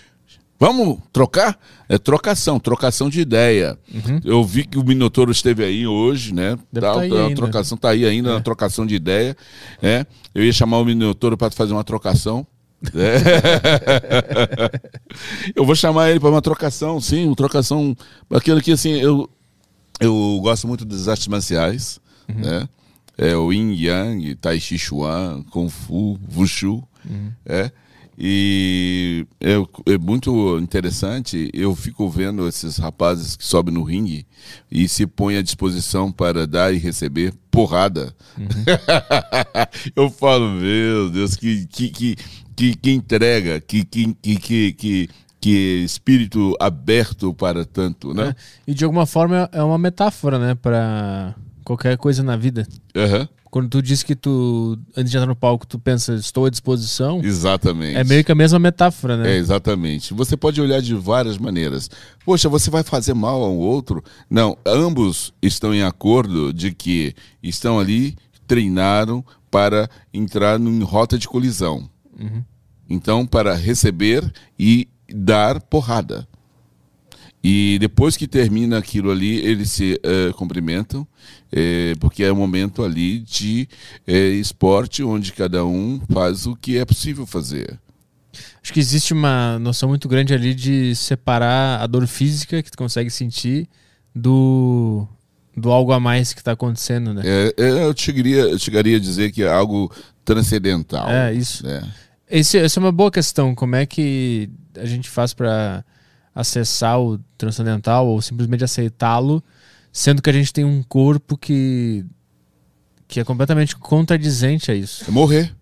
C: Vamos trocar? É trocação, trocação de ideia. Eu vi que o Minotouro esteve aí hoje, né?
A: Uhum. Deve
C: Tá,
A: tá aí
C: tá, a
A: ainda.
C: trocação tá aí ainda, na trocação de ideia. né? Eu ia chamar o Minotouro para fazer uma trocação. Né? eu vou chamar ele para uma trocação, sim, uma trocação. Aquilo que assim, eu, eu gosto muito das artes marciais, né? É o Yin Yang, Tai Chi Chuan, Kung Fu, Wushu, é. E é, é muito interessante, eu fico vendo esses rapazes que sobem no ringue e se põem à disposição para dar e receber porrada. (laughs) eu falo, meu Deus, que, que, que, que, que entrega, que, que, que, que, que, espírito aberto para tanto, né?
A: E de alguma forma é uma metáfora, né? Pra qualquer coisa na vida.
C: Aham,
A: Quando tu diz que tu, antes de entrar no palco, tu pensa, estou à disposição,
C: Exatamente.
A: é meio que a mesma metáfora, né?
C: É, exatamente. Você pode olhar de várias maneiras. Poxa, você vai fazer mal ao outro? Não, ambos estão em acordo de que estão ali, treinaram para entrar em rota de colisão. Então, para receber e dar porrada. E depois que termina aquilo ali, eles se eh, cumprimentam, eh, porque é um momento ali de eh, esporte onde cada um faz o que é possível fazer.
A: Acho que existe uma noção muito grande ali de separar a dor física que tu consegue sentir do, do algo a mais que tá acontecendo, né?
C: É, é, eu, chegaria, eu chegaria a dizer que é algo transcendental.
A: É, isso.
C: né?
A: Esse, essa é uma boa questão. Como é que a gente faz pra acessar o transcendental ou simplesmente aceitá-lo, sendo que a gente tem um corpo que que é completamente contradizente a isso?
C: É morrer.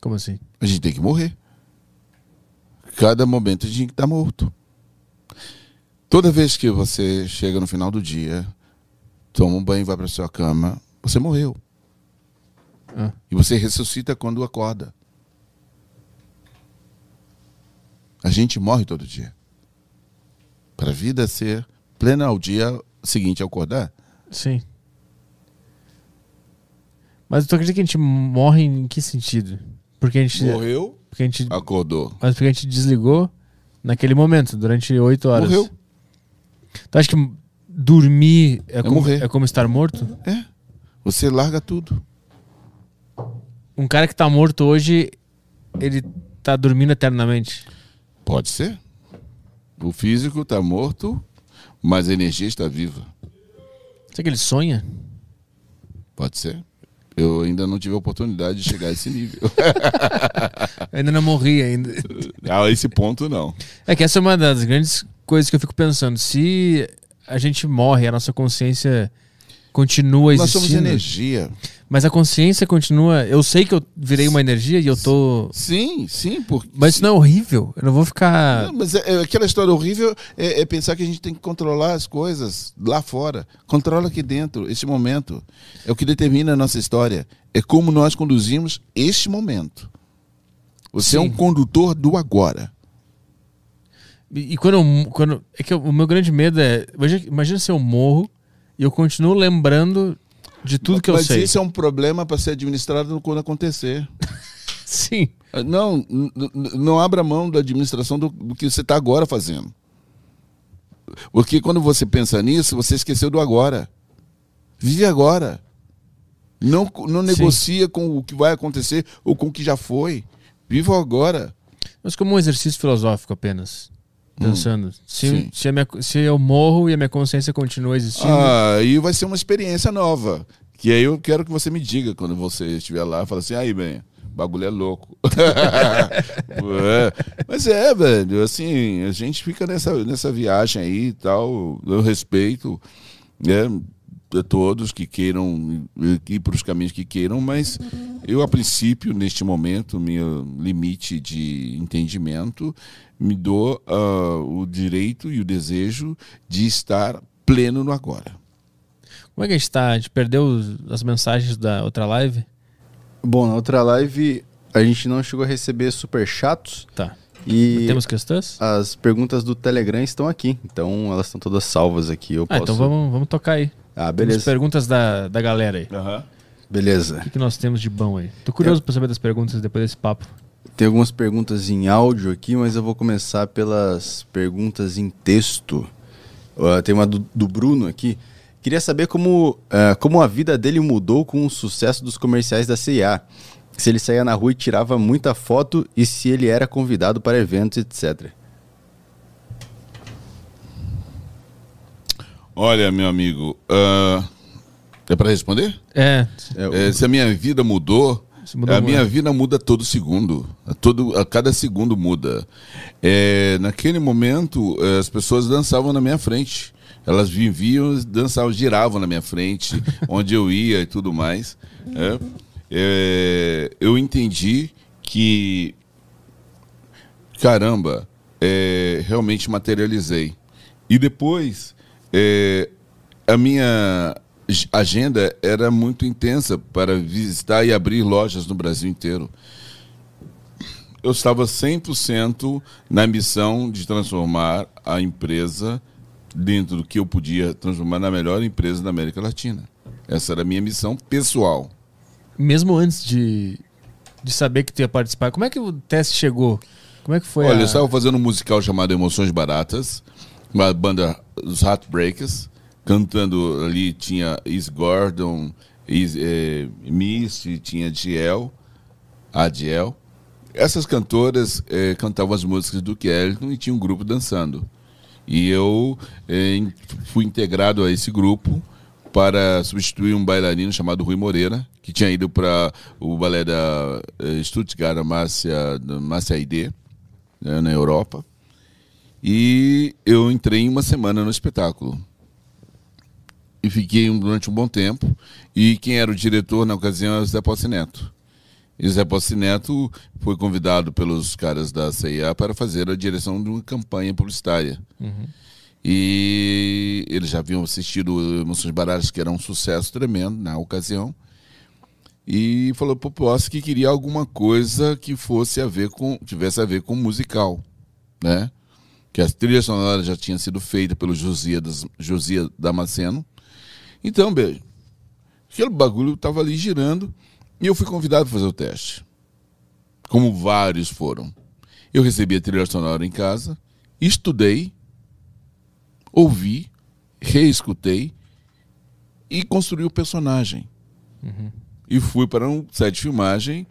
A: Como assim?
C: A gente tem que morrer. Cada momento a gente tem que estar morto. Toda vez que você chega no final do dia, toma um banho e vai para sua cama, você morreu.
A: Ah.
C: E você ressuscita quando acorda. A gente morre todo dia. Para a vida ser plena ao dia seguinte ao acordar.
A: Sim. Mas tu acredita que a gente morre em que sentido? Porque a gente,
C: Morreu,
A: porque a gente
C: acordou.
A: mas porque a gente desligou naquele momento, durante oito horas.
C: Morreu.
A: Tu acha que dormir é, como,
C: morrer.
A: é como estar morto?
C: É. Você larga tudo.
A: Um cara que tá morto hoje, ele tá dormindo eternamente.
C: Pode ser. O físico está morto, mas a energia está viva.
A: Será que ele sonha?
C: Pode ser. Eu ainda não tive a oportunidade de chegar a esse nível. (laughs)
A: Ainda não morri ainda.
C: a (laughs) esse ponto, não.
A: É que essa é uma das grandes coisas que eu fico pensando. Se a gente morre, a nossa consciência continua
C: Nós
A: existindo.
C: somos energia.
A: Mas a consciência continua. Eu sei que eu virei uma energia e eu tô.
C: Sim, sim. Porque,
A: Mas isso não é horrível. Eu não vou ficar.
C: Não, mas é- é aquela história horrível é, é pensar que a gente tem que controlar as coisas lá fora. Controla aqui dentro, este momento. É o que determina a nossa história. É como nós conduzimos este momento. Você é
A: Sim.
C: um condutor do agora.
A: E, e quando eu. Quando, é que eu- o meu grande medo é. Imagina, imagina se eu morro e eu continuo lembrando de tudo que eu
C: Mas
A: sei.
C: isso é um problema para ser administrado quando acontecer. (laughs)
A: Sim.
C: Não, não abra mão da administração do, do que você está agora fazendo. Porque quando você pensa nisso, você esqueceu do agora. Vive agora. Não, não
A: Sim.
C: negocia com o que vai acontecer ou com o que já foi. Viva agora.
A: Mas como um exercício filosófico apenas. Pensando. se,
C: Sim.
A: se, a minha- se eu morro e a minha consciência continua existindo.
C: Ah, e vai ser uma experiência nova. Que aí eu quero que você me diga quando você estiver lá, fala assim, aí, bem, bagulho é louco. (laughs) é. Mas é, velho, assim, a gente fica nessa, nessa viagem aí e tal, eu respeito, né? A todos que queiram ir para os caminhos que queiram, mas eu, a princípio, neste momento, meu limite de entendimento, me dou uh, o direito e o desejo de estar pleno no agora.
A: Como é que a gente está? A gente perdeu as mensagens da outra live?
B: Bom, na outra live a gente não chegou a receber super chatos.
A: Tá.
B: E
A: Temos questões?
B: as perguntas do Telegram estão aqui. Então elas estão todas salvas aqui. Eu
A: Ah,
B: posso...
A: então vamos, vamos tocar aí.
B: Ah,
A: Temos
B: beleza.
A: perguntas da, da galera aí.
B: Beleza.
A: O que, que nós temos de bom aí? Tô curioso pra saber das perguntas depois desse papo.
B: Tem algumas perguntas em áudio aqui, mas eu vou começar pelas perguntas em texto. Uh, tem uma do, do Bruno aqui. Queria saber como, uh, como a vida dele mudou com o sucesso dos comerciais da CIA. Se ele saía na rua e tirava muita foto e se ele era convidado para eventos, etc.
C: Olha, meu amigo, ah, é para responder?
A: É,
B: É,
C: É, se a minha vida mudou,
A: Se mudou
C: a
A: muito.
C: minha vida muda todo segundo. A, todo, a cada segundo muda. É, naquele momento, eh, as pessoas dançavam na minha frente. Elas viviam, dançavam, giravam na minha frente, (laughs) onde eu ia e tudo mais. É, é, eu entendi que, caramba, é, realmente materializei. E depois, é, a minha ag- agenda era muito intensa para visitar e abrir lojas no Brasil inteiro. Eu estava 100% na missão de transformar a empresa dentro do que eu podia transformar na melhor empresa da América Latina. Essa era a minha missão pessoal.
A: mesmo antes de, de saber que tu ia participar, como é que o teste chegou? Como é que foi
C: Olha,
A: a...
C: eu estava fazendo um musical chamado Emoções Baratas, uma banda dos Heartbreakers, cantando ali tinha Is Gordon, Is, Misty, tinha Diel, Adiel. Essas cantoras eh, cantavam as músicas do Kelton e tinha um grupo dançando. E eu eh, fui integrado a esse grupo para substituir um bailarino chamado Rui Moreira, que tinha ido para o balé da Stuttgart, a Márcia, Aide, né, na Europa. E eu entrei em uma semana no espetáculo. E fiquei durante um bom tempo. E quem era o diretor na ocasião era o Zé Posse Neto. E o Zé Posse Neto foi convidado pelos caras da CIA para fazer a direção de uma campanha publicitária. E eles já haviam assistido Emoções Baratas, que era um sucesso tremendo na ocasião. E falou pro Posse que queria alguma coisa que fosse a ver com, tivesse a ver com musical, né? Que a trilha sonora já tinha sido feita pelo Josia, das, Josia Damasceno. Então, beijo. Aquele bagulho tava ali girando e eu fui convidado para fazer o teste. Como vários foram. Eu recebi a trilha sonora em casa, estudei, ouvi, reescutei e construí o personagem. E fui para um set de filmagem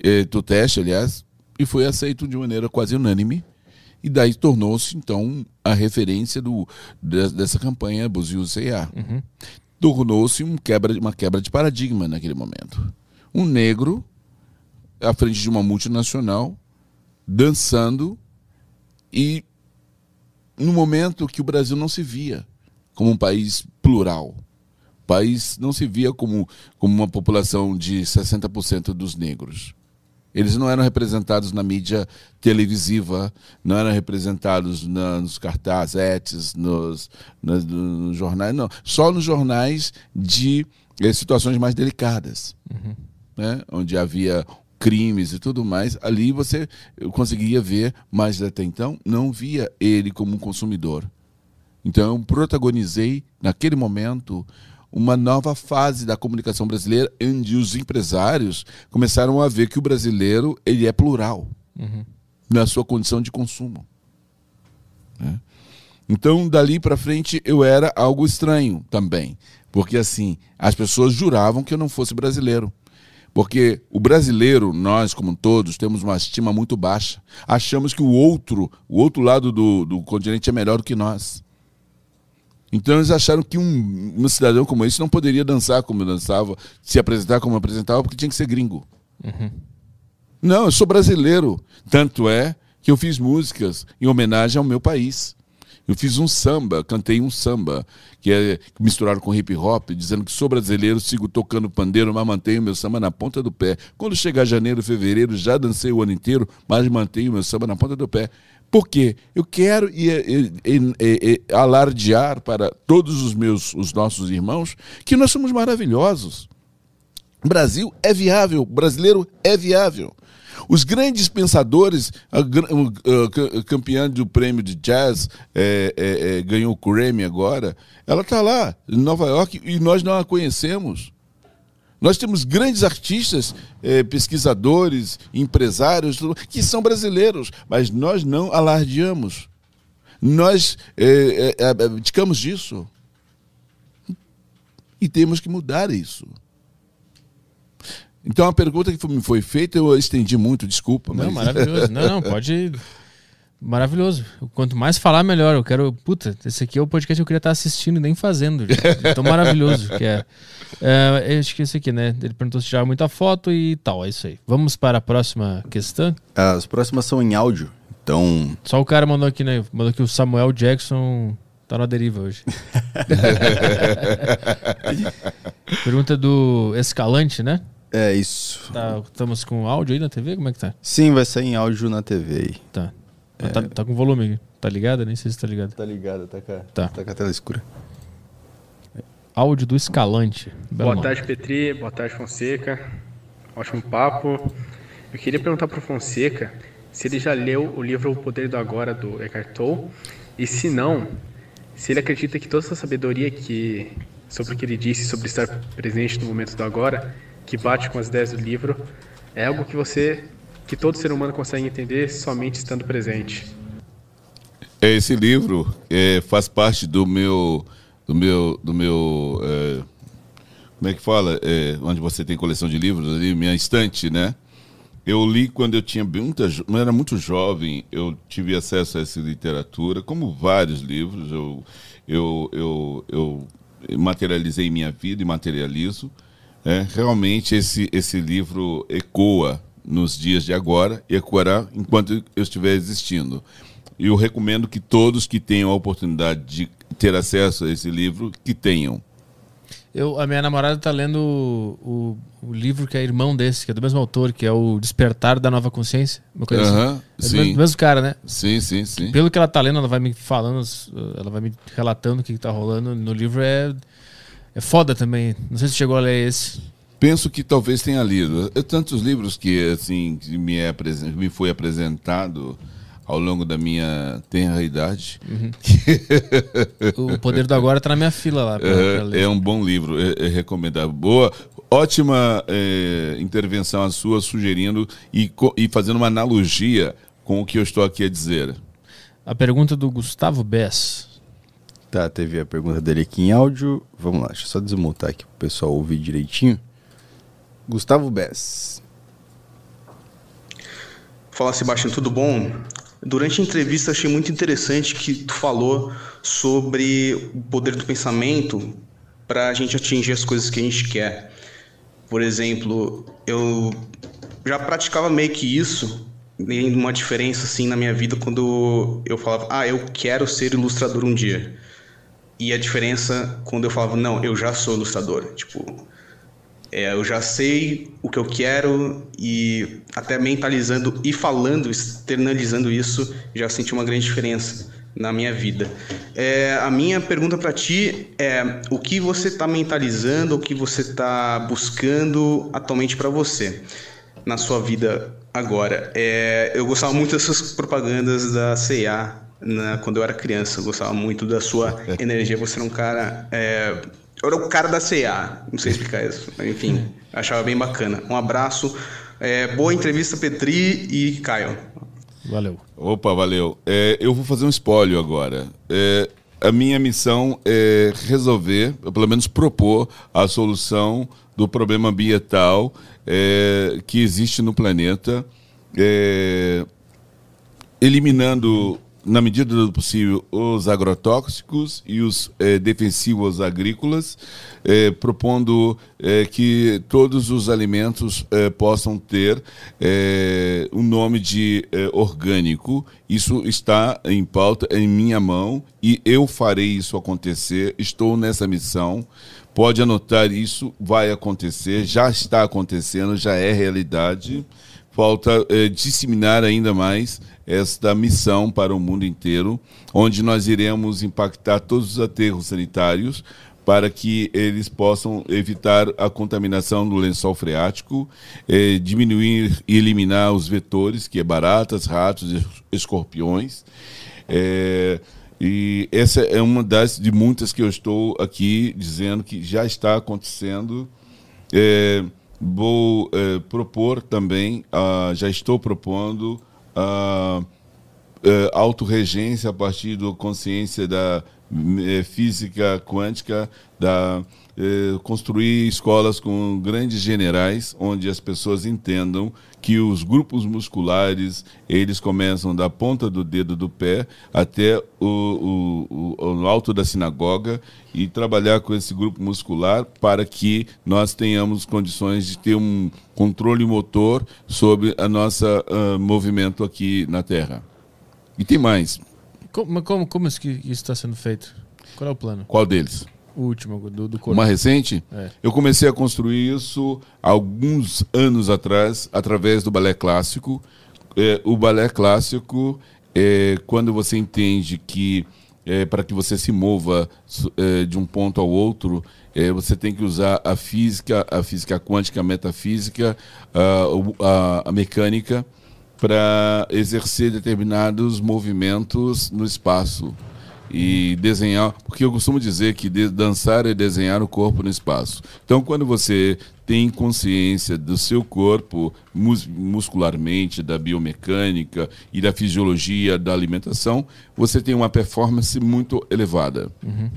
C: eh, do teste, aliás, e foi aceito de maneira quase unânime. E daí tornou-se, então, a referência do, de- dessa campanha Buzil C&A. Tornou-se um quebra, uma quebra de paradigma naquele momento. Um negro à frente de uma multinacional, dançando e no momento que o Brasil não se via como um país plural. O país não se via como, como uma população de 60% dos negros. Eles não eram representados na mídia televisiva, não eram representados na- nos cartazetes, nos, nas- nos jornais, não. Só nos jornais de eh, situações mais delicadas, né? onde havia crimes e tudo mais. Ali você conseguia ver, mas até então não via ele como um consumidor. Então eu protagonizei, naquele momento, uma nova fase da comunicação brasileira, onde os empresários começaram a ver que o brasileiro ele é plural na sua condição de consumo. né? Então, dali para frente, eu era algo estranho também. Porque, assim, as pessoas juravam que eu não fosse brasileiro. Porque o brasileiro, nós como todos, temos uma estima muito baixa. Achamos que o outro, o outro lado do, do continente é melhor do que nós. Então eles acharam que um, um cidadão como esse não poderia dançar como eu dançava, se apresentar como eu apresentava, porque tinha que ser gringo. Não, eu sou brasileiro. Tanto é que eu fiz músicas em homenagem ao meu país. Eu fiz um samba, cantei um samba, que é misturado com hip hop, dizendo que sou brasileiro, sigo tocando pandeiro, mas mantenho meu samba na ponta do pé. Quando chegar janeiro, fevereiro, já dancei o ano inteiro, mas mantenho meu samba na ponta do pé. Por quê? Eu quero e, alardear para todos os meus, os nossos irmãos, que nós somos maravilhosos. Brasil é viável, brasileiro é viável. Os grandes pensadores, a, campeã do prêmio de jazz, é, é, é, ganhou o Grammy agora, ela está lá, em Nova York, e nós não a conhecemos. Nós temos grandes artistas, eh, pesquisadores, empresários, que são brasileiros, mas nós não alardeamos. Nós eh, eh, abdicamos disso. E temos que mudar isso. Então a pergunta que me foi feita, eu estendi muito, desculpa.
A: Não, mas... maravilhoso. Não, não, pode. (laughs) Maravilhoso. Quanto mais falar, melhor. Eu quero. Puta, esse aqui é o podcast que eu queria estar assistindo e nem fazendo. (laughs) Tão maravilhoso que é. é. Acho que esse aqui, né? Ele perguntou se já muita foto e tal. É isso aí. Vamos para a próxima questão?
B: As próximas são em áudio. Então.
A: Só o cara mandou aqui, né? Mandou que o Samuel Jackson tá na deriva hoje. (laughs) Pergunta do Escalante, né?
B: É isso.
A: Tá, estamos com áudio aí na TV? Como é que tá?
B: Sim, vai sair em áudio na TV aí.
A: Tá. É... Tá, tá, com volume. Tá ligado? Nem sei se tá ligado.
B: Tá ligado, tá com a,
A: tá.
B: Tá com a tela escura.
A: Áudio do Escalante.
D: Belo Boa nome. tarde, Petri. Boa tarde, Fonseca. Ótimo papo. Eu queria perguntar pro Fonseca se ele já leu o livro O Poder do Agora, do Eckhart Tolle. E se não, se ele acredita que toda essa sabedoria que sobre o que ele disse sobre estar presente no momento do agora, que bate com as ideias do livro, é algo que você que todo ser humano consegue entender somente estando presente.
C: Esse livro é, faz parte do meu do meu do meu é, como é que fala? É, onde você tem coleção de livros ali minha estante né? Eu li quando eu tinha muita era muito jovem eu tive acesso a essa literatura como vários livros eu eu eu, eu materializei minha vida e materializo é, realmente esse esse livro ecoa nos dias de agora e ecoará enquanto eu estiver existindo. E eu recomendo que todos que tenham a oportunidade de ter acesso a esse livro, que tenham.
A: Eu, a minha namorada está lendo o, o, o, livro que é irmão desse, que é do mesmo autor, que é o Despertar da Nova Consciência. Uma coisa
C: assim.
A: É do mesmo, cara, né?
C: Sim, sim, sim.
A: Pelo que ela está lendo, ela vai me falando, ela vai me relatando o que está rolando no livro. É, é foda também. Não sei se chegou a ler esse.
C: Penso que talvez tenha lido. É tantos livros que assim que me, é, me foi apresentado ao longo da minha tenra idade.
A: Uhum. o Poder do Agora está na minha fila lá. Pra,
C: é, pra é, um bom livro, é, é recomendável. Boa, ótima é, intervenção a sua, sugerindo e, e fazendo uma analogia com o que eu estou aqui a dizer.
A: A pergunta do Gustavo Bess.
B: Tá, teve a pergunta dele aqui em áudio. Vamos lá, deixa eu só desmutar aqui para o pessoal ouvir direitinho. Gustavo Bess.
E: Fala Sebastião, tudo bom? Durante a entrevista achei muito interessante que tu falou sobre o poder do pensamento para a gente atingir as coisas que a gente quer. Por exemplo, eu já praticava meio que isso, uma diferença assim na minha vida quando eu falava, ah, eu quero ser ilustrador um dia. E a diferença quando eu falava, não, eu já sou ilustrador. Tipo, é, eu já sei o que eu quero e até mentalizando e falando, externalizando isso, já senti uma grande diferença na minha vida. É, a minha pergunta para ti é o que você está mentalizando, o que você está buscando atualmente para você na sua vida agora. É, eu gostava muito dessas propagandas da CIA na, quando eu era criança. Eu gostava muito da sua energia. Você era um cara é, eu era o cara da CA, não sei explicar isso. Enfim, achava bem bacana. Um abraço. É, boa entrevista, Petri e Caio.
A: Valeu.
C: Opa, valeu. É, eu vou fazer um espólio agora. É, a minha missão é resolver, ou pelo menos propor, a solução do problema ambiental é, que existe no planeta, é, eliminando na medida do possível, os agrotóxicos e os eh, defensivos agrícolas, eh, propondo eh, que todos os alimentos eh, possam ter eh, o nome de eh, orgânico. Isso está em pauta, em minha mão, e eu farei isso acontecer. Estou nessa missão. Pode anotar isso, vai acontecer, já está acontecendo, já é realidade. Falta disseminar ainda mais esta missão para o mundo inteiro, onde nós iremos impactar todos os aterros sanitários para que eles possam evitar a contaminação do lençol freático, eh, diminuir e eliminar os vetores, que é baratas, ratos, escorpiões. Eh, e essa é uma das de muitas que eu estou aqui dizendo que já está acontecendo. Eh, vou propor também, ah, já estou propondo a, a autorregência a partir da consciência da eh, física quântica, da eh, construir escolas com grandes generais, onde as pessoas entendam que os grupos musculares eles começam da ponta do dedo do pé até o, o, o, o alto da sinagoga e trabalhar com esse grupo muscular para que nós tenhamos condições de ter um controle motor sobre a nossa uh, movimento aqui na Terra. E tem mais.
A: Como, como, como isso está sendo feito? Qual é o plano?
C: Qual deles?
A: O último, do, do corpo.
C: Uma recente?
A: É.
C: Eu comecei a construir isso alguns anos atrás, através do balé clássico. É, o balé clássico é quando você entende que é, para que você se mova é, de um ponto ao outro, é, você tem que usar a física, a física quântica, a metafísica, a, a, a mecânica para exercer determinados movimentos no espaço e desenhar, porque eu costumo dizer que dançar é desenhar o corpo no espaço. Então, quando você tem consciência do seu corpo mus muscularmente, da biomecânica e da fisiologia da alimentação, você tem uma performance muito elevada.
A: Uhum.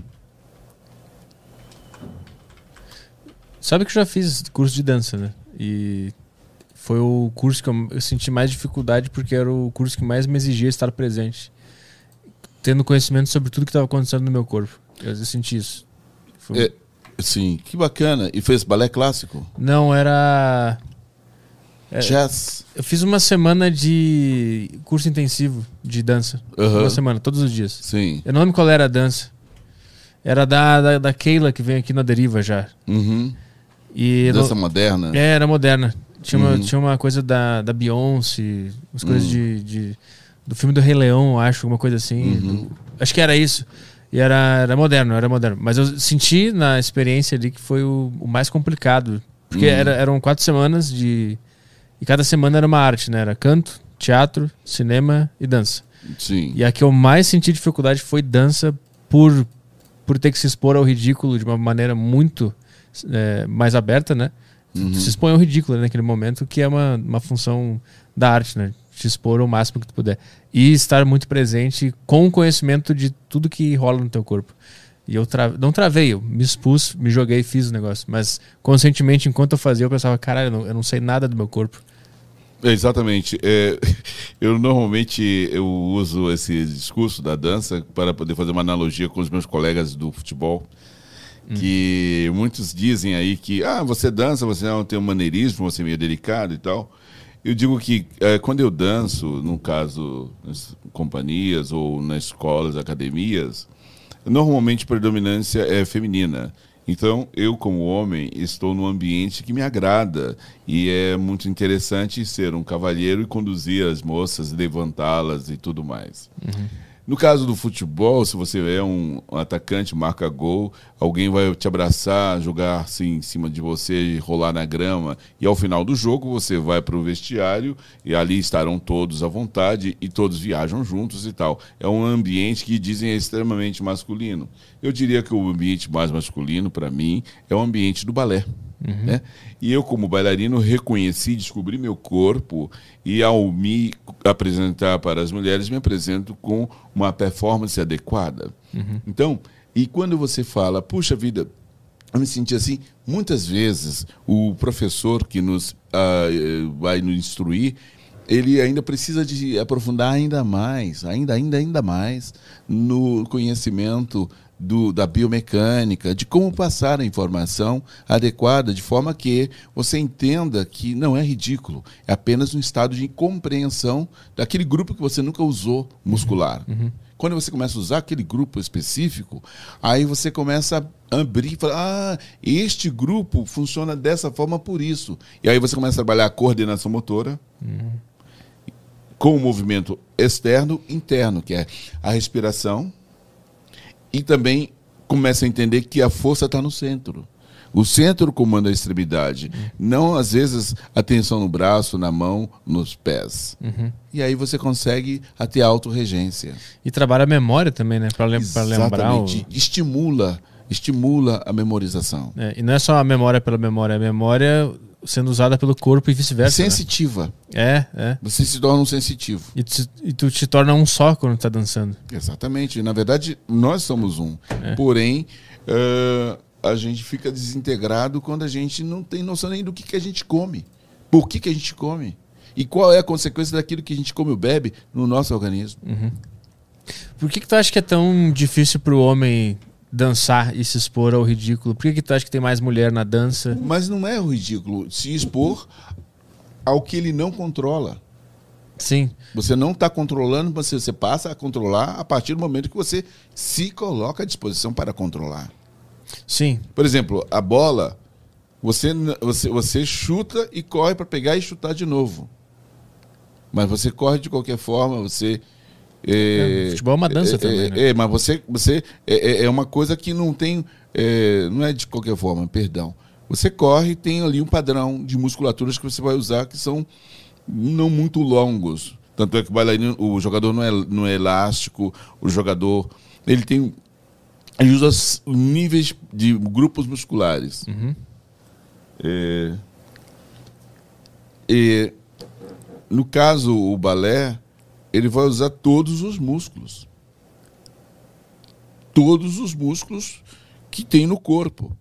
A: Sabe que eu já fiz curso de dança, né? E foi o curso que eu, senti mais dificuldade porque era o curso que mais me exigia estar presente tendo conhecimento sobre tudo que estava acontecendo no meu corpo. Eu senti isso.
C: Foi... É, sim, que bacana. E fez balé clássico?
A: Não, era.
C: É, Jazz.
A: Eu fiz uma semana de curso intensivo de dança.
C: Uhum.
A: Uma semana, todos os dias.
C: Sim.
A: Eu não lembro qual era a dança. Era da, da, da Keila, que vem aqui na deriva já.
C: Uhum.
A: E
C: dança moderna?
A: É, era moderna. Tinha, uhum. uma, tinha uma coisa da, da Beyoncé, umas coisas uhum. de, de do filme do Rei Leão, acho, alguma coisa assim. Uhum. Acho que era isso. E era, era moderno, era moderno. Mas eu senti na experiência ali que foi o, o mais complicado. Porque uhum. era, eram quatro semanas de. E cada semana era uma arte, né? Era canto, teatro, cinema e dança.
C: Sim.
A: E a que eu mais senti dificuldade foi dança por, por ter que se expor ao ridículo de uma maneira muito é, mais aberta, né? Uhum. Se expõe ao ridículo né, naquele momento, que é uma, uma função da arte, né? Te expor o máximo que tu puder. E estar muito presente com o conhecimento de tudo que rola no teu corpo. E eu tra... não travei, eu me expus, me joguei e fiz o negócio. Mas conscientemente, enquanto eu fazia, eu pensava, caralho, eu não, eu não sei nada do meu corpo.
C: Exatamente. É, (laughs) eu normalmente eu uso esse discurso da dança para poder fazer uma analogia com os meus colegas do futebol. Hum. Que muitos dizem aí que ah, você dança, você não tem um maneirismo, você é meio delicado e tal. Eu digo que é, quando eu danço, no caso, nas companhias ou nas escolas, academias, normalmente a predominância é feminina. Então, eu, como homem, estou num ambiente que me agrada e é muito interessante ser um cavalheiro e conduzir as moças, levantá-las e tudo mais.
A: Uhum.
C: No caso do futebol, se você é um, atacante, marca gol, alguém vai te abraçar, jogar assim em cima de você, rolar na grama, e ao final do jogo você vai para o vestiário e ali estarão todos à vontade e todos viajam juntos e tal. É um ambiente que dizem é extremamente masculino. Eu diria que o ambiente mais masculino, para mim, é o ambiente do balé. Uhum. Né? E eu, como bailarino, reconheci, descobri meu corpo e, ao me apresentar para as mulheres, me apresento com uma performance adequada.
A: Uhum.
C: Então, e quando você fala, puxa vida, eu me senti assim, muitas vezes o professor que nos uh, vai nos instruir, ele ainda precisa de aprofundar ainda mais, ainda, ainda, ainda mais no conhecimento do, da biomecânica, de como passar a informação adequada, de forma que você entenda que não é ridículo, é apenas um estado de compreensão daquele grupo que você nunca usou muscular. Uhum. Quando você começa a usar aquele grupo específico, aí você começa a abrir e falar: ah, este grupo funciona dessa forma por isso. E aí você começa a trabalhar a coordenação motora. Uhum com o movimento externo interno, que é a respiração, e também começa a entender que a força está no centro. O centro comanda a extremidade, uhum. não às vezes a tensão no braço, na mão, nos pés. Uhum. E aí você consegue até autorregência.
A: E trabalha a memória também, né? Para lem lembrar. O...
C: Estimula, estimula a memorização.
A: É, e não é só a memória pela memória, a memória sendo usada pelo corpo e vice-versa.
C: Né? Sensitiva.
A: Né? É, é.
C: Você se torna um sensitivo.
A: E tu, e tu te torna um só quando está dançando.
C: Exatamente. Na verdade, nós somos um. É. Porém, uh, a gente fica desintegrado quando a gente não tem noção nem do que, que a gente come. Por que, que a gente come? E qual é a consequência daquilo que a gente come ou bebe no nosso organismo.
A: Uhum. Por que, que tu acha que é tão difícil para o homem dançar e se expor ao ridículo? Por que, que tu acha que tem mais mulher na dança?
C: Mas não é o ridículo. Se expor ao que ele não controla.
A: Sim.
C: Você não está controlando, você, você passa a controlar a partir do momento que você se coloca à disposição para controlar.
A: Sim.
C: Por exemplo, a bola, você, você, você chuta e corre para pegar e chutar de novo. Mas você corre de qualquer forma, você
A: é, futebol é uma dança
C: é,
A: também, né?
C: É, mas você, você é, é uma coisa que não tem. É, não é de qualquer forma, perdão. Você corre e tem ali um padrão de musculaturas que você vai usar que são não muito longos. Tanto é que o bailarino, o jogador não é, não é elástico, o jogador. Ele tem. Ele usa níveis de grupos musculares. Uhum. É, e, no caso, o balé, ele vai usar todos os músculos. Todos os músculos que tem no corpo.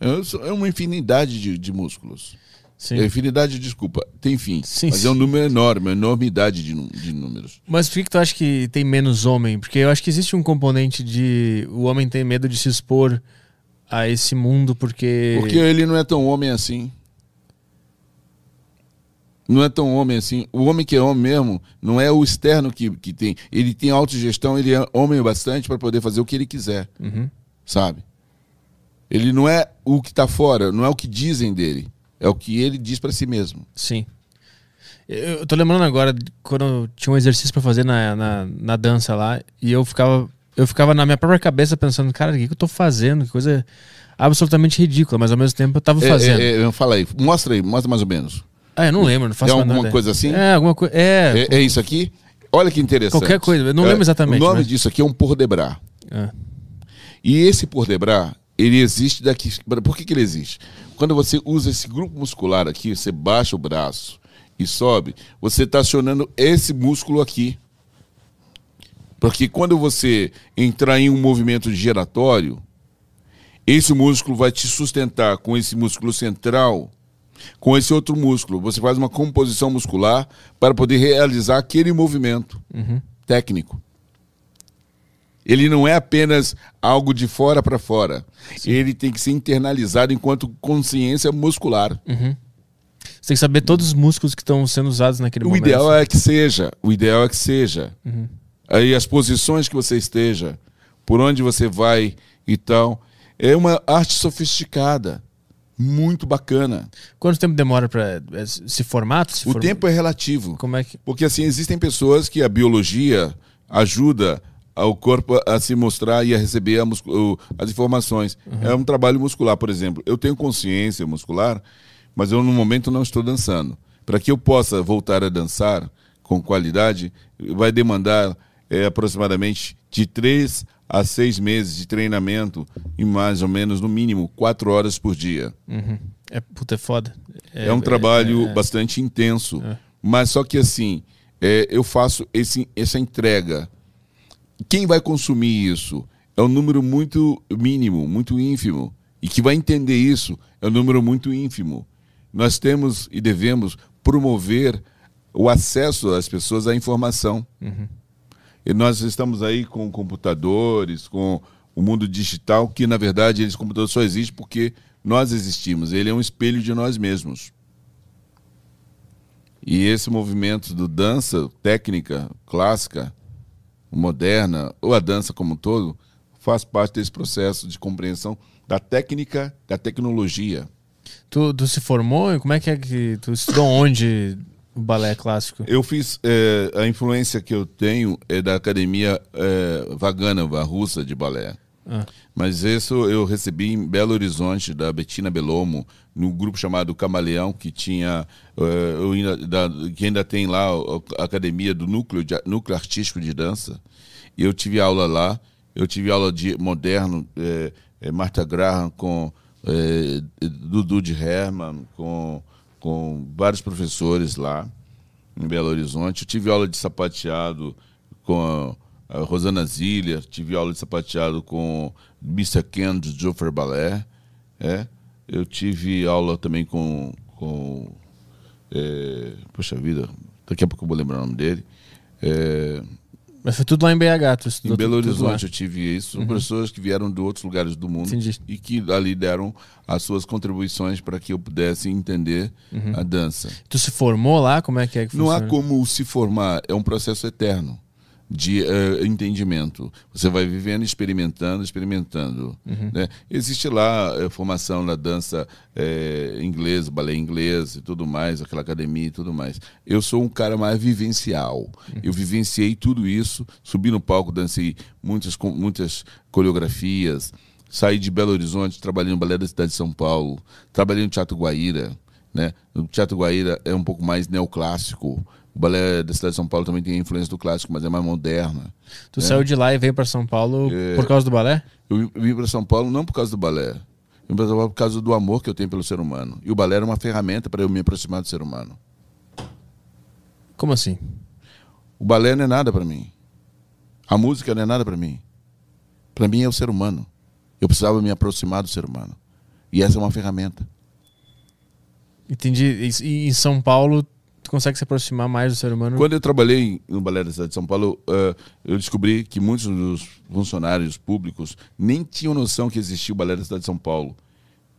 C: É, é uma infinidade de, de músculos. Sim. É infinidade, desculpa, tem fim. Sim, mas sim. é um número enorme, uma enormidade de, de números.
A: Mas por que, que tu acha que tem menos homem? Porque eu acho que existe um componente de. O homem tem medo de se expor a esse mundo porque.
C: Porque ele não é tão homem assim não é tão homem assim. O homem que é homem mesmo não é o externo que, que tem. Ele tem autogestão, ele é homem bastante para poder fazer o que ele quiser. Uhum. Sabe? Ele não é o que está fora, não é o que dizem dele. É o que ele diz para si mesmo.
A: Sim. Eu tô lembrando agora quando tinha um exercício para fazer na, na, na, dança lá e eu ficava, eu ficava na minha própria cabeça pensando, cara, o que, que eu tô fazendo? Que coisa absolutamente ridícula, mas ao mesmo tempo eu tava fazendo.
C: É, é, eu falei, mostra aí, mostra mais ou menos.
A: Ah, eu não lembro, não faço
C: É alguma nada. coisa assim?
A: É, alguma coisa. É.
C: é. É isso aqui? Olha que interessante.
A: Qualquer coisa, eu não lembro é, exatamente.
C: O nome mas... disso aqui é um por debrar. É. E esse por debrar, ele existe daqui. Por que, que ele existe? Quando você usa esse grupo muscular aqui, você baixa o braço e sobe, você está acionando esse músculo aqui. Porque quando você entrar em um movimento giratório, esse músculo vai te sustentar com esse músculo central com esse outro músculo. Você faz uma composição muscular para poder realizar aquele movimento uhum. técnico. Ele não é apenas algo de fora para fora. Sim. Ele tem que ser internalizado enquanto consciência muscular.
A: Uhum. Você tem que saber todos os músculos que estão sendo usados naquele
C: o
A: momento.
C: O ideal é que seja. O ideal é que seja. Uhum. Aí as posições que você esteja, por onde você vai e tal. É uma arte sofisticada muito bacana.
A: Quanto tempo demora para é, se formar? Se
C: o tempo é relativo.
A: Como é que...
C: Porque assim, existem pessoas que a biologia ajuda o corpo a se mostrar e a receber a as informações. Uhum. É um trabalho muscular, por exemplo. Eu tenho consciência muscular, mas eu no momento não estou dançando. Para que eu possa voltar a dançar com qualidade, vai demandar é, aproximadamente de três a seis meses de treinamento e mais ou menos, no mínimo, quatro horas por dia.
A: Uhum. É, puta, é foda.
C: É, é um trabalho é, é, bastante intenso. É. Mas só que assim, é, eu faço esse, essa entrega. Quem vai consumir isso é um número muito mínimo, muito ínfimo. E que vai entender isso é um número muito ínfimo. Nós temos e devemos promover o acesso às pessoas à informação.
A: Uhum.
C: E nós estamos aí com computadores, com o mundo digital, que na verdade esse computador só existe porque nós existimos. Ele é um espelho de nós mesmos. E esse movimento do dança, técnica, clássica, moderna, ou a dança como um todo, faz parte desse processo de compreensão da técnica, da tecnologia.
A: Tu, tu se formou? Como é que é que tu estudou onde o balé clássico?
C: Eu fiz é, a influência que eu tenho é da academia é, Vaganova russa de balé.
A: Ah.
C: Mas isso eu recebi em Belo Horizonte da Bettina Belomo no grupo chamado Camaleão que tinha é, eu ainda, da, que ainda tem lá a academia do núcleo de, núcleo artístico de dança. E eu tive aula lá. Eu tive aula de moderno é, é, Marta Graham com é, Dudu de Herman, com, com vários professores lá em Belo Horizonte. Eu tive aula de sapateado com a, Rosana Ziller, tive aula de sapateado com Mr. Ken do Joffre Ballet. É. Eu tive aula também com. com é, poxa vida, daqui a pouco eu vou lembrar o nome dele. É,
A: Mas foi tudo lá em BH, tu
C: em Belo
A: tudo- tudo lá.
C: Horizonte eu tive isso. São pessoas que vieram de outros lugares do mundo
A: Entendi.
C: e que ali deram as suas contribuições para que eu pudesse entender a dança.
A: Tu se formou lá? Como é que é que
C: Não há como se formar, é um processo eterno de eh, entendimento. Você vai vivendo, experimentando, experimentando. né? Existe lá eh, formação na dança eh, inglesa, balé inglês e tudo mais, aquela academia e tudo mais. Eu sou um cara mais vivencial. Eu vivenciei tudo isso, subi no palco, dancei muitas, muitas coreografias, saí de Belo Horizonte, trabalhei no Balé da cidade de São Paulo, trabalhei no Teatro Guaíra. Né? O Teatro Guaíra é um pouco mais neoclássico. O balé da cidade de São Paulo também tem a influência do clássico, mas é mais moderna.
A: Tu saiu de lá e veio pra São Paulo
C: É.
A: por causa do balé?
C: Eu vim para São Paulo não por causa do balé, eu vim para São Paulo por causa do amor que eu tenho pelo ser humano. E o balé era uma ferramenta para eu me aproximar do ser humano.
A: Como assim?
C: O balé não é nada para mim. A música não é nada para mim. Para mim é o ser humano. Eu precisava me aproximar do ser humano. E essa é uma ferramenta.
A: Entendi. E em São Paulo, tu consegue se aproximar mais do ser humano?
C: Quando eu trabalhei no Balé da Cidade de São Paulo, eh, eu descobri que muitos dos funcionários públicos nem tinham noção que existia o Balé da Cidade de São Paulo.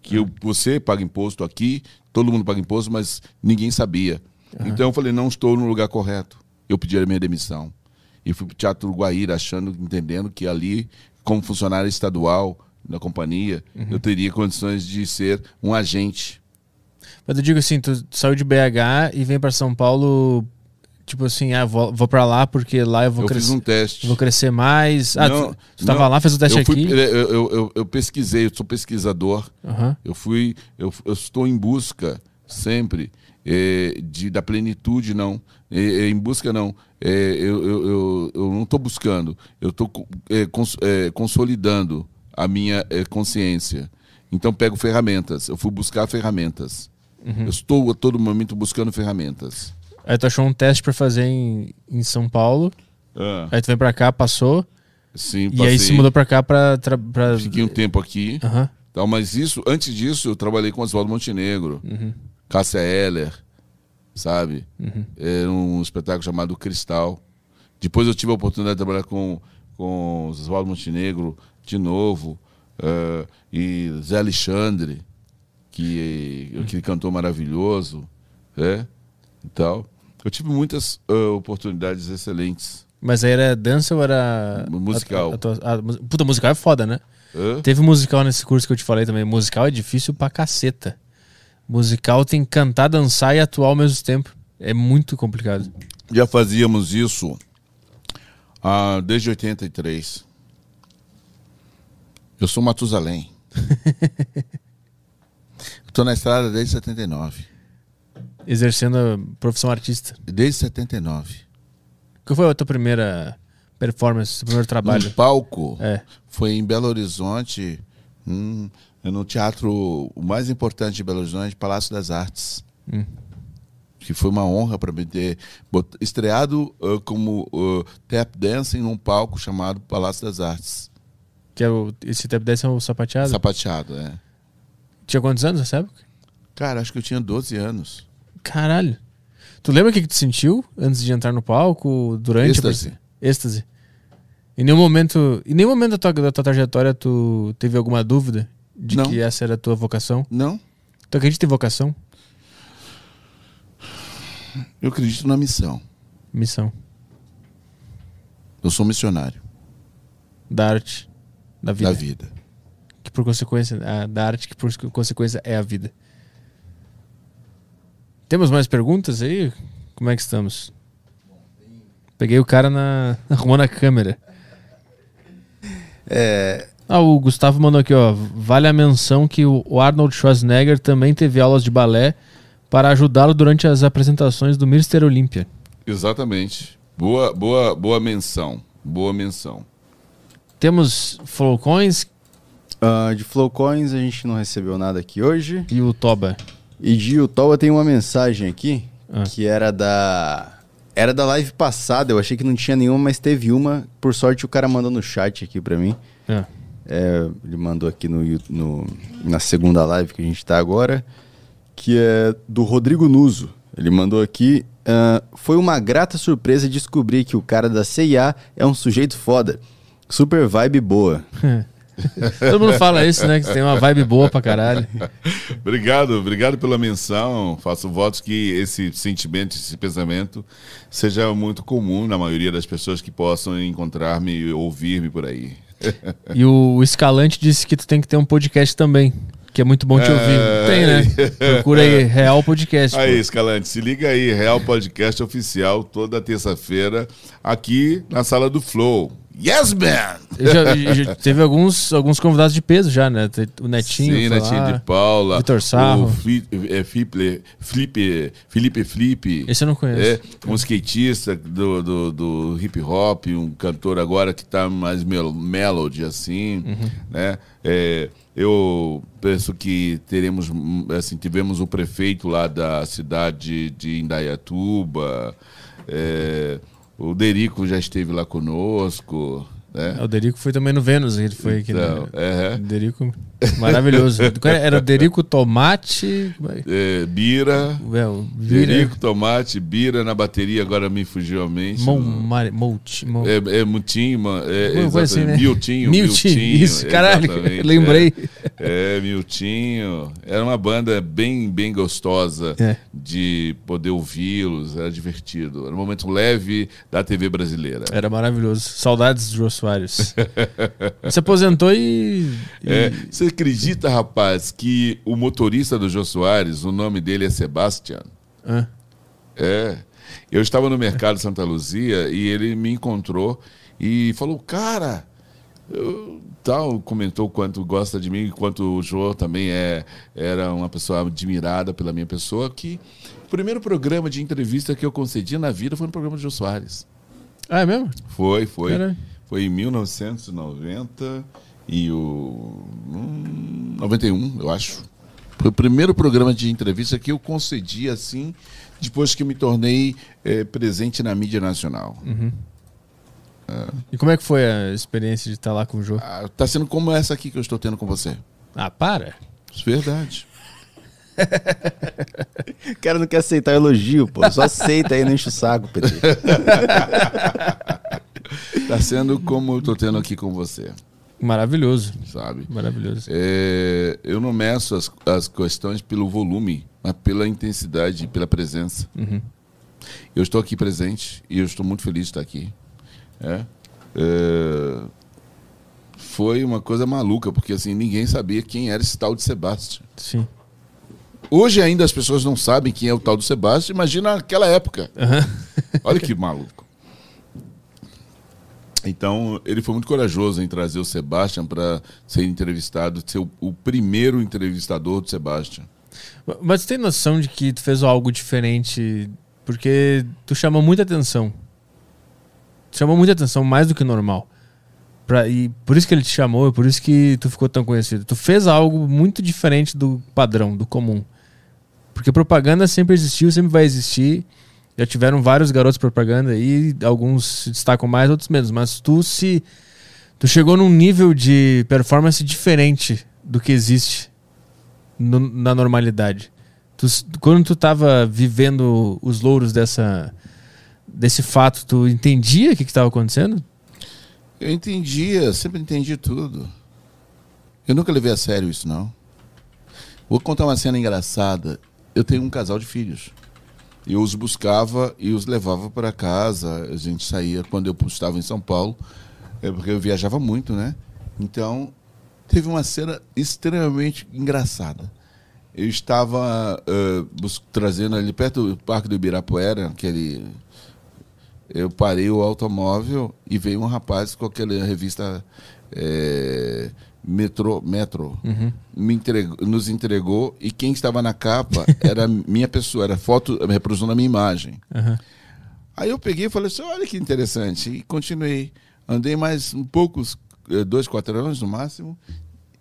C: Que eu- você paga imposto aqui, todo mundo paga imposto, mas ninguém sabia. Então eu falei, não estou no lugar correto. Eu pedi a minha demissão. E fui para o Teatro Guaíra, achando, entendendo que ali, como funcionário estadual da companhia, eu teria condições de ser um agente.
A: Mas eu digo assim, tu saiu de BH e vem pra São Paulo, tipo assim, ah, vou, vou pra lá porque lá eu vou
C: eu fiz um teste.
A: Vou crescer mais. Ah,
C: Não,
A: tu, tu tava
C: não.
A: lá, fez o teste
C: eu fui-
A: aqui?
C: Eu, eu, eu- eu pesquisei, eu sou pesquisador.
A: Aham.
C: Eu fui, eu, eu estou em busca sempre eh, de, da plenitude, não. Eh, em busca, não. Eh, eu, eu, eu, não estou buscando. Eu estou consolidando a minha consciência. Então pego ferramentas. Eu fui buscar ferramentas.
A: Uhum.
C: Eu estou a todo momento buscando ferramentas.
A: Aí tu achou um teste pra fazer em, em São Paulo. Aí tu vem pra cá, passou.
C: Sim,
A: E aí se
C: passei-
A: mudou pra cá pra. tra- pra...
C: Fiquei um tempo aqui.
A: Aham.
C: Tal, mas isso, antes disso, eu trabalhei com Oswaldo Montenegro, Cássia Eller, sabe? Era um espetáculo chamado Cristal. Depois eu tive a oportunidade de trabalhar com, com Oswaldo Montenegro de novo, eh, e Zé Alexandre, que, que cantou maravilhoso, né? E tal. Eu tive muitas eh, oportunidades excelentes.
A: Mas aí era dança ou era.
C: Musical.
A: a- a a- puta, musical é foda, né?
C: Hã?
A: Teve musical nesse curso que eu te falei também. Musical é difícil pra caceta. Musical tem que cantar, dançar e atuar ao mesmo tempo. É muito complicado.
C: Já fazíamos isso ah, desde 83. Eu sou Matusalém. (laughs) Estou na estrada desde 79.
A: Exercendo a profissão artista.
C: Desde 79.
A: Qual foi a tua primeira performance, seu primeiro trabalho?
C: No palco
A: É.
C: foi em Belo Horizonte, hum, no teatro o mais importante de Belo Horizonte, Palácio das Artes.
A: Hum.
C: Que foi uma honra para mim ter estreado ah, como ah, tap dancing num palco chamado Palácio das Artes.
A: Que é o, esse tap dance é o sapateado?
C: Sapateado, é.
A: Tinha quantos anos nessa época?
C: Cara, acho que eu tinha 12 anos.
A: Caralho. Tu lembra o que, que tu sentiu antes de entrar no palco, durante?
C: Êxtase.
A: Êxtase. Em nenhum momento, em nenhum momento da tua, da tua trajetória tu teve alguma dúvida de
C: Não.
A: que essa era a tua vocação?
C: Não,
A: Tu acredita em vocação?
C: eu acredito na missão.
A: Missão.
C: Eu sou missionário
A: Da arte. Da vida.
C: da vida.
A: Por consequência. a- da arte que por consequência é a vida. Temos mais perguntas aí? Como é que estamos? Peguei o cara na. (laughs) arrumando a câmera.
B: É,
A: Ah, o Gustavo mandou aqui, ó. Vale a menção que o Arnold Schwarzenegger também teve aulas de balé para ajudá-lo durante as apresentações do Mr. Olympia.
C: Exatamente. Boa, boa, boa menção. Boa menção.
A: Temos Flowcoins
B: ah, de Flowcoins a gente não recebeu nada aqui hoje.
A: e o Toba.
B: E de Utoba tem uma mensagem aqui
A: Ah.
B: que era da. Era da live passada, eu achei que não tinha nenhuma, mas teve uma. Por sorte, o cara mandou no chat aqui pra mim.
A: É.
B: É, ele mandou aqui no, no- na segunda live que a gente tá agora, que é do Rodrigo Nuso. Ele mandou aqui. ah, foi uma grata surpresa descobrir que o cara da CIA é um sujeito foda. Super vibe boa.
A: Todo mundo fala isso, né? Que tem uma vibe boa pra caralho.
C: Obrigado, obrigado pela menção. Faço votos que esse sentimento, esse pensamento seja muito comum na maioria das pessoas que possam encontrar-me e ouvir-me por aí.
A: E o Escalante disse que tu tem que ter um podcast também. Que é muito bom te
C: É.
A: ouvir. Tem, né? Procura aí, Real Podcast. pô.
C: Aí, Escalante, se liga aí, Real Podcast Oficial, toda terça-feira, aqui na sala do Flow. Yes, man!
A: Já- já- (laughs) teve alguns, alguns convidados de peso já, né? O Netinho.
C: Sim, Netinho
A: lá.
C: de Paula.
A: Vitor Sarro.
C: O Fli- é, Flipe, Flipe, Felipe Flipe.
A: Esse eu não conheço.
C: É, um skatista do, do, do hip hop, um cantor agora que tá mais mel melody, assim,
A: Uhum.
C: né? É, eu penso que teremos, assim, tivemos o prefeito lá da cidade de Indaiatuba, é, o Derico já esteve lá conosco, né?
A: É, O Derico foi também no Vênus. Ele foi aqui,
C: Então,
A: né?
C: é,
A: O Derico, maravilhoso. Era o Derico Tomate.
C: é, Bira,
A: o Vira.
C: Derico, Tomate, Bira na bateria, agora me fugiu a mente.
A: Mon, Mari- Molt, Mon-
C: É, é Mutinho, é,
A: assim, né?
C: Miltinho, (laughs)
A: Miltinho,
C: Miltinho,
A: isso, caralho, (laughs) lembrei.
C: É, é, Miltinho. Era uma banda bem, bem gostosa
A: É.
C: de poder ouvi-los, era divertido. Era um momento leve da TV brasileira.
A: Era maravilhoso. Saudades do Jô Soares. (laughs) Se aposentou e. e-
C: É, você acredita, rapaz, que o motorista do Jô Soares, o nome dele é Sebastian?
A: Hã?
C: É. Eu estava no mercado Santa Luzia e ele me encontrou e falou, cara, eu- tal, comentou quanto gosta de mim, quanto o João também é, era uma pessoa admirada pela minha pessoa, que o primeiro programa de entrevista que eu concedi na vida foi no programa do Jô Soares.
A: Ah, é mesmo?
C: Foi, foi.
A: Caralho.
C: Foi em 1990 e o hum, 91, eu acho. Foi o primeiro programa de entrevista que eu concedi assim, depois que me tornei eh, presente na mídia nacional.
A: E como é que foi a experiência de estar lá com o Jô?
C: Ah, tá sendo como essa aqui que eu estou tendo com você.
A: Ah, para.
C: Verdade.
B: O cara não quer aceitar elogio, pô. Só aceita aí, não enche o saco, PT. (laughs)
C: Tá sendo como eu estou tendo aqui com você,
A: Maravilhoso.
C: sabe?
A: Maravilhoso.
C: É, eu não meço as, as questões pelo volume, mas pela intensidade, pela presença. Eu estou aqui presente e eu estou muito feliz de estar aqui. É. É, foi uma coisa maluca, porque assim, ninguém sabia quem era esse tal de Sebastião.
A: Sim.
C: Hoje ainda as pessoas não sabem quem é o tal do Sebastião, imagina naquela época. Olha que maluco. Então, ele foi muito corajoso em trazer o Sebastian para ser entrevistado, ser o, o primeiro entrevistador do Sebastian.
A: Mas tem noção de que tu fez algo diferente porque tu chamou muita atenção. Tu chamou muita atenção, mais do que normal. Pra, e por isso que ele te chamou, por isso que tu ficou tão conhecido. Tu fez algo muito diferente do padrão, do comum. Porque propaganda sempre existiu, sempre vai existir. Já tiveram vários garotos propaganda aí, alguns se destacam mais, outros menos. Mas tu se. Tu chegou num nível de performance diferente do que existe no- na normalidade. Tu, quando tu tava vivendo os louros dessa, desse fato, tu entendia o que estava acontecendo?
C: Eu entendia, sempre entendi tudo. Eu nunca levei a sério isso, não. Vou contar uma cena engraçada. Eu tenho um casal de filhos. Eu os buscava e os levava para casa. A gente saía quando eu estava em São Paulo, é porque eu viajava muito, né? Então, teve uma cena extremamente engraçada. Eu estava uh, trazendo ali perto do Parque do Ibirapuera, aquele. Eu parei o automóvel e veio um rapaz com aquela revista é, Metro, Metro
A: Uhum.
C: me entregou, nos entregou e quem estava na capa era (laughs) minha pessoa, era foto, reprodução da minha imagem.
A: Uhum.
C: Aí eu peguei e falei assim, olha que interessante. E continuei. Andei mais um poucos, eh, dois, quatro anos no máximo,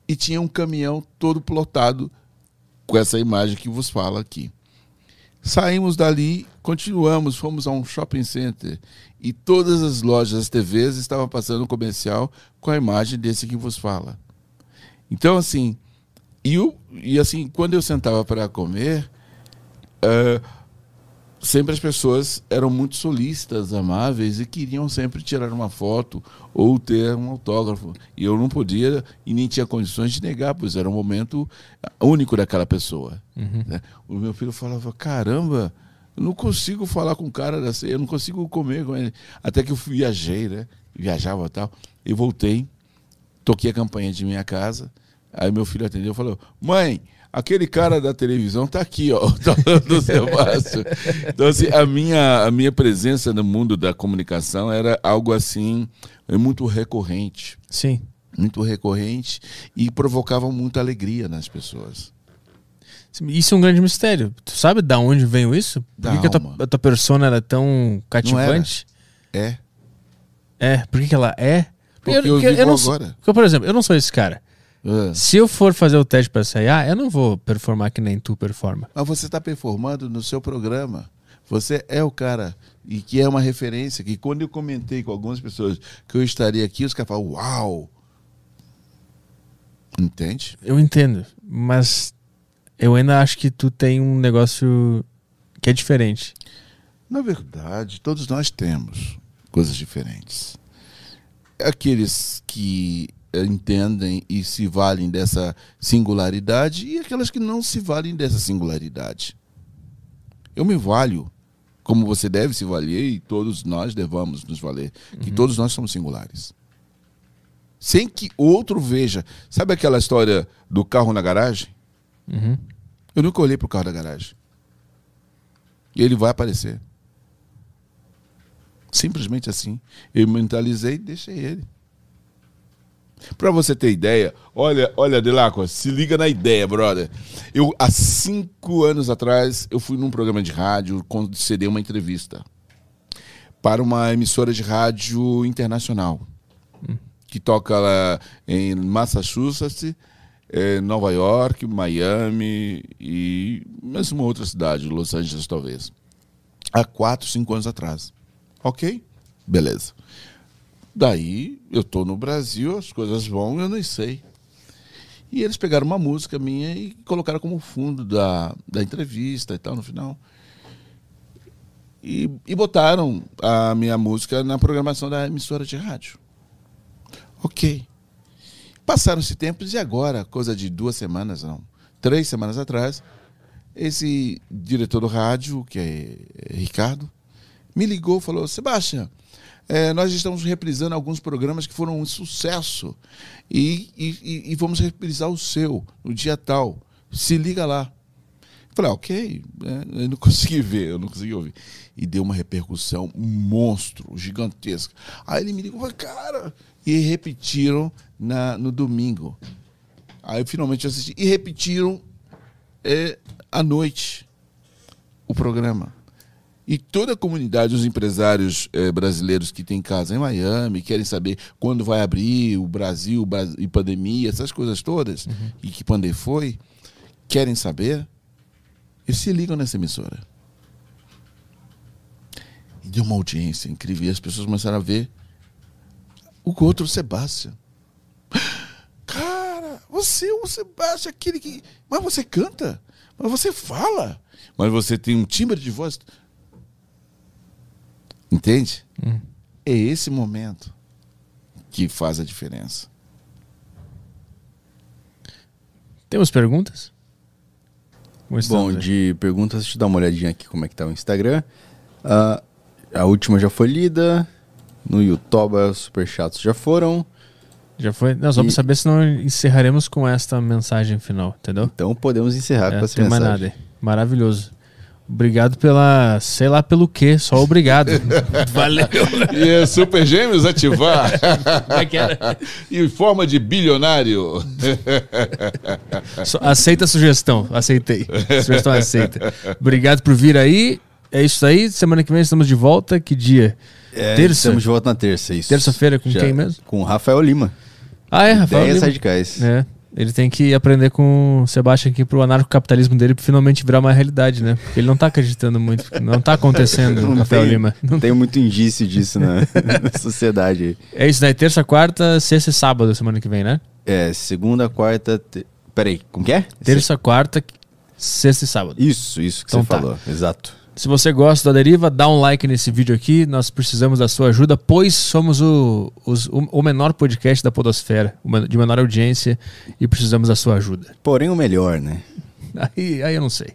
C: e tinha um caminhão todo plotado com essa imagem que vos fala aqui. Saímos dali, continuamos, fomos a um shopping center e todas as lojas, as TVs estavam passando um comercial com a imagem desse que vos fala. Então, assim, e, eu, e assim, quando eu sentava para comer, eh, sempre as pessoas eram muito solistas, amáveis e queriam sempre tirar uma foto ou ter um autógrafo. E eu não podia e nem tinha condições de negar, pois era um momento único daquela pessoa. né? O meu filho falava: caramba, eu não consigo falar com um cara dessa, eu não consigo comer com ele. Até que eu viajei, né? Viajava e tal. E voltei, toquei a campanha de minha casa. Aí meu filho atendeu e falou: mãe. Aquele cara da televisão tá aqui, ó, (laughs) tá do Sebastião. Então, assim, a minha, a minha presença no mundo da comunicação era algo assim, muito recorrente.
A: Sim.
C: Muito recorrente e provocava muita alegria nas pessoas.
A: Isso é um grande mistério. Tu sabe da onde veio isso? Por que, que a, tua, a tua persona era tão cativante?
C: É.
A: É, por que, que ela é?
C: Porque eu vivo
A: não sou-
C: agora.
A: porque, por exemplo, eu não sou esse cara.
C: Ah.
A: Se eu for fazer o teste pra CIA, eu não vou performar que nem tu performa.
C: Mas você está performando no seu programa. Você é o cara e que é uma referência. Que quando eu comentei com algumas pessoas que eu estaria aqui, os caras falam, uau! Entende?
A: Eu entendo, mas eu ainda acho que tu tem um negócio que é diferente.
C: Na verdade, todos nós temos coisas diferentes. Aqueles que eh, entendem e se valem dessa singularidade e aquelas que não se valem dessa singularidade. Eu me valho como você deve se valer e todos nós devamos nos valer, que todos nós somos singulares. Sem que outro veja. Sabe aquela história do carro na garagem?
A: Uhum.
C: Eu nunca olhei para o carro da garagem. E ele vai aparecer. Simplesmente assim. Eu mentalizei e deixei ele. Para você ter ideia, olha, olha, Delacqua, se liga na ideia, brother. Eu, há cinco anos atrás, eu fui num programa de rádio conceder uma entrevista para uma emissora de rádio internacional que toca lá em Massachusetts, eh, Nova York, Miami e mais uma outra cidade, Los Angeles talvez. Há quatro, cinco anos atrás. Ok? Beleza. Daí eu tô no Brasil, as coisas vão, eu nem sei. E eles pegaram uma música minha e colocaram como fundo da, da entrevista e tal, no final. E, e botaram a minha música na programação da emissora de rádio. Ok. Passaram-se tempos e agora, coisa de duas semanas, não, três semanas atrás, esse diretor do rádio, que é Ricardo, me ligou falou: Sebastião, eh, nós estamos reprisando alguns programas que foram um sucesso e, e- e- vamos reprisar o seu no dia tal. Se liga lá. Falei, ah, ok, né? eu não (laughs) consegui ver, eu não consegui ouvir. E deu uma repercussão monstro, gigantesca. Aí ele me ligou, cara, e repetiram na, no domingo. Aí finalmente assisti. E repetiram é, à noite o programa. E toda a comunidade, os empresários eh, brasileiros que têm casa em Miami, querem saber quando vai abrir o Brasil Bras- e pandemia, essas coisas todas, e que pandemia foi, querem saber, eles se ligam nessa emissora. E deu uma audiência incrível. E as pessoas começaram a ver o outro Sebastião. Cara, Você é o Sebastião, aquele que. Mas você canta? Mas você fala? Mas você tem um timbre de voz. Entende? É esse momento que faz a diferença.
A: Temos perguntas?
B: Bom,
A: aí?
B: de perguntas, deixa eu dar uma olhadinha aqui como é que tá o Instagram. Ah, a última já foi lida. No YouTube, os superchats já foram.
A: Já foi? Não, só pra
B: E-
A: saber se não encerraremos com esta mensagem final, entendeu?
B: Então podemos encerrar
A: É,
B: com essa
A: tem mais
B: mensagem.
A: nada aí. Maravilhoso. Obrigado pela. sei lá pelo quê, só obrigado. (laughs) Valeu.
C: E é Super Gêmeos ativar. (laughs)
A: É que era?
C: em forma de bilionário.
A: Aceita a sugestão. Aceitei. Sugestão aceita. Obrigado por vir aí. É isso aí. Semana que vem estamos de volta. Que dia?
B: É,
A: Terça?
B: Estamos de volta na terça, isso.
A: Terça-feira com
B: Já-
A: quem mesmo?
B: Com o Rafael Lima.
A: Ah, é, Rafael.
B: Ideias
A: Lima.
B: radicais.
A: É. Ele tem que aprender com o Sebastião aqui pro anarcocapitalismo dele finalmente virar uma realidade, né? Porque ele não tá acreditando muito. Não tá acontecendo, (laughs)
B: Não
A: Rafael
B: tem-
A: Lima.
B: Não tem muito indício disso na, (laughs) na sociedade. aí.
A: É isso daí. Terça, quarta, sexta e sábado, semana que vem, né?
B: É, segunda, quarta. Te... Peraí, como que é?
A: Terça, quarta, sexta e sábado.
B: Isso, isso que
A: Então
B: você
A: tá.
B: falou. Exato.
A: Se você gosta da deriva, dá um like nesse vídeo aqui. Nós precisamos da sua ajuda, pois somos o, os- o, menor podcast da Podosfera, de menor audiência, e precisamos da sua ajuda.
B: Porém, o melhor, né? (laughs)
A: Aí, aí eu não sei.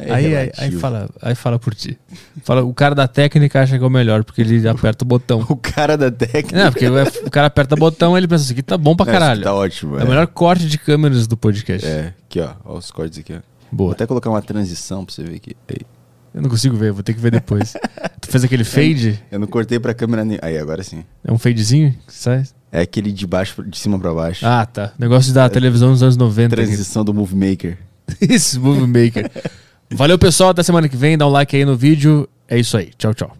B: É
A: aí, aí, fala, aí fala por ti. Fala, o cara da técnica acha que é o melhor, porque ele aperta o botão. (laughs)
B: O cara da técnica.
A: Não, porque o cara aperta o botão e ele pensa, isso aqui tá bom pra
B: Não,
A: caralho.
B: Tá ótimo.
A: É o melhor corte de câmeras do podcast.
B: É, aqui, ó. Ó os cortes aqui, ó. Vou
A: Boa.
B: até colocar uma transição pra você ver aqui. Aí.
A: Eu não consigo ver, vou ter que ver depois. (laughs) tu fez aquele fade?
B: Eu não cortei pra câmera. nem- Aí, agora sim.
A: É um fadezinho que sai?
B: É aquele de baixo, de cima pra baixo.
A: Ah, tá. Negócio da televisão dos anos 90. aqui.
B: Transição do Movie Maker. (laughs)
A: Isso, Movie Maker. (laughs) Valeu, pessoal. Até semana que vem. Dá um like aí no vídeo. É isso aí. Tchau, tchau.